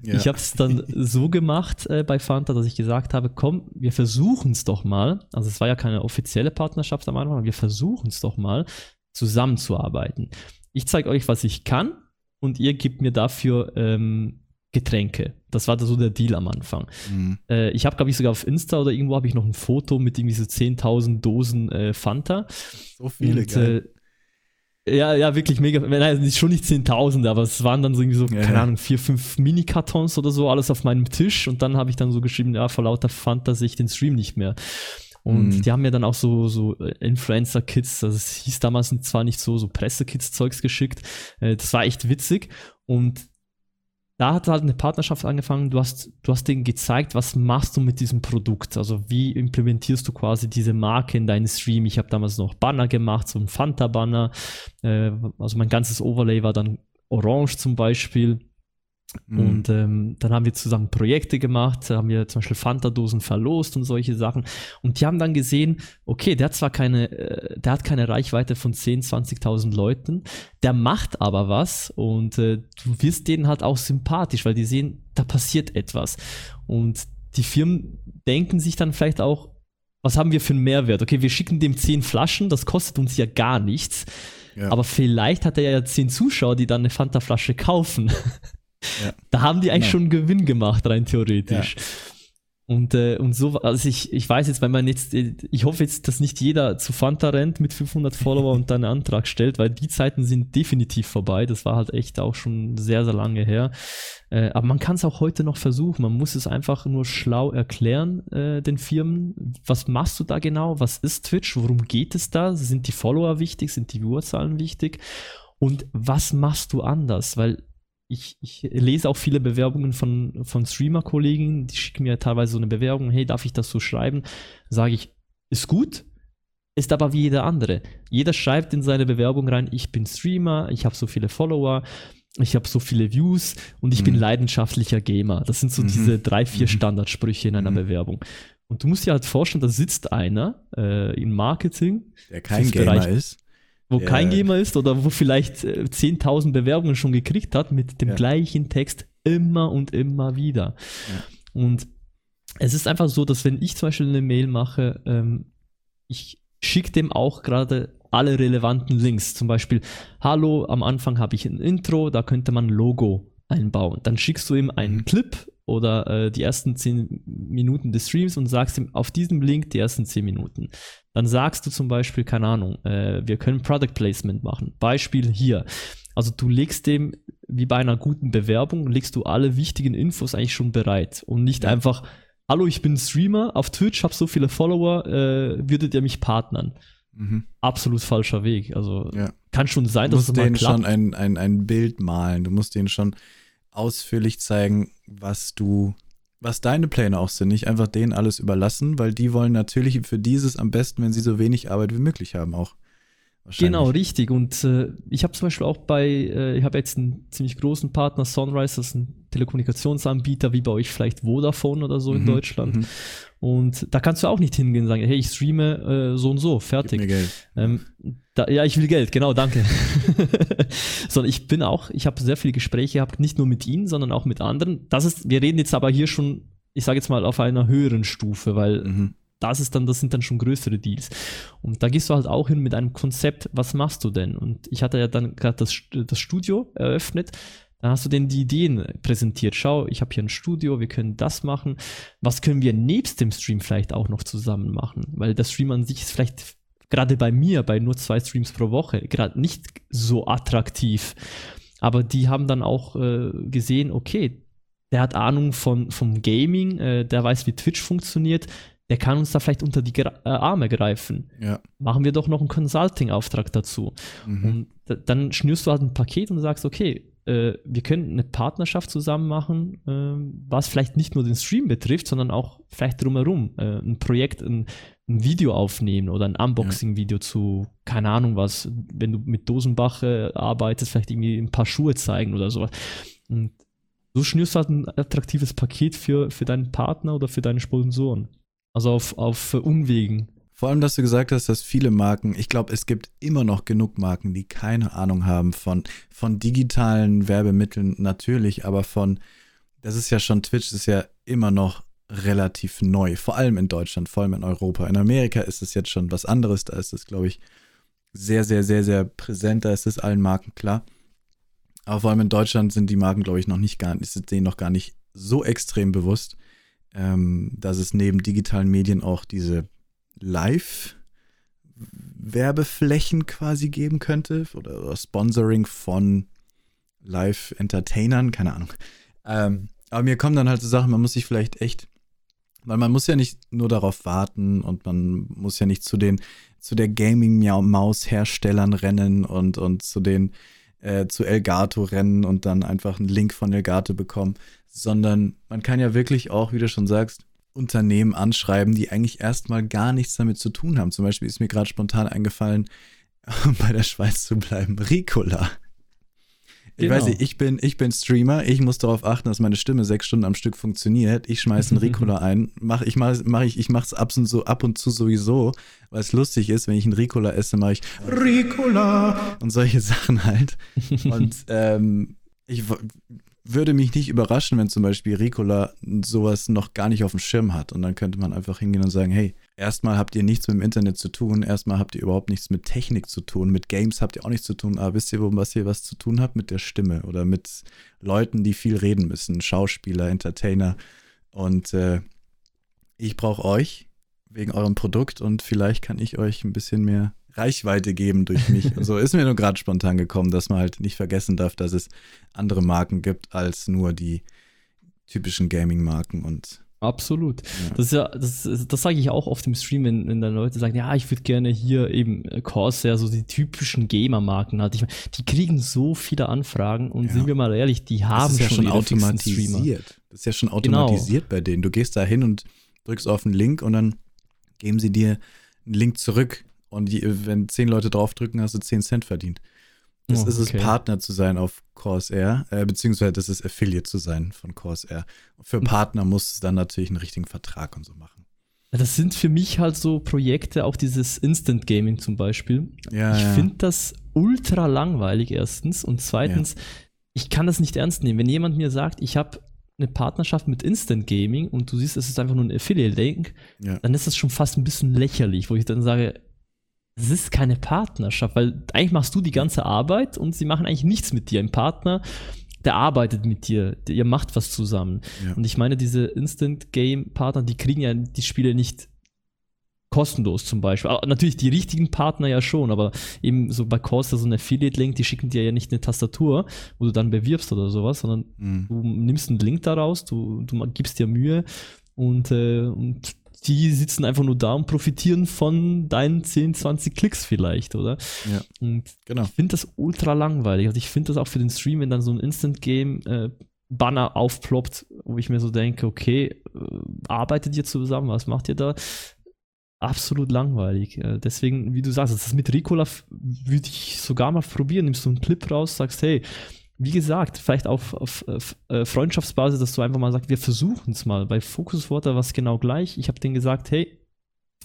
Ja. Ich habe es dann [LAUGHS] so gemacht äh, bei Fanta, dass ich gesagt habe, komm, wir versuchen es doch mal. Also es war ja keine offizielle Partnerschaft am Anfang, aber wir versuchen es doch mal, zusammenzuarbeiten. Ich zeige euch, was ich kann und ihr gebt mir dafür ähm, Getränke. Das war so der Deal am Anfang. Mhm. Äh, ich habe, glaube ich, sogar auf Insta oder irgendwo habe ich noch ein Foto mit irgendwie so 10.000 Dosen äh, Fanta. So viele, und, geil. Ja, ja, wirklich mega. Nein, schon nicht Zehntausende, aber es waren dann so irgendwie so, ja, keine ja. Ahnung, vier, fünf Mini-Kartons oder so, alles auf meinem Tisch. Und dann habe ich dann so geschrieben, ja, vor lauter Fanta sehe ich den Stream nicht mehr. Und mhm. die haben mir dann auch so, so äh, Influencer-Kits, also es hieß damals zwar nicht so, so Presse-Kits-Zeugs geschickt. Äh, das war echt witzig. Und da hat halt eine Partnerschaft angefangen. Du hast, du hast denen gezeigt, was machst du mit diesem Produkt? Also wie implementierst du quasi diese Marke in deinen Stream? Ich habe damals noch Banner gemacht, so ein Fanta-Banner. Äh, also mein ganzes Overlay war dann orange zum Beispiel. Mhm. Und ähm, dann haben wir zusammen Projekte gemacht, haben wir zum Beispiel Fanta-Dosen verlost und solche Sachen. Und die haben dann gesehen, okay, der hat zwar keine, äh, der hat keine Reichweite von 10, 20.000 Leuten, der macht aber was und äh, du wirst denen halt auch sympathisch, weil die sehen, da passiert etwas. Und die Firmen denken sich dann vielleicht auch, was haben wir für einen Mehrwert? Okay, wir schicken dem 10 Flaschen, das kostet uns ja gar nichts. Ja. Aber vielleicht hat er ja 10 Zuschauer, die dann eine Fanta-Flasche kaufen. [LAUGHS] Ja. Da haben die eigentlich genau. schon Gewinn gemacht, rein theoretisch. Ja. Und, äh, und so, also ich, ich weiß jetzt, wenn man jetzt, ich hoffe jetzt, dass nicht jeder zu Fanta rennt mit 500 Follower und dann einen Antrag stellt, weil die Zeiten sind definitiv vorbei. Das war halt echt auch schon sehr, sehr lange her. Äh, aber man kann es auch heute noch versuchen. Man muss es einfach nur schlau erklären, äh, den Firmen. Was machst du da genau? Was ist Twitch? Worum geht es da? Sind die Follower wichtig? Sind die Viewerzahlen wichtig? Und was machst du anders? Weil ich, ich lese auch viele Bewerbungen von, von Streamer-Kollegen, die schicken mir teilweise so eine Bewerbung, hey, darf ich das so schreiben? Sage ich, ist gut, ist aber wie jeder andere. Jeder schreibt in seine Bewerbung rein, ich bin Streamer, ich habe so viele Follower, ich habe so viele Views und ich mhm. bin leidenschaftlicher Gamer. Das sind so mhm. diese drei, vier mhm. Standardsprüche in einer mhm. Bewerbung. Und du musst dir halt vorstellen, da sitzt einer äh, im Marketing. Der kein Gamer Bereich, ist wo ja. kein Gamer ist oder wo vielleicht 10.000 äh, Bewerbungen schon gekriegt hat mit dem ja. gleichen Text immer und immer wieder. Ja. Und es ist einfach so, dass wenn ich zum Beispiel eine Mail mache, ähm, ich schicke dem auch gerade alle relevanten Links. Zum Beispiel, hallo, am Anfang habe ich ein Intro, da könnte man ein Logo einbauen. Dann schickst du ihm einen mhm. Clip oder äh, die ersten 10 Minuten des Streams und sagst ihm auf diesem Link die ersten 10 Minuten. Dann sagst du zum Beispiel, keine Ahnung, äh, wir können Product Placement machen. Beispiel hier. Also du legst dem, wie bei einer guten Bewerbung, legst du alle wichtigen Infos eigentlich schon bereit und nicht ja. einfach, hallo, ich bin Streamer auf Twitch, habe so viele Follower, äh, würdet ihr mich partnern? Mhm. Absolut falscher Weg. Also ja. kann schon sein, dass es mal klappt. Du musst denen schon ein, ein, ein Bild malen. Du musst denen schon ausführlich zeigen, was du was deine Pläne auch sind, nicht einfach denen alles überlassen, weil die wollen natürlich für dieses am besten, wenn sie so wenig Arbeit wie möglich haben, auch. Genau, richtig. Und äh, ich habe zum Beispiel auch bei, äh, ich habe jetzt einen ziemlich großen Partner, Sunrise, das ist ein Telekommunikationsanbieter, wie bei euch vielleicht Vodafone oder so mhm, in Deutschland. Mhm. Und da kannst du auch nicht hingehen und sagen, hey, ich streame äh, so und so, fertig. Ähm, da, ja, ich will Geld, genau, danke. [LAUGHS] sondern ich bin auch, ich habe sehr viele Gespräche gehabt, nicht nur mit ihnen, sondern auch mit anderen. Das ist, wir reden jetzt aber hier schon, ich sage jetzt mal, auf einer höheren Stufe, weil mhm. das ist dann, das sind dann schon größere Deals. Und da gehst du halt auch hin mit einem Konzept, was machst du denn? Und ich hatte ja dann gerade das, das Studio eröffnet dann hast du denen die Ideen präsentiert. Schau, ich habe hier ein Studio, wir können das machen. Was können wir nebst dem Stream vielleicht auch noch zusammen machen? Weil das Stream an sich ist vielleicht gerade bei mir, bei nur zwei Streams pro Woche, gerade nicht so attraktiv. Aber die haben dann auch äh, gesehen, okay, der hat Ahnung von, vom Gaming, äh, der weiß, wie Twitch funktioniert, der kann uns da vielleicht unter die Gra äh, Arme greifen. Ja. Machen wir doch noch einen Consulting-Auftrag dazu. Mhm. Und dann schnürst du halt ein Paket und sagst, okay, äh, wir können eine Partnerschaft zusammen machen, äh, was vielleicht nicht nur den Stream betrifft, sondern auch vielleicht drumherum. Äh, ein Projekt, ein, ein, Video aufnehmen oder ein Unboxing-Video zu, keine Ahnung was, wenn du mit Dosenbach äh, arbeitest, vielleicht irgendwie ein paar Schuhe zeigen oder sowas. Und so schnürst du halt ein attraktives Paket für, für deinen Partner oder für deine Sponsoren. Also auf, auf Umwegen vor allem, dass du gesagt hast, dass viele Marken, ich glaube, es gibt immer noch genug Marken, die keine Ahnung haben von, von digitalen Werbemitteln natürlich, aber von, das ist ja schon, Twitch ist ja immer noch relativ neu, vor allem in Deutschland, vor allem in Europa. In Amerika ist es jetzt schon was anderes, da ist es, glaube ich, sehr, sehr, sehr, sehr präsent, da ist es allen Marken klar. Aber vor allem in Deutschland sind die Marken, glaube ich, noch nicht gar, ist denen noch gar nicht so extrem bewusst, ähm, dass es neben digitalen Medien auch diese Live-Werbeflächen quasi geben könnte oder, Sponsoring von Live-Entertainern, keine Ahnung. Ähm, aber mir kommen dann halt so Sachen, man muss sich vielleicht echt, weil man muss ja nicht nur darauf warten und man muss ja nicht zu den, zu der Gaming-Maus-Herstellern rennen und, und zu den äh, zu Elgato rennen und dann einfach einen Link von Elgato bekommen, sondern man kann ja wirklich auch, wie du schon sagst, Unternehmen anschreiben, die eigentlich erstmal gar nichts damit zu tun haben. Zum Beispiel ist mir gerade spontan eingefallen, um [LAUGHS] bei der Schweiz zu bleiben, Ricola. Ich genau. weiß nicht, ich bin, ich bin Streamer, ich muss darauf achten, dass meine Stimme sechs Stunden am Stück funktioniert. Ich schmeiße einen Ricola [LAUGHS] ein, mach, ich mach, mach ich, ich mach's ab und, so, ab und zu sowieso, weil es lustig ist, wenn ich einen Ricola esse, mache ich Ricola und solche [LAUGHS] Sachen halt. und ähm, ich würde mich nicht überraschen, wenn zum Beispiel Ricola sowas noch gar nicht auf dem Schirm hat. Und dann könnte man einfach hingehen und sagen, hey, erstmal habt ihr nichts mit dem Internet zu tun, erstmal habt ihr überhaupt nichts mit Technik zu tun, mit Games habt ihr auch nichts zu tun, aber wisst ihr, was ihr was zu tun habt? Mit der Stimme oder mit Leuten, die viel reden müssen, Schauspieler, Entertainer. Und äh, ich brauche euch wegen eurem Produkt und vielleicht kann ich euch ein bisschen mehr Reichweite geben durch mich. [LAUGHS] so ist mir nur gerade spontan gekommen, dass man halt nicht vergessen darf, dass es andere Marken gibt als nur die typischen Gaming-Marken und Absolut. Ja. Das ist ja, das, das sage ich auch oft im Stream, wenn, wenn dann Leute sagen, ja, ich würde gerne hier eben Corsair, so die typischen Gamer-Marken. Ich mein, die kriegen so viele Anfragen und ja. sind wir mal ehrlich, die haben das ist ja schon, schon automatisiert. Das ist ja schon genau. automatisiert genau. bei denen. Du gehst da hin und drückst auf einen Link und dann geben sie dir einen Link zurück. Und die, wenn zehn Leute draufdrücken, hast du zehn Cent verdient. Das oh, ist es, Partner zu sein auf Corsair, äh, beziehungsweise das ist Affiliate zu sein von Corsair. Für hm. Partner muss es dann natürlich einen richtigen Vertrag und so machen. Das sind für mich halt so Projekte, auch dieses Instant Gaming zum Beispiel. Ja, ich ja. finde das ultra langweilig erstens und zweitens, ja. ich kann das nicht ernst nehmen. Wenn jemand mir sagt, ich habe eine Partnerschaft mit Instant Gaming und du siehst, es ist einfach nur ein Affiliate-Link, dann ist das schon fast ein bisschen lächerlich, wo ich dann sage, es ist keine Partnerschaft, weil eigentlich machst du die ganze Arbeit und sie machen eigentlich nichts mit dir. Ein Partner, der arbeitet mit dir, der, ihr macht was zusammen. Ja. Und ich meine, diese Instant-Game-Partner, die kriegen ja die Spiele nicht kostenlos zum Beispiel. Aber natürlich die richtigen Partner ja schon, aber eben so bei Corsa so ein Affiliate-Link, die schicken dir ja nicht eine Tastatur, wo du dann bewirbst oder sowas, sondern mhm. du nimmst einen Link daraus, du, du gibst dir Mühe und, äh, und die sitzen einfach nur da und profitieren von deinen 10, 20 Klicks vielleicht, oder? Ja. Und genau. ich finde das ultra langweilig. Also ich finde das auch für den Stream, wenn dann so ein Instant-Game äh, Banner aufploppt, wo ich mir so denke, okay, äh, arbeitet ihr zusammen, was macht ihr da? Absolut langweilig. Äh, deswegen, wie du sagst, das mit Ricola würde ich sogar mal probieren. Nimmst du einen Clip raus, sagst, hey, wie gesagt, vielleicht auf, auf, auf äh, Freundschaftsbasis, dass du einfach mal sagst, wir versuchen es mal. Bei Focus Water war es genau gleich. Ich habe denen gesagt, hey,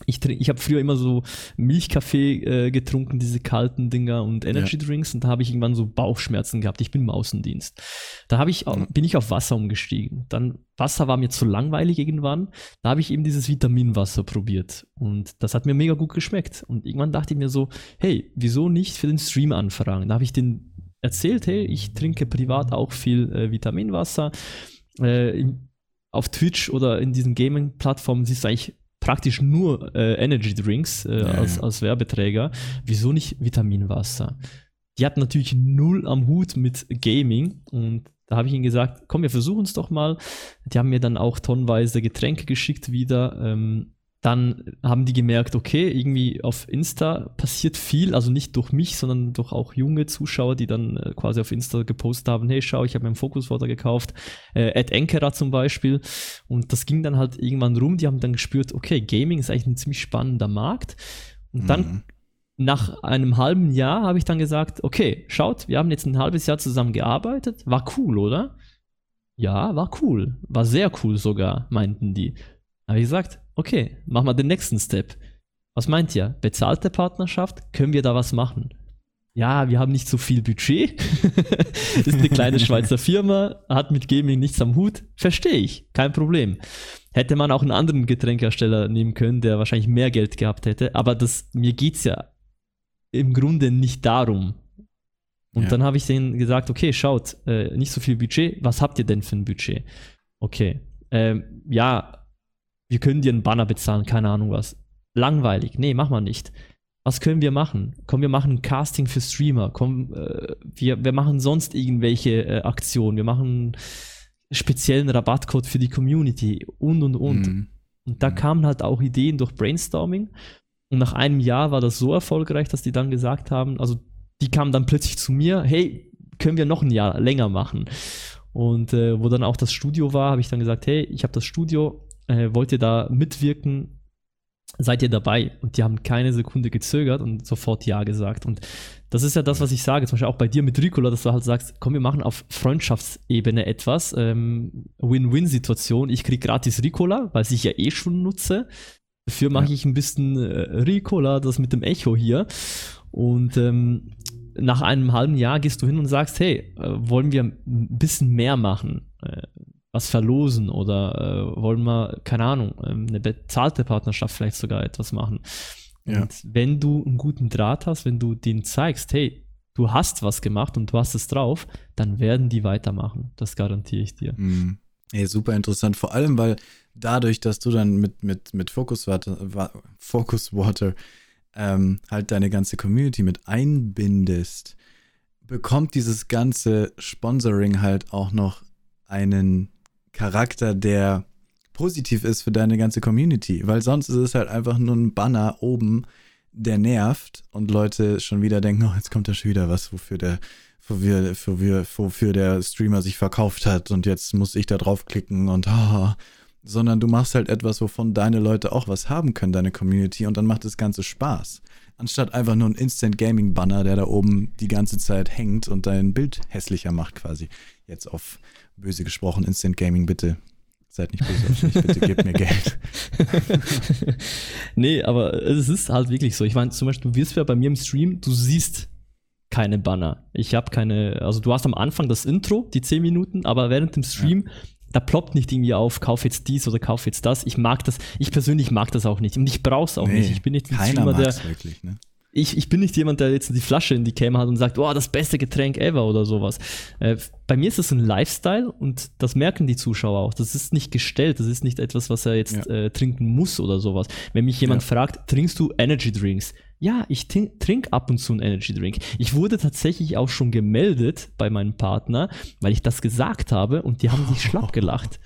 ich, ich habe früher immer so Milchkaffee äh, getrunken, diese kalten Dinger und Energy ja. Drinks und da habe ich irgendwann so Bauchschmerzen gehabt. Ich bin im Außendienst. Da habe ich, mhm. bin ich auf Wasser umgestiegen. Dann Wasser war mir zu langweilig irgendwann. Da habe ich eben dieses Vitaminwasser probiert und das hat mir mega gut geschmeckt. Und irgendwann dachte ich mir so, hey, wieso nicht für den Stream anfragen? Da habe ich den erzählt, hey, ich trinke privat auch viel äh, Vitaminwasser. Äh, in, auf Twitch oder in diesen Gaming-Plattformen siehst du eigentlich praktisch nur äh, Energy Drinks äh, ja, als, ja. als Werbeträger. Wieso nicht Vitaminwasser? Die hatten natürlich null am Hut mit Gaming und da habe ich ihnen gesagt, komm, wir versuchen es doch mal. Die haben mir dann auch tonnenweise Getränke geschickt wieder. Ähm, dann haben die gemerkt, okay, irgendwie auf Insta passiert viel, also nicht durch mich, sondern durch auch junge Zuschauer, die dann äh, quasi auf Insta gepostet haben, hey, schau, ich habe mir einen Fokuswater gekauft, äh, Ed Enkera zum Beispiel. Und das ging dann halt irgendwann rum, die haben dann gespürt, okay, Gaming ist eigentlich ein ziemlich spannender Markt. Und dann mhm. nach einem halben Jahr habe ich dann gesagt, okay, schaut, wir haben jetzt ein halbes Jahr zusammen gearbeitet, war cool, oder? Ja, war cool, war sehr cool sogar, meinten die. Habe ich gesagt, okay, machen wir den nächsten Step. Was meint ihr? Bezahlte Partnerschaft? Können wir da was machen? Ja, wir haben nicht so viel Budget. [LAUGHS] ist eine kleine [LAUGHS] Schweizer Firma, hat mit Gaming nichts am Hut. Verstehe ich, kein Problem. Hätte man auch einen anderen Getränkehersteller nehmen können, der wahrscheinlich mehr Geld gehabt hätte. Aber das, mir geht es ja im Grunde nicht darum. Und ja. dann habe ich denen gesagt, okay, schaut, äh, nicht so viel Budget, was habt ihr denn für ein Budget? Okay, ähm, ja, wir können dir einen Banner bezahlen, keine Ahnung was. Langweilig. Nee, mach mal nicht. Was können wir machen? Komm, wir machen ein Casting für Streamer. Komm, äh, wir, wir machen sonst irgendwelche äh, Aktionen. Wir machen speziellen Rabattcode für die Community und und und. Mhm. Und da mhm. kamen halt auch Ideen durch Brainstorming. Und nach einem Jahr war das so erfolgreich, dass die dann gesagt haben, also die kamen dann plötzlich zu mir, hey, können wir noch ein Jahr länger machen? Und äh, wo dann auch das Studio war, habe ich dann gesagt, hey, ich habe das Studio, äh, wollt ihr da mitwirken? Seid ihr dabei? Und die haben keine Sekunde gezögert und sofort Ja gesagt. Und das ist ja das, was ich sage, zum Beispiel auch bei dir mit Ricola, dass du halt sagst, komm, wir machen auf Freundschaftsebene etwas, ähm, Win-Win-Situation. Ich krieg gratis Ricola, weil ich ja eh schon nutze. Dafür mache ja. ich ein bisschen äh, Ricola, das mit dem Echo hier. Und ähm, nach einem halben Jahr gehst du hin und sagst, hey, äh, wollen wir ein bisschen mehr machen? Äh, was verlosen oder äh, wollen wir, keine Ahnung, ähm, eine bezahlte Partnerschaft vielleicht sogar etwas machen? Ja. Und wenn du einen guten Draht hast, wenn du denen zeigst, hey, du hast was gemacht und du hast es drauf, dann werden die weitermachen. Das garantiere ich dir. Mhm. Hey, super interessant. Vor allem, weil dadurch, dass du dann mit, mit, mit Focus Water, Focus Water ähm, halt deine ganze Community mit einbindest, bekommt dieses ganze Sponsoring halt auch noch einen Charakter, der positiv ist für deine ganze Community, weil sonst ist es halt einfach nur ein Banner oben, der nervt und Leute schon wieder denken, oh, jetzt kommt da schon wieder was, wofür der, wofür, wofür, wofür der Streamer sich verkauft hat und jetzt muss ich da draufklicken und oh, sondern du machst halt etwas, wovon deine Leute auch was haben können, deine Community, und dann macht das Ganze Spaß. Anstatt einfach nur ein Instant Gaming Banner, der da oben die ganze Zeit hängt und dein Bild hässlicher macht, quasi. Jetzt auf böse gesprochen, Instant Gaming, bitte. Seid nicht böse auf mich, bitte gebt mir Geld. [LAUGHS] nee, aber es ist halt wirklich so. Ich meine, zum Beispiel, du wirst ja bei mir im Stream, du siehst keine Banner. Ich habe keine, also du hast am Anfang das Intro, die 10 Minuten, aber während dem Stream ja da ploppt nicht irgendwie auf, kauf jetzt dies oder kauf jetzt das. Ich mag das, ich persönlich mag das auch nicht und ich brauch's auch nee, nicht. Ich bin nicht ein Streamer, der. Wirklich, ne? Ich, ich bin nicht jemand, der jetzt die Flasche in die Cam hat und sagt, oh, das beste Getränk ever oder sowas. Äh, bei mir ist das ein Lifestyle und das merken die Zuschauer auch. Das ist nicht gestellt, das ist nicht etwas, was er jetzt ja. äh, trinken muss oder sowas. Wenn mich jemand ja. fragt, trinkst du Energy Drinks? Ja, ich trinke ab und zu einen Energy Drink. Ich wurde tatsächlich auch schon gemeldet bei meinem Partner, weil ich das gesagt habe und die haben sich schlapp [LAUGHS] gelacht.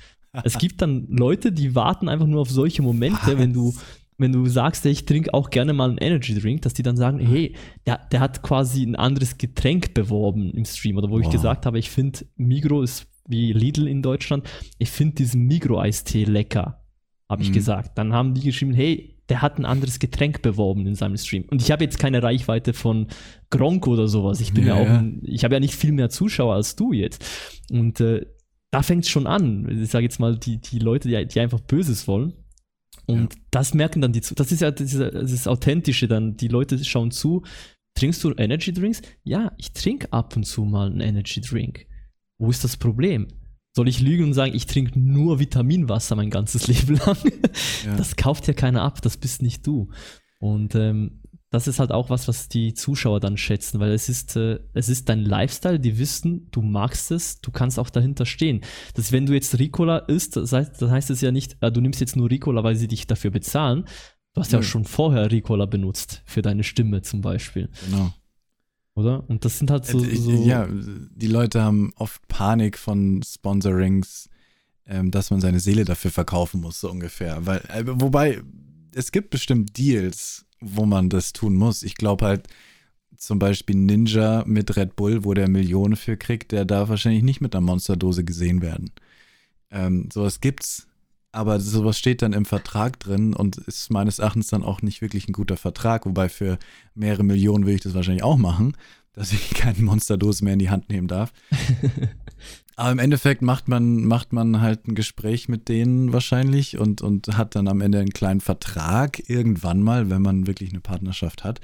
Es gibt dann Leute, die warten einfach nur auf solche Momente, Was? wenn du wenn du sagst, ich trinke auch gerne mal einen Energy Drink, dass die dann sagen, hey, der, der hat quasi ein anderes Getränk beworben im Stream. Oder wo wow. ich gesagt habe, ich finde Migro ist wie Lidl in Deutschland, ich finde diesen Migro-Eistee lecker, habe ich mhm. gesagt. Dann haben die geschrieben, hey, der hat ein anderes Getränk beworben in seinem Stream. Und ich habe jetzt keine Reichweite von Gronk oder sowas. Ich bin ja, ja auch, ein, ich habe ja nicht viel mehr Zuschauer als du jetzt. Und äh, da fängt es schon an. Ich sage jetzt mal, die, die Leute, die, die einfach Böses wollen. Und ja. das merken dann die, das ist ja das, ist das Authentische dann. Die Leute schauen zu. Trinkst du Energy Drinks? Ja, ich trinke ab und zu mal einen Energy Drink. Wo ist das Problem? Soll ich lügen und sagen, ich trinke nur Vitaminwasser mein ganzes [LAUGHS] Leben lang? Ja. Das kauft ja keiner ab, das bist nicht du. Und ähm, das ist halt auch was, was die Zuschauer dann schätzen, weil es ist, äh, es ist dein Lifestyle, die wissen, du magst es, du kannst auch dahinter stehen. Dass wenn du jetzt Ricola isst, das heißt, das heißt es ja nicht, äh, du nimmst jetzt nur Ricola, weil sie dich dafür bezahlen. Du hast ja, ja schon vorher Ricola benutzt, für deine Stimme zum Beispiel. Genau. Oder? Und das sind halt so, äh, so Ja, die Leute haben oft Panik von Sponsorings, ähm, dass man seine Seele dafür verkaufen muss, so ungefähr. Weil, äh, wobei, es gibt bestimmt Deals, wo man das tun muss. Ich glaube halt, zum Beispiel Ninja mit Red Bull, wo der Millionen für kriegt, der darf wahrscheinlich nicht mit einer Monsterdose gesehen werden. Ähm, sowas gibt's, aber sowas steht dann im Vertrag drin und ist meines Erachtens dann auch nicht wirklich ein guter Vertrag, wobei für mehrere Millionen würde ich das wahrscheinlich auch machen, dass ich [LAUGHS] keine Monsterdose mehr in die Hand nehmen darf. [LAUGHS] Aber im Endeffekt macht man, macht man halt ein Gespräch mit denen wahrscheinlich und, und hat dann am Ende einen kleinen Vertrag irgendwann mal, wenn man wirklich eine Partnerschaft hat.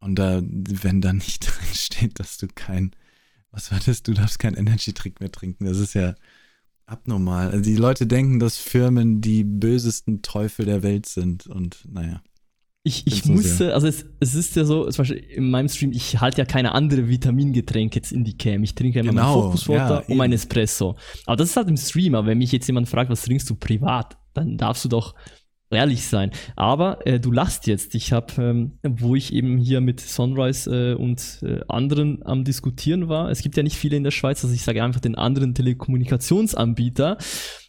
Und da, wenn da nicht [LAUGHS] drin steht, dass du kein, was war das, du darfst keinen Energy-Trick mehr trinken, das ist ja abnormal. Also die Leute denken, dass Firmen die bösesten Teufel der Welt sind und naja. Ich, ich musste, also es, es ist ja so, zum Beispiel in meinem Stream, ich halte ja keine andere Vitamingetränke jetzt in die Cam. Ich trinke ja immer genau, meinen Focuswater ja, und mein Espresso. Aber das ist halt im Stream, aber wenn mich jetzt jemand fragt, was trinkst du privat, dann darfst du doch ehrlich sein. Aber äh, du lachst jetzt. Ich habe, ähm, wo ich eben hier mit Sunrise äh, und äh, anderen am Diskutieren war, es gibt ja nicht viele in der Schweiz, also ich sage einfach den anderen Telekommunikationsanbieter.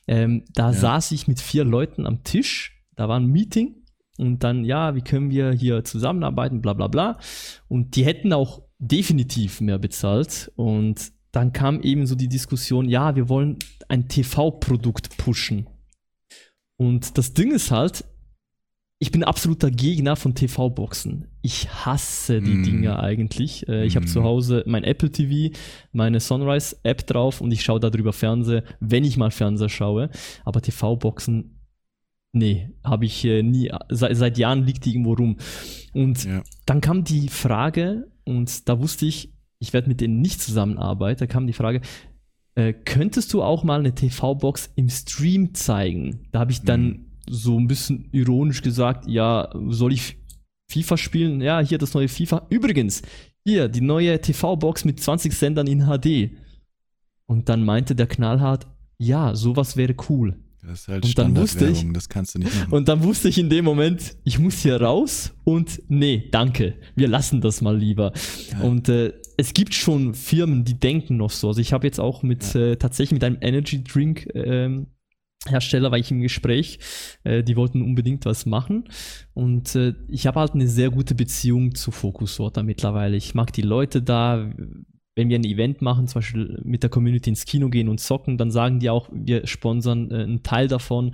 Ähm, da ja. saß ich mit vier Leuten am Tisch, da war ein Meeting und dann, ja, wie können wir hier zusammenarbeiten, bla bla bla. Und die hätten auch definitiv mehr bezahlt. Und dann kam eben so die Diskussion, ja, wir wollen ein TV-Produkt pushen. Und das Ding ist halt, ich bin absoluter Gegner von TV-Boxen. Ich hasse die mm. Dinger eigentlich. Äh, ich mm. habe zu Hause mein Apple TV, meine Sunrise-App drauf und ich schaue darüber Fernseher, wenn ich mal Fernseher schaue. Aber TV-Boxen, nee, habe ich äh, nie. Seit, seit, Jahren liegt die irgendwo rum. Und ja. dann kam die Frage, und da wusste ich, ich werde mit denen nicht zusammenarbeiten. Da kam die Frage, äh, könntest du auch mal eine TV-Box im Stream zeigen? Da habe ich dann mm so ein bisschen ironisch gesagt, ja, soll ich FIFA spielen? Ja, hier das neue FIFA. Übrigens, hier die neue TV-Box mit 20 Sendern in HD. Und dann meinte der knallhart, ja, sowas wäre cool. Das ist halt und dann wusste ich, das kannst du nicht machen. Und dann wusste ich in dem Moment, ich muss hier raus und nee, danke, wir lassen das mal lieber. Ja. Und äh, es gibt schon Firmen, die denken noch so. Also ich habe jetzt auch mit ja. äh, tatsächlich mit einem Energy Drink ähm, Hersteller war ich im Gespräch, äh, die wollten unbedingt was machen und äh, ich habe halt eine sehr gute Beziehung zu Focus Water mittlerweile. Ich mag die Leute da, wenn wir ein Event machen, zum Beispiel mit der Community ins Kino gehen und zocken, dann sagen die auch, wir sponsern äh, einen Teil davon.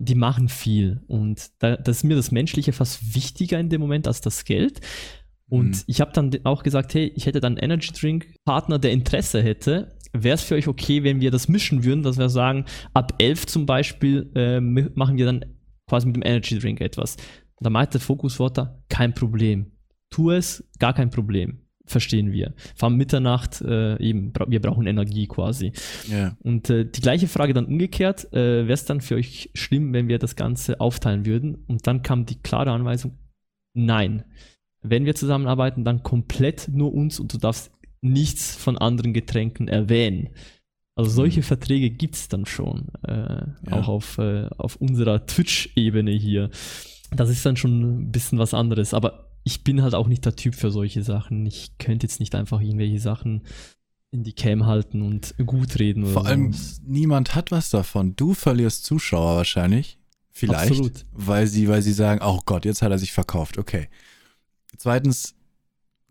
Die machen viel und da, das ist mir das Menschliche fast wichtiger in dem Moment als das Geld. Und mhm. ich habe dann auch gesagt, hey, ich hätte dann einen Energy Drink Partner, der Interesse hätte wäre es für euch okay, wenn wir das mischen würden, dass wir sagen, ab 11 zum Beispiel äh, machen wir dann quasi mit dem Energy Drink etwas. Da meinte Focus Water, kein Problem. Tu es, gar kein Problem. Verstehen wir. Vor Mitternacht, äh, eben, wir brauchen Energie quasi. Yeah. Und äh, die gleiche Frage dann umgekehrt, äh, wäre es dann für euch schlimm, wenn wir das Ganze aufteilen würden? Und dann kam die klare Anweisung, nein. Wenn wir zusammenarbeiten, dann komplett nur uns und du darfst nichts von anderen Getränken erwähnen. Also solche mhm. Verträge gibt es dann schon, äh, ja. auch auf, äh, auf unserer Twitch-Ebene hier. Das ist dann schon ein bisschen was anderes, aber ich bin halt auch nicht der Typ für solche Sachen. Ich könnte jetzt nicht einfach irgendwelche Sachen in die Cam halten und gut reden. Vor allem, niemand hat was davon. Du verlierst Zuschauer wahrscheinlich. Vielleicht. Absolut. Weil sie, weil sie sagen, oh Gott, jetzt hat er sich verkauft. Okay. Zweitens,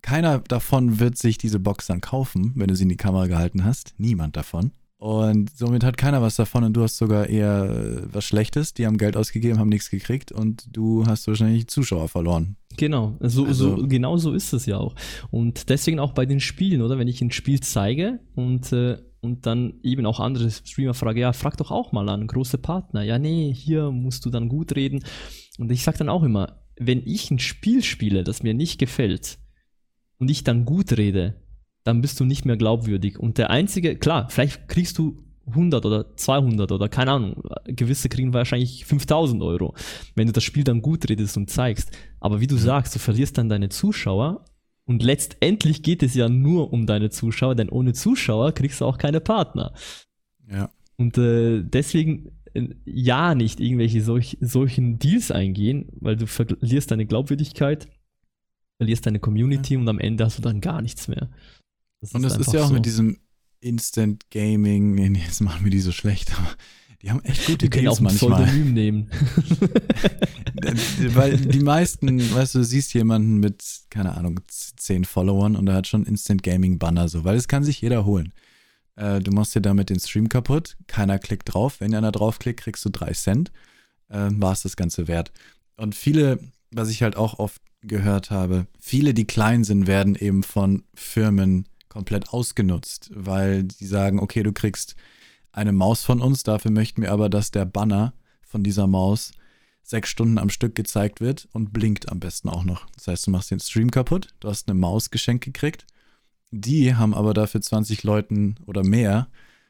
keiner davon wird sich diese Box dann kaufen, wenn du sie in die Kamera gehalten hast. Niemand davon. Und somit hat keiner was davon und du hast sogar eher äh, was Schlechtes. Die haben Geld ausgegeben, haben nichts gekriegt und du hast wahrscheinlich Zuschauer verloren. Genau, so, also, so, genau so ist es ja auch. Und deswegen auch bei den Spielen, oder? Wenn ich ein Spiel zeige und, äh, und dann eben auch andere Streamer frage, ja, frag doch auch mal an, große Partner. Ja, nee, hier musst du dann gut reden. Und ich sag dann auch immer, wenn ich ein Spiel spiele, das mir nicht gefällt, und ich dann gut rede, dann bist du nicht mehr glaubwürdig. Und der einzige, klar, vielleicht kriegst du 100 oder 200 oder keine Ahnung, gewisse kriegen wahrscheinlich 5000 Euro, wenn du das Spiel dann gut redest und zeigst. Aber wie du sagst, du verlierst dann deine Zuschauer und letztendlich geht es ja nur um deine Zuschauer, denn ohne Zuschauer kriegst du auch keine Partner. Ja. Und äh, deswegen äh, ja nicht irgendwelche solch, solchen Deals eingehen, weil du verlierst deine Glaubwürdigkeit verlierst deine Community ja. und am Ende hast du dann gar nichts mehr. Das und das ist, ja auch so. mit diesem Instant Gaming, jetzt machen wir die so schlecht, aber die haben echt gute Deals auch manchmal. Pseudonym nehmen. [LAUGHS] Weil die meisten, weißt du, du siehst jemanden mit, keine Ahnung, zehn Followern und er hat schon Instant Gaming Banner so, weil es kann sich jeder holen. Äh, du machst dir damit den Stream kaputt, keiner klickt drauf, wenn einer draufklickt, kriegst du drei Cent, äh, war es das Ganze wert. Und viele, was ich halt auch oft gehört habe, viele, die klein sind, werden eben von Firmen komplett ausgenutzt, weil die sagen, okay, du kriegst eine Maus von uns, dafür möchten wir aber, dass der Banner von dieser Maus sechs Stunden am Stück gezeigt wird und blinkt am besten auch noch. Das heißt, du machst den Stream kaputt, du hast eine Maus geschenkt gekriegt. Die haben aber dafür 20 Leuten oder mehr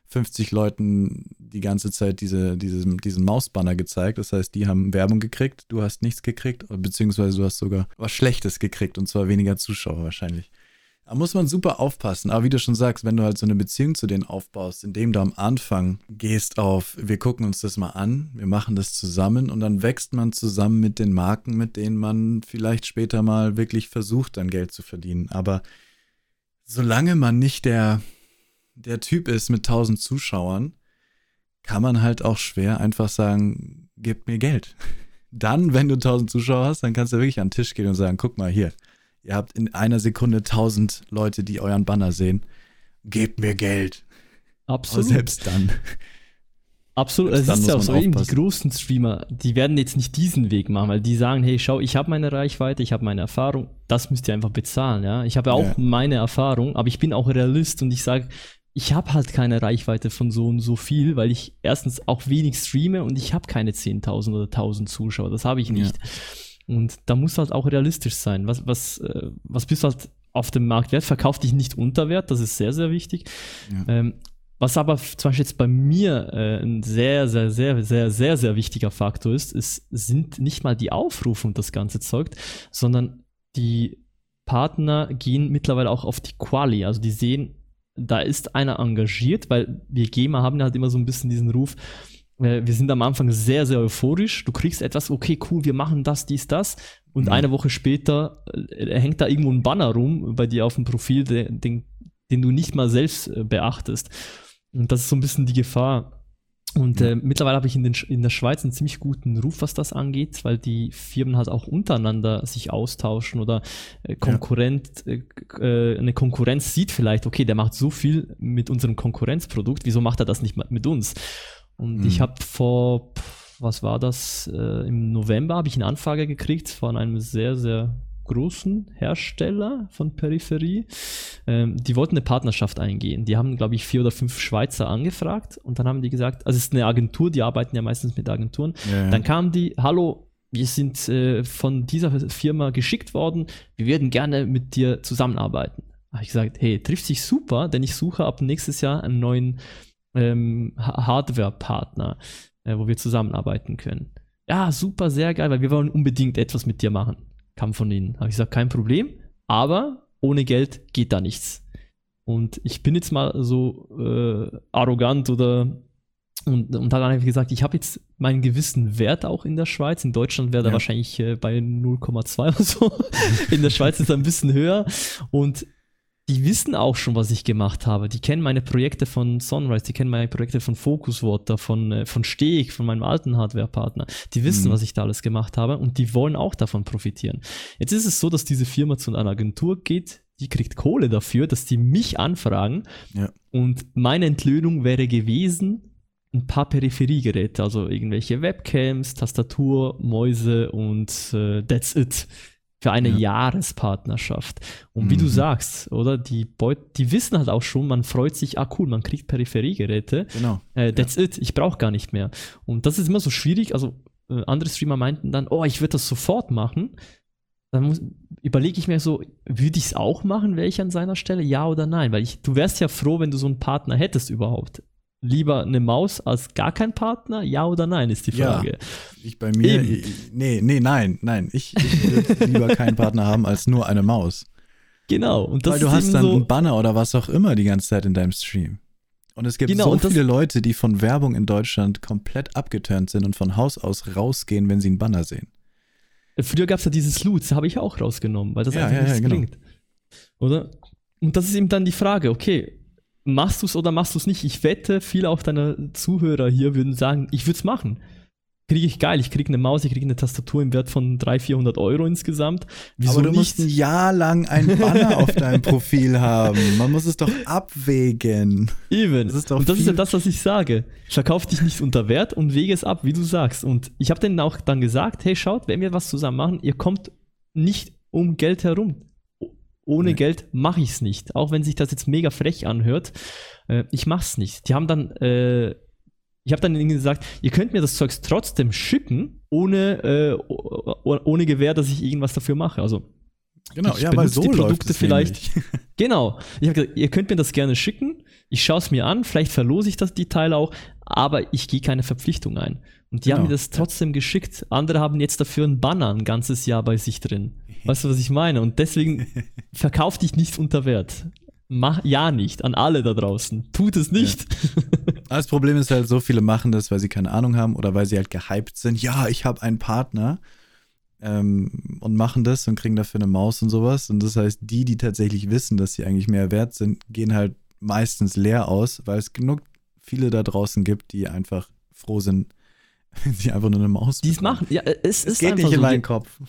50 Leuten die ganze Zeit diese, diese, diesen Mausbanner gezeigt. Das heißt, die haben Werbung gekriegt, du hast nichts gekriegt, beziehungsweise du hast sogar was Schlechtes gekriegt und zwar weniger Zuschauer wahrscheinlich. Da muss man super aufpassen. Aber wie du schon sagst, wenn du halt so eine Beziehung zu denen aufbaust, indem du am Anfang gehst auf, wir gucken uns das mal an, wir machen das zusammen und dann wächst man zusammen mit den Marken, mit denen man vielleicht später mal wirklich versucht, dann Geld zu verdienen. Aber solange man nicht der, der Typ ist mit 1000 Zuschauern, kann man halt auch schwer einfach sagen, gib mir Geld. [LAUGHS] dann, wenn du 1000 Zuschauer hast, dann kannst du wirklich an den Tisch gehen und sagen, guck mal hier, ihr habt in einer Sekunde 1000 Leute, die euren Banner sehen. Gebt mir Geld. Absolut. Aber selbst dann. Absolut, es ist ja auch so, eben die großen Streamer, die werden jetzt nicht diesen Weg machen, weil die sagen, hey, schau, ich habe meine Reichweite, ich habe meine Erfahrung, das müsst ihr einfach bezahlen, ja. Ich habe ja auch ja. meine Erfahrung, aber ich bin auch Realist und ich sage, ich habe halt keine Reichweite von so und so viel, weil ich erstens auch wenig streame und ich habe keine 10.000 oder 1.000 Zuschauer, das habe ich nicht. Ja. Und da muss halt auch realistisch sein. Was, was, äh, was bist du halt auf dem Markt wert? Verkauf dich nicht unter Wert, das ist sehr, sehr wichtig. Ja. Ähm, was aber zum Beispiel jetzt bei mir äh, ein sehr, sehr, sehr, sehr, sehr, sehr wichtiger Faktor ist, ist, sind nicht mal die Aufrufe und das ganze Zeug, sondern die Partner gehen mittlerweile auch auf die Quali. Also die sehen, da ist einer engagiert, weil wir GEMA haben halt immer so ein bisschen diesen Ruf, wir sind am Anfang sehr, sehr euphorisch. Du kriegst etwas, okay, cool, wir machen das, dies, das. Und mhm. eine Woche später äh, hängt da irgendwo ein Banner rum bei dir auf dem Profil, den, den, den du nicht mal selbst äh, beachtest. Und das ist so ein bisschen die Gefahr. Und äh, mittlerweile habe ich in, den, in der Schweiz einen ziemlich guten Ruf, was das angeht, weil die Firmen halt auch untereinander sich austauschen oder äh, Konkurrent, ja. äh, eine Konkurrenz sieht vielleicht, okay, der macht so viel mit unserem Konkurrenzprodukt, wieso macht er das nicht mit uns? Und mhm. ich habe vor, was war das, äh, im November habe ich eine Anfrage gekriegt von einem sehr, sehr großen Hersteller von Peripherie. Ähm, die wollten eine Partnerschaft eingehen. Die haben, glaube ich, vier oder fünf Schweizer angefragt und dann haben die gesagt, also es ist eine Agentur, die arbeiten ja meistens mit Agenturen. Ja, ja. Dann kamen die, hallo, wir sind äh, von dieser Firma geschickt worden, wir würden gerne mit dir zusammenarbeiten. Habe ich gesagt, hey, trifft sich super, denn ich suche ab nächstes Jahr einen neuen ähm, Hardware-Partner, äh, wo wir zusammenarbeiten können. Ja, super, sehr geil, weil wir wollen unbedingt etwas mit dir machen kam von ihnen. Habe ich gesagt, kein Problem, aber ohne Geld geht da nichts. Und ich bin jetzt mal so äh, arrogant oder und, und hat einfach gesagt, ich habe jetzt meinen gewissen Wert auch in der Schweiz. In Deutschland wäre er ja. wahrscheinlich äh, bei 0,2 oder so. [LAUGHS] in der Schweiz ist er ein bisschen höher. Und die wissen auch schon, was ich gemacht habe. Die kennen meine Projekte von Sunrise, die kennen meine Projekte von Focus Water, von, äh, von Steg, von meinem alten Hardware-Partner. Die wissen, mhm. was ich da alles gemacht habe und die wollen auch davon profitieren. Jetzt ist es so, dass diese Firma zu einer Agentur geht, die kriegt Kohle dafür, dass die mich anfragen. Ja. Und meine Entlöhnung wäre gewesen, ein paar Peripheriegeräte, also irgendwelche Webcams, Tastatur, Mäuse und äh, that's it für eine ja. Jahrespartnerschaft. Und wie mhm. du sagst, oder, die, Beut die wissen halt auch schon, man freut sich, ah cool, man kriegt Peripheriegeräte. Genau. Äh, that's ja. it, ich brauche gar nicht mehr. Und das ist immer so schwierig, also äh, andere Streamer meinten dann, oh, ich würde das sofort machen. Dann überlege ich mir so, würde ich es auch machen, wäre ich an seiner Stelle, ja oder nein? Weil ich, du wärst ja froh, wenn du so einen Partner hättest überhaupt lieber eine Maus als gar kein Partner? Ja oder nein, ist die Frage. Ja, ich bei mir, ich, nee, nee, nein, nein. Ich, ich würde [LAUGHS] lieber keinen Partner haben als nur eine Maus. Genau. Und das Weil du hast dann so einen Banner oder was auch immer die ganze Zeit in deinem Stream. Und es gibt genau, so viele Leute, die von Werbung in Deutschland komplett abgeturnt sind und von Haus aus rausgehen, wenn sie einen Banner sehen. Früher gab es ja dieses Loot, das habe ich auch rausgenommen, weil das ja, einfach ja, nichts ja, genau. bringt. Oder? Und das ist eben dann die Frage, okay, machst du es oder machst du es nicht? Ich wette, viele auch deiner Zuhörer hier würden sagen, ich würde es machen. Kriege ich geil, ich kriege eine Maus, ich kriege eine Tastatur im Wert von 300, 400 Euro insgesamt. Wieso Aber du nicht? musst ein Jahr lang ein Banner auf deinem [LAUGHS] Profil haben. Man muss es doch abwägen. Eben. Das und das ist ja das, was ich sage. Verkauf dich nicht unter Wert und wege es ab, wie du sagst. Und ich habe denen auch dann gesagt, hey, schaut, wenn wir was zusammen machen, ihr kommt nicht um Geld herum ohne nee. Geld mache ich es nicht. Auch wenn sich das jetzt mega frech anhört. Äh, ich mache es nicht. Die haben dann, äh, ich habe dann ihnen gesagt, ihr könnt mir das Zeugs trotzdem schicken, ohne, äh, ohne Gewähr, dass ich irgendwas dafür mache. Also Genau, ich ja, weil so die Produkte vielleicht. [LAUGHS] genau. Ich habe gesagt, ihr könnt mir das gerne schicken. Ich schaue es mir an, vielleicht verlose ich das die Teile auch, aber ich gehe keine Verpflichtung ein. Und die genau, haben mir das trotzdem ja. geschickt. Andere haben jetzt dafür einen Banner ein ganzes Jahr bei sich drin. Weißt du, was ich meine? Und deswegen [LAUGHS] verkauf dich nicht unter Wert. Mach ja nicht an alle da draußen. Tut es nicht. Ja. Das Problem ist halt, so viele machen das, weil sie keine Ahnung haben oder weil sie halt gehypt sind. Ja, ich habe einen Partner ähm, und machen das und kriegen dafür eine Maus und sowas. Und das heißt, die, die tatsächlich wissen, dass sie eigentlich mehr wert sind, gehen halt meistens leer aus, weil es genug viele da draußen gibt, die einfach froh sind, [LAUGHS] Wenn sie einfach nur eine Maus Die es machen, ja, es, Es ist geht einfach nicht in so. meinen Kopf.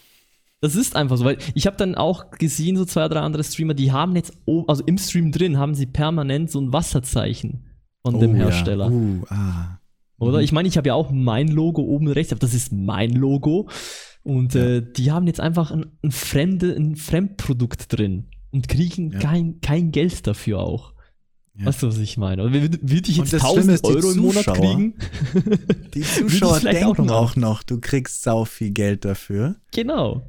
Das ist einfach so, weil ich habe dann auch gesehen, so zwei, drei andere Streamer, die haben jetzt, also im Stream drin, haben sie permanent so ein Wasserzeichen von dem Oh, Hersteller. Ja. Uh, ah. Oder? Mhm. Ich meine, ich habe ja auch mein Logo oben rechts, aber das ist mein Logo. Und Ja. äh, die haben jetzt einfach ein, ein, fremde, ein Fremdprodukt drin und kriegen Ja. kein, kein Geld dafür auch. Ja. Weißt du, was ich meine? Oder würde, würde ich Und jetzt das Schlimme 1000 ist, die Euro im Monat kriegen? [LAUGHS] Die [LAUGHS] Zuschauer vielleicht auch denken noch auch noch, du kriegst sau viel Geld dafür Genau.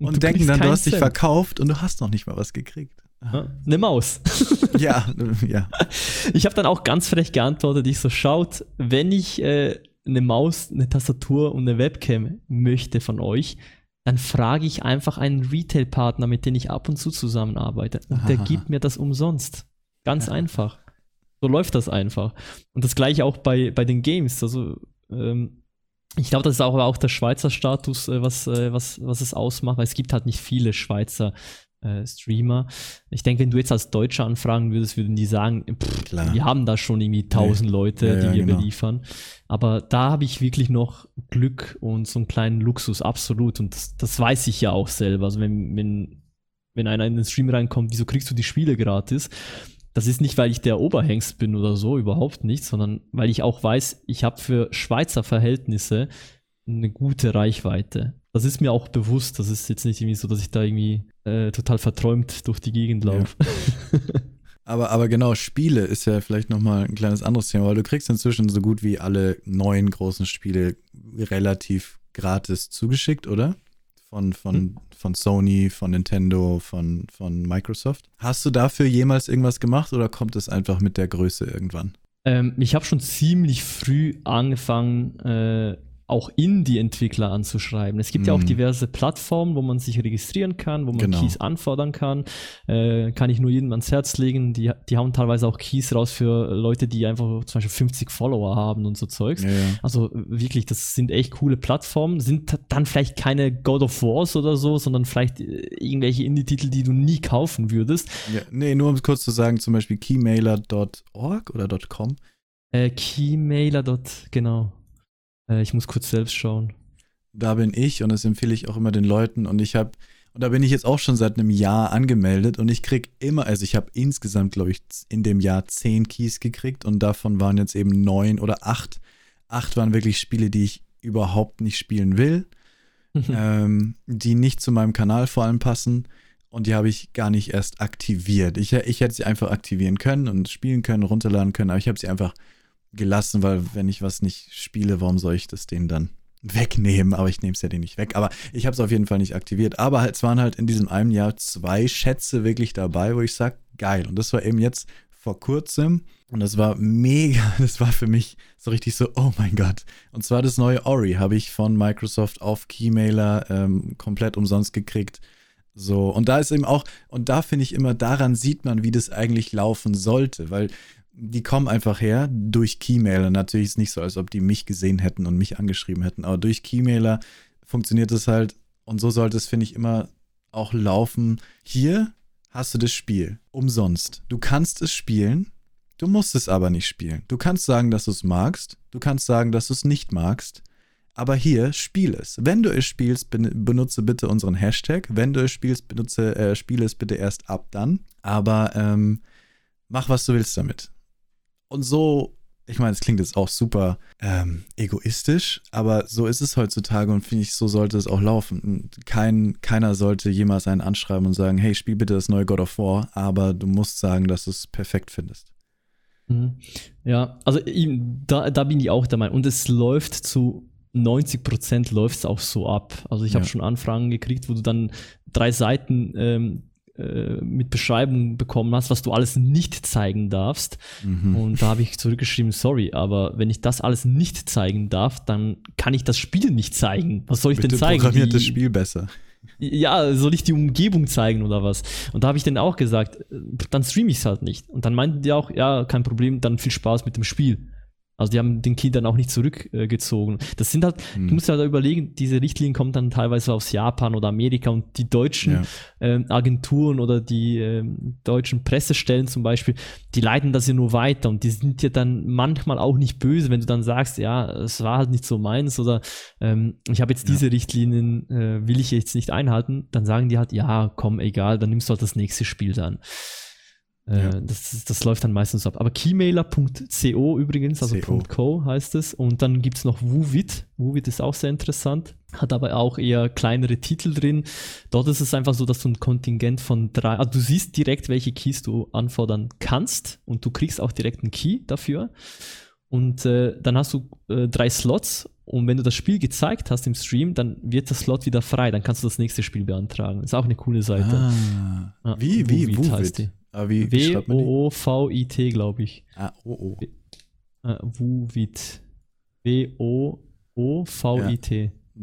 und, du denken dann, du hast dich Cent. verkauft und du hast noch nicht mal was gekriegt. Eine Maus. [LAUGHS] Ja, ja. Ich habe dann auch ganz frech geantwortet, ich so, schaut, wenn ich äh, eine Maus, eine Tastatur und eine Webcam möchte von euch, dann frage ich einfach einen Retail-Partner, mit dem ich ab und zu zusammenarbeite. Und der Aha. gibt mir das umsonst. Ganz einfach. So läuft das einfach. Und das gleiche auch bei, bei den Games. Also, ähm, ich glaube, das ist auch, auch der Schweizer Status, äh, was, äh, was, was es ausmacht, weil es gibt halt nicht viele Schweizer äh, Streamer. Ich denke, wenn du jetzt als Deutscher anfragen würdest, würden die sagen, pff, wir haben da schon irgendwie tausend Leute, Ja, die ja, wir genau. beliefern. Aber da habe ich wirklich noch Glück und so einen kleinen Luxus, absolut. Und das, das weiß ich ja auch selber. Also wenn, wenn, wenn einer in den Stream reinkommt, wieso kriegst du die Spiele gratis? Das ist nicht, weil ich der Oberhengst bin oder so, überhaupt nicht, sondern weil ich auch weiß, ich habe für Schweizer Verhältnisse eine gute Reichweite. Das ist mir auch bewusst. Das ist jetzt nicht irgendwie so, dass ich da irgendwie äh, total verträumt durch die Gegend Ja. laufe. [LAUGHS] Aber, aber genau, Spiele ist ja vielleicht nochmal ein kleines anderes Thema, weil du kriegst inzwischen so gut wie alle neuen großen Spiele relativ gratis zugeschickt, oder? Von, von, Hm. Von Sony, von Nintendo, von, von Microsoft. Hast du dafür jemals irgendwas gemacht oder kommt es einfach mit der Größe irgendwann? Ähm, ich habe schon ziemlich früh angefangen, äh, auch Indie-Entwickler anzuschreiben. Es gibt ja auch Mhm. diverse Plattformen, wo man sich registrieren kann, wo man Genau. Keys anfordern kann. Äh, kann ich nur jedem ans Herz legen. Die, die hauen teilweise auch Keys raus für Leute, die einfach zum Beispiel 50 Follower haben und so Zeugs. Ja, ja. Also wirklich, das sind echt coole Plattformen. Sind dann vielleicht keine God of Wars oder so, sondern vielleicht äh, irgendwelche Indie-Titel, die du nie kaufen würdest. ja. Nee, nur um es kurz zu sagen, zum Beispiel keymailer.org oder .com. Äh, Keymailer genau. Äh, ich muss kurz selbst schauen. Da bin ich und das empfehle ich auch immer den Leuten und ich habe und da bin ich jetzt auch schon seit einem Jahr angemeldet und ich krieg immer, also ich habe insgesamt, glaube ich, in dem Jahr zehn Keys gekriegt und davon waren jetzt eben neun oder acht. Acht waren wirklich Spiele, die ich überhaupt nicht spielen will, [LAUGHS] ähm, die nicht zu meinem Kanal vor allem passen und die habe ich gar nicht erst aktiviert. Ich, ich hätte sie einfach aktivieren können und spielen können, runterladen können, aber ich habe sie einfach gelassen, weil wenn ich was nicht spiele, warum soll ich das denen dann wegnehmen? Aber ich nehme es ja denen nicht weg. Aber ich habe es auf jeden Fall nicht aktiviert. Aber halt, es waren halt in diesem einen Jahr zwei Schätze wirklich dabei, wo ich sage, geil. Und das war eben jetzt vor kurzem und das war mega, [LAUGHS] das war für mich so richtig so, oh mein Gott. Und zwar das neue Ori habe ich von Microsoft auf Keymailer ähm, komplett umsonst gekriegt. So, und da ist eben auch, und da finde ich immer, daran sieht man, wie das eigentlich laufen sollte, weil die kommen einfach her durch Keymailer. Natürlich ist es nicht so, als ob die mich gesehen hätten und mich angeschrieben hätten, aber durch Keymailer funktioniert es halt und so sollte es, finde ich, immer auch laufen. Hier hast du das Spiel umsonst. Du kannst es spielen, du musst es aber nicht spielen. Du kannst sagen, dass du es magst, du kannst sagen, dass du es nicht magst. Aber hier, spiel es. Wenn du es spielst, ben- benutze bitte unseren Hashtag. Wenn du es spielst, benutze, äh, spiele es bitte erst ab dann. Aber ähm, mach, was du willst damit. Und so, ich meine, es klingt jetzt auch super ähm, egoistisch, aber so ist es heutzutage und finde ich, so sollte es auch laufen. Kein, keiner sollte jemals einen anschreiben und sagen, hey, spiel bitte das neue God of War, aber du musst sagen, dass du es perfekt findest. Mhm. Ja, also da, da bin ich auch der Meinung. Und es läuft zu 90 Prozent läuft es auch so ab. Also ich habe Ja. schon Anfragen gekriegt, wo du dann drei Seiten ähm, äh, mit Beschreibung bekommen hast, was du alles nicht zeigen darfst. Mhm. Und da habe ich zurückgeschrieben, sorry, aber wenn ich das alles nicht zeigen darf, dann kann ich das Spiel nicht zeigen. Was soll ich Bitte denn zeigen? programmiert Die- das Spiel besser. ja, soll ich die Umgebung zeigen oder was? Und da habe ich dann auch gesagt, äh, dann streame ich es halt nicht. Und dann meinten die auch, ja, kein Problem, dann viel Spaß mit dem Spiel. Also die haben den Key dann auch nicht zurückgezogen. Das sind halt, hm. du musst halt überlegen, diese Richtlinien kommen dann teilweise aus Japan oder Amerika und die deutschen ja. ähm, Agenturen oder die ähm, deutschen Pressestellen zum Beispiel, die leiten das ja nur weiter und die sind ja dann manchmal auch nicht böse, wenn du dann sagst, ja, es war halt nicht so meins oder ähm, ich habe jetzt ja. diese Richtlinien, äh, will ich jetzt nicht einhalten, dann sagen die halt, ja, komm, egal, dann nimmst du halt das nächste Spiel dann. Äh, ja. das, das läuft dann meistens ab. Aber keymailer.co übrigens, also Co. .co heißt es. Und dann gibt es noch Wuvit. Wuvit ist auch sehr interessant. Hat aber auch eher kleinere Titel drin. Dort ist es einfach so, dass du ein Kontingent von drei, also du siehst direkt, welche Keys du anfordern kannst und du kriegst auch direkt einen Key dafür. Und äh, dann hast du äh, drei Slots und wenn du das Spiel gezeigt hast im Stream, dann wird das Slot wieder frei. Dann kannst du das nächste Spiel beantragen. Ist auch eine coole Seite. Ah, ja, wie, wie, Wuvit heißt die. Aber wie, wie W-O-O-V-I-T, glaube ich. Ah, O-O. Äh, Wuvit. W-O-O-V-I-T.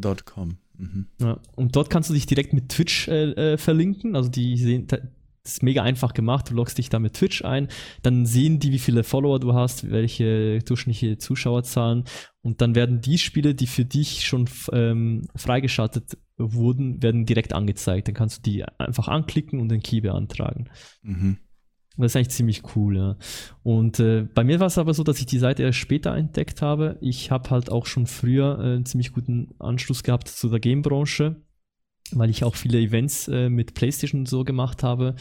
Ja, .com. Mhm. Ja, und dort kannst du dich direkt mit Twitch äh, äh, verlinken. Also die sehen, das ist mega einfach gemacht. Du loggst dich da mit Twitch ein, dann sehen die, wie viele Follower du hast, welche durchschnittliche Zuschauerzahlen und dann werden die Spiele, die für dich schon ähm, freigeschaltet wurden, werden direkt angezeigt. Dann kannst du die einfach anklicken und den Key beantragen. Mhm. Das ist eigentlich ziemlich cool, ja. Und äh, bei mir war es aber so, dass ich die Seite erst später entdeckt habe. Ich habe halt auch schon früher äh, einen ziemlich guten Anschluss gehabt zu der Game-Branche, weil ich auch viele Events äh, mit PlayStation so gemacht habe.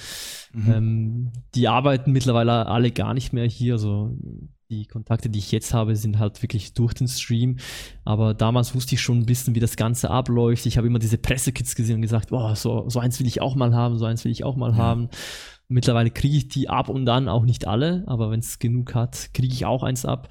Mhm. Ähm, die arbeiten mittlerweile alle gar nicht mehr hier. Also die Kontakte, die ich jetzt habe, sind halt wirklich durch den Stream. Aber damals wusste ich schon ein bisschen, wie das Ganze abläuft. Ich habe immer diese Pressekits gesehen und gesagt, boah, so, so eins will ich auch mal haben, so eins will ich auch mal ja. haben. Mittlerweile kriege ich die ab und dann auch nicht alle, aber wenn es genug hat, kriege ich auch eins ab.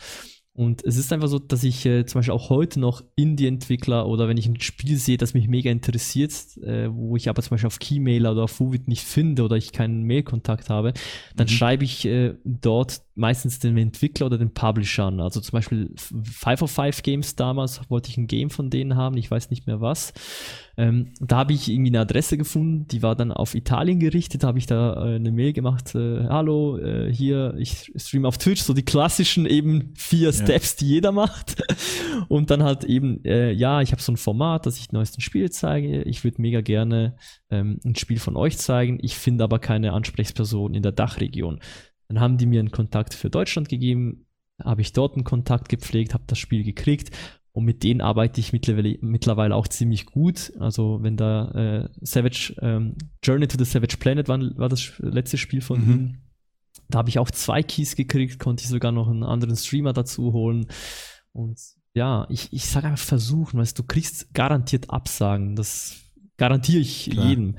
Und es ist einfach so, dass ich äh, zum Beispiel auch heute noch Indie-Entwickler oder wenn ich ein Spiel sehe, das mich mega interessiert, äh, wo ich aber zum Beispiel auf Keymailer oder auf Wuvit nicht finde oder ich keinen Mailkontakt habe, dann mhm. schreibe ich äh, dort meistens den Entwickler oder den Publisher an. Also zum Beispiel 505 Games damals wollte ich ein Game von denen haben, ich weiß nicht mehr was. Ähm, da habe ich irgendwie eine Adresse gefunden, die war dann auf Italien gerichtet, habe ich da äh, eine Mail gemacht, äh, hallo, äh, hier, ich streame auf Twitch, so die klassischen eben vier Steps, die jeder macht. [LAUGHS] Und dann halt eben, äh, ja, ich habe so ein Format, dass ich die neuesten Spiele zeige, ich würde mega gerne ähm, ein Spiel von euch zeigen, ich finde aber keine Ansprechperson in der Dachregion. Dann haben die mir einen Kontakt für Deutschland gegeben, habe ich dort einen Kontakt gepflegt, habe das Spiel gekriegt und mit denen arbeite ich mittlerweile, mittlerweile auch ziemlich gut. Also wenn da äh, Savage ähm, Journey to the Savage Planet war, war das letzte Spiel von mhm. ihnen. Da habe ich auch zwei Keys gekriegt, konnte ich sogar noch einen anderen Streamer dazu holen. Und ja, ich, ich sage einfach versuchen, weißt du, kriegst garantiert Absagen. Das garantiere ich Klar. jedem.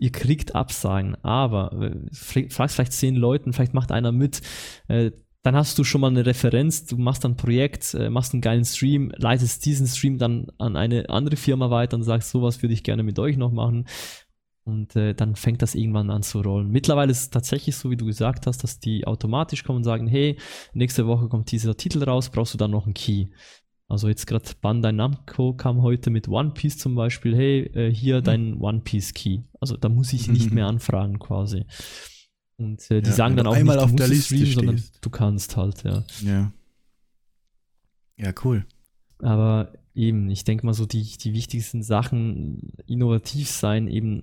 Ihr kriegt Absagen, aber äh, fragst vielleicht zehn Leuten, vielleicht macht einer mit. Äh, dann hast du schon mal eine Referenz, du machst ein Projekt, äh, machst einen geilen Stream, leitest diesen Stream dann an eine andere Firma weiter und sagst, sowas würde ich gerne mit euch noch machen. Und äh, dann fängt das irgendwann an zu rollen. Mittlerweile ist es tatsächlich so, wie du gesagt hast, dass die automatisch kommen und sagen, hey, nächste Woche kommt dieser Titel raus, brauchst du dann noch einen Key. Also jetzt gerade Bandai Namco kam heute mit One Piece zum Beispiel, hey, äh, hier mhm. dein One Piece Key. Also da muss ich nicht mehr anfragen quasi. Und äh, die ja, sagen dann auch nicht, du musst streamen, sondern du kannst halt, ja. Ja. Ja, cool. Aber eben, ich denke mal so, die, die wichtigsten Sachen, innovativ sein, eben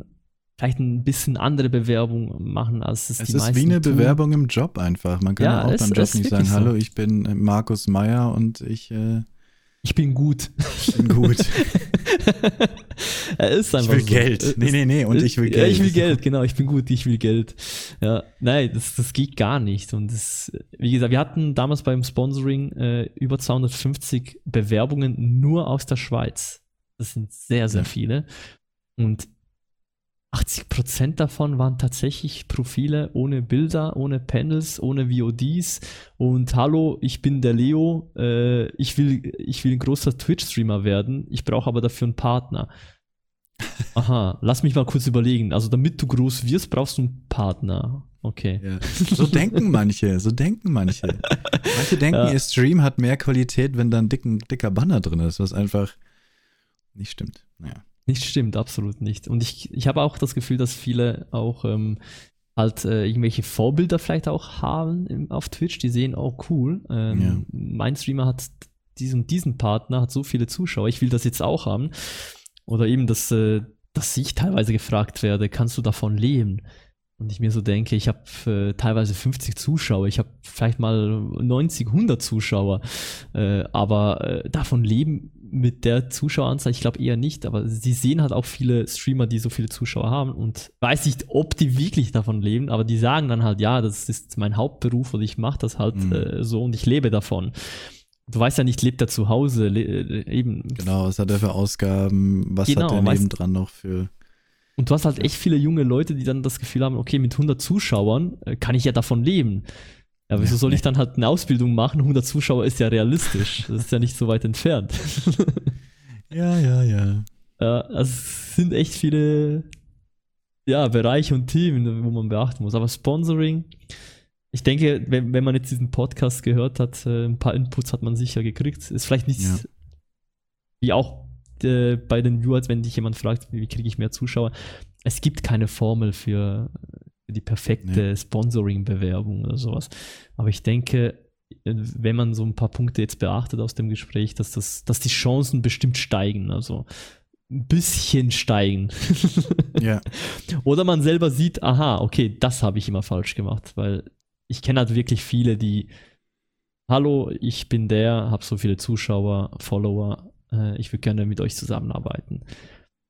vielleicht ein bisschen andere Bewerbung machen, als es, es die meisten Es ist wie eine tun. Bewerbung im Job einfach. Man kann ja, auch beim Job nicht sagen, so. hallo, ich bin Markus Meyer und ich äh, ich bin gut. Ich bin gut. [LAUGHS] er ist einfach Ich will so. Geld. Nee, nee, nee, und ich will Geld. Ja, ich will Geld, genau, ich bin gut, ich will Geld. Ja, nein, das, das geht gar nicht. Und das, wie gesagt, wir hatten damals beim Sponsoring äh, über 250 Bewerbungen nur aus der Schweiz. Das sind sehr, sehr viele. Und 80% davon waren tatsächlich Profile ohne Bilder, ohne Panels, ohne VODs und hallo, ich bin der Leo, äh, ich, will, ich will ein großer Twitch-Streamer werden, ich brauche aber dafür einen Partner. [LAUGHS] Aha, lass mich mal kurz überlegen. Also damit du groß wirst, brauchst du einen Partner. Okay. Ja. So denken manche, so denken manche. Manche denken, ja. ihr Stream hat mehr Qualität, wenn da ein dicken, dicker Banner drin ist, was einfach nicht stimmt. Naja. Nicht stimmt, absolut nicht. Und ich, ich habe auch das Gefühl, dass viele auch ähm, halt äh, irgendwelche Vorbilder vielleicht auch haben im, auf Twitch, die sehen, oh cool, ähm, ja. mein Streamer hat diesen, diesen Partner, hat so viele Zuschauer, ich will das jetzt auch haben. Oder eben, dass, äh, dass ich teilweise gefragt werde, kannst du davon leben? Und ich mir so denke, ich habe äh, teilweise 50 Zuschauer, ich habe vielleicht mal 90, 100 Zuschauer, äh, aber äh, davon leben mit der Zuschaueranzahl, ich glaube eher nicht, aber sie sehen halt auch viele Streamer, die so viele Zuschauer haben und weiß nicht, ob die wirklich davon leben, aber die sagen dann halt, ja, das ist mein Hauptberuf und ich mache das halt mhm. Äh, so und ich lebe davon. Du weißt ja nicht, lebt er zu Hause, äh, eben. Genau, was hat er für Ausgaben, was genau, hat er nebendran noch für und du hast halt echt viele junge Leute, die dann das Gefühl haben, okay, mit 100 Zuschauern äh, kann ich ja davon leben. Ja, wieso soll ich dann halt eine Ausbildung machen? 100 Zuschauer ist ja realistisch. Das ist ja nicht so weit entfernt. [LAUGHS] ja, ja, ja. Ja, also es sind echt viele ja, Bereiche und Themen, wo man beachten muss. Aber Sponsoring, ich denke, wenn, wenn man jetzt diesen Podcast gehört hat, äh, ein paar Inputs hat man sicher gekriegt. Ist vielleicht nicht ja. wie auch äh, bei den Viewers, wenn dich jemand fragt, wie kriege ich mehr Zuschauer, es gibt keine Formel für, die perfekte nee. Sponsoring-Bewerbung oder sowas. Aber ich denke, wenn man so ein paar Punkte jetzt beachtet aus dem Gespräch, dass, das, dass die Chancen bestimmt steigen. Also ein bisschen steigen. ja. [LAUGHS] Oder man selber sieht, aha, okay, das habe ich immer falsch gemacht, weil ich kenne halt wirklich viele, die, hallo, ich bin der, habe so viele Zuschauer, Follower, äh, ich würde gerne mit euch zusammenarbeiten.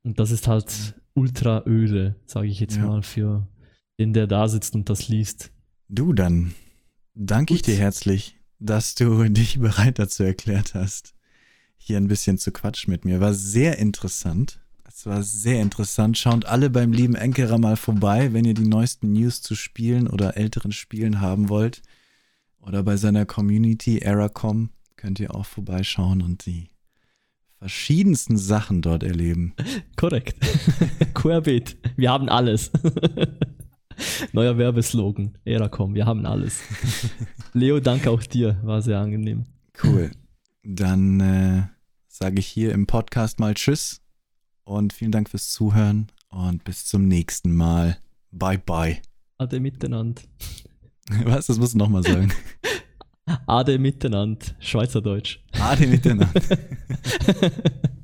Und das ist halt ultra öde, sage ich jetzt ja. mal, für den, der da sitzt und das liest. Du, dann danke ich dir herzlich, dass du [LAUGHS] dich bereit dazu erklärt hast, hier ein bisschen zu quatschen mit mir. War sehr interessant. Es war sehr interessant. Schaut alle beim lieben Enkerer mal vorbei, wenn ihr die neuesten News zu Spielen oder älteren Spielen haben wollt. Oder bei seiner Community Eracom könnt ihr auch vorbeischauen und die verschiedensten Sachen dort erleben. Korrekt. [LAUGHS] Querbeet. Wir haben alles. [LAUGHS] Neuer Werbeslogan. Eracom. Wir haben alles. [LAUGHS] Leo, danke auch dir. War sehr angenehm. Cool. Dann äh, sage ich hier im Podcast mal Tschüss und vielen Dank fürs Zuhören und bis zum nächsten Mal. Bye bye. Ade miteinander. Was? Das musst du nochmal sagen. Ade miteinander, Schweizerdeutsch. Ade miteinander. [LAUGHS]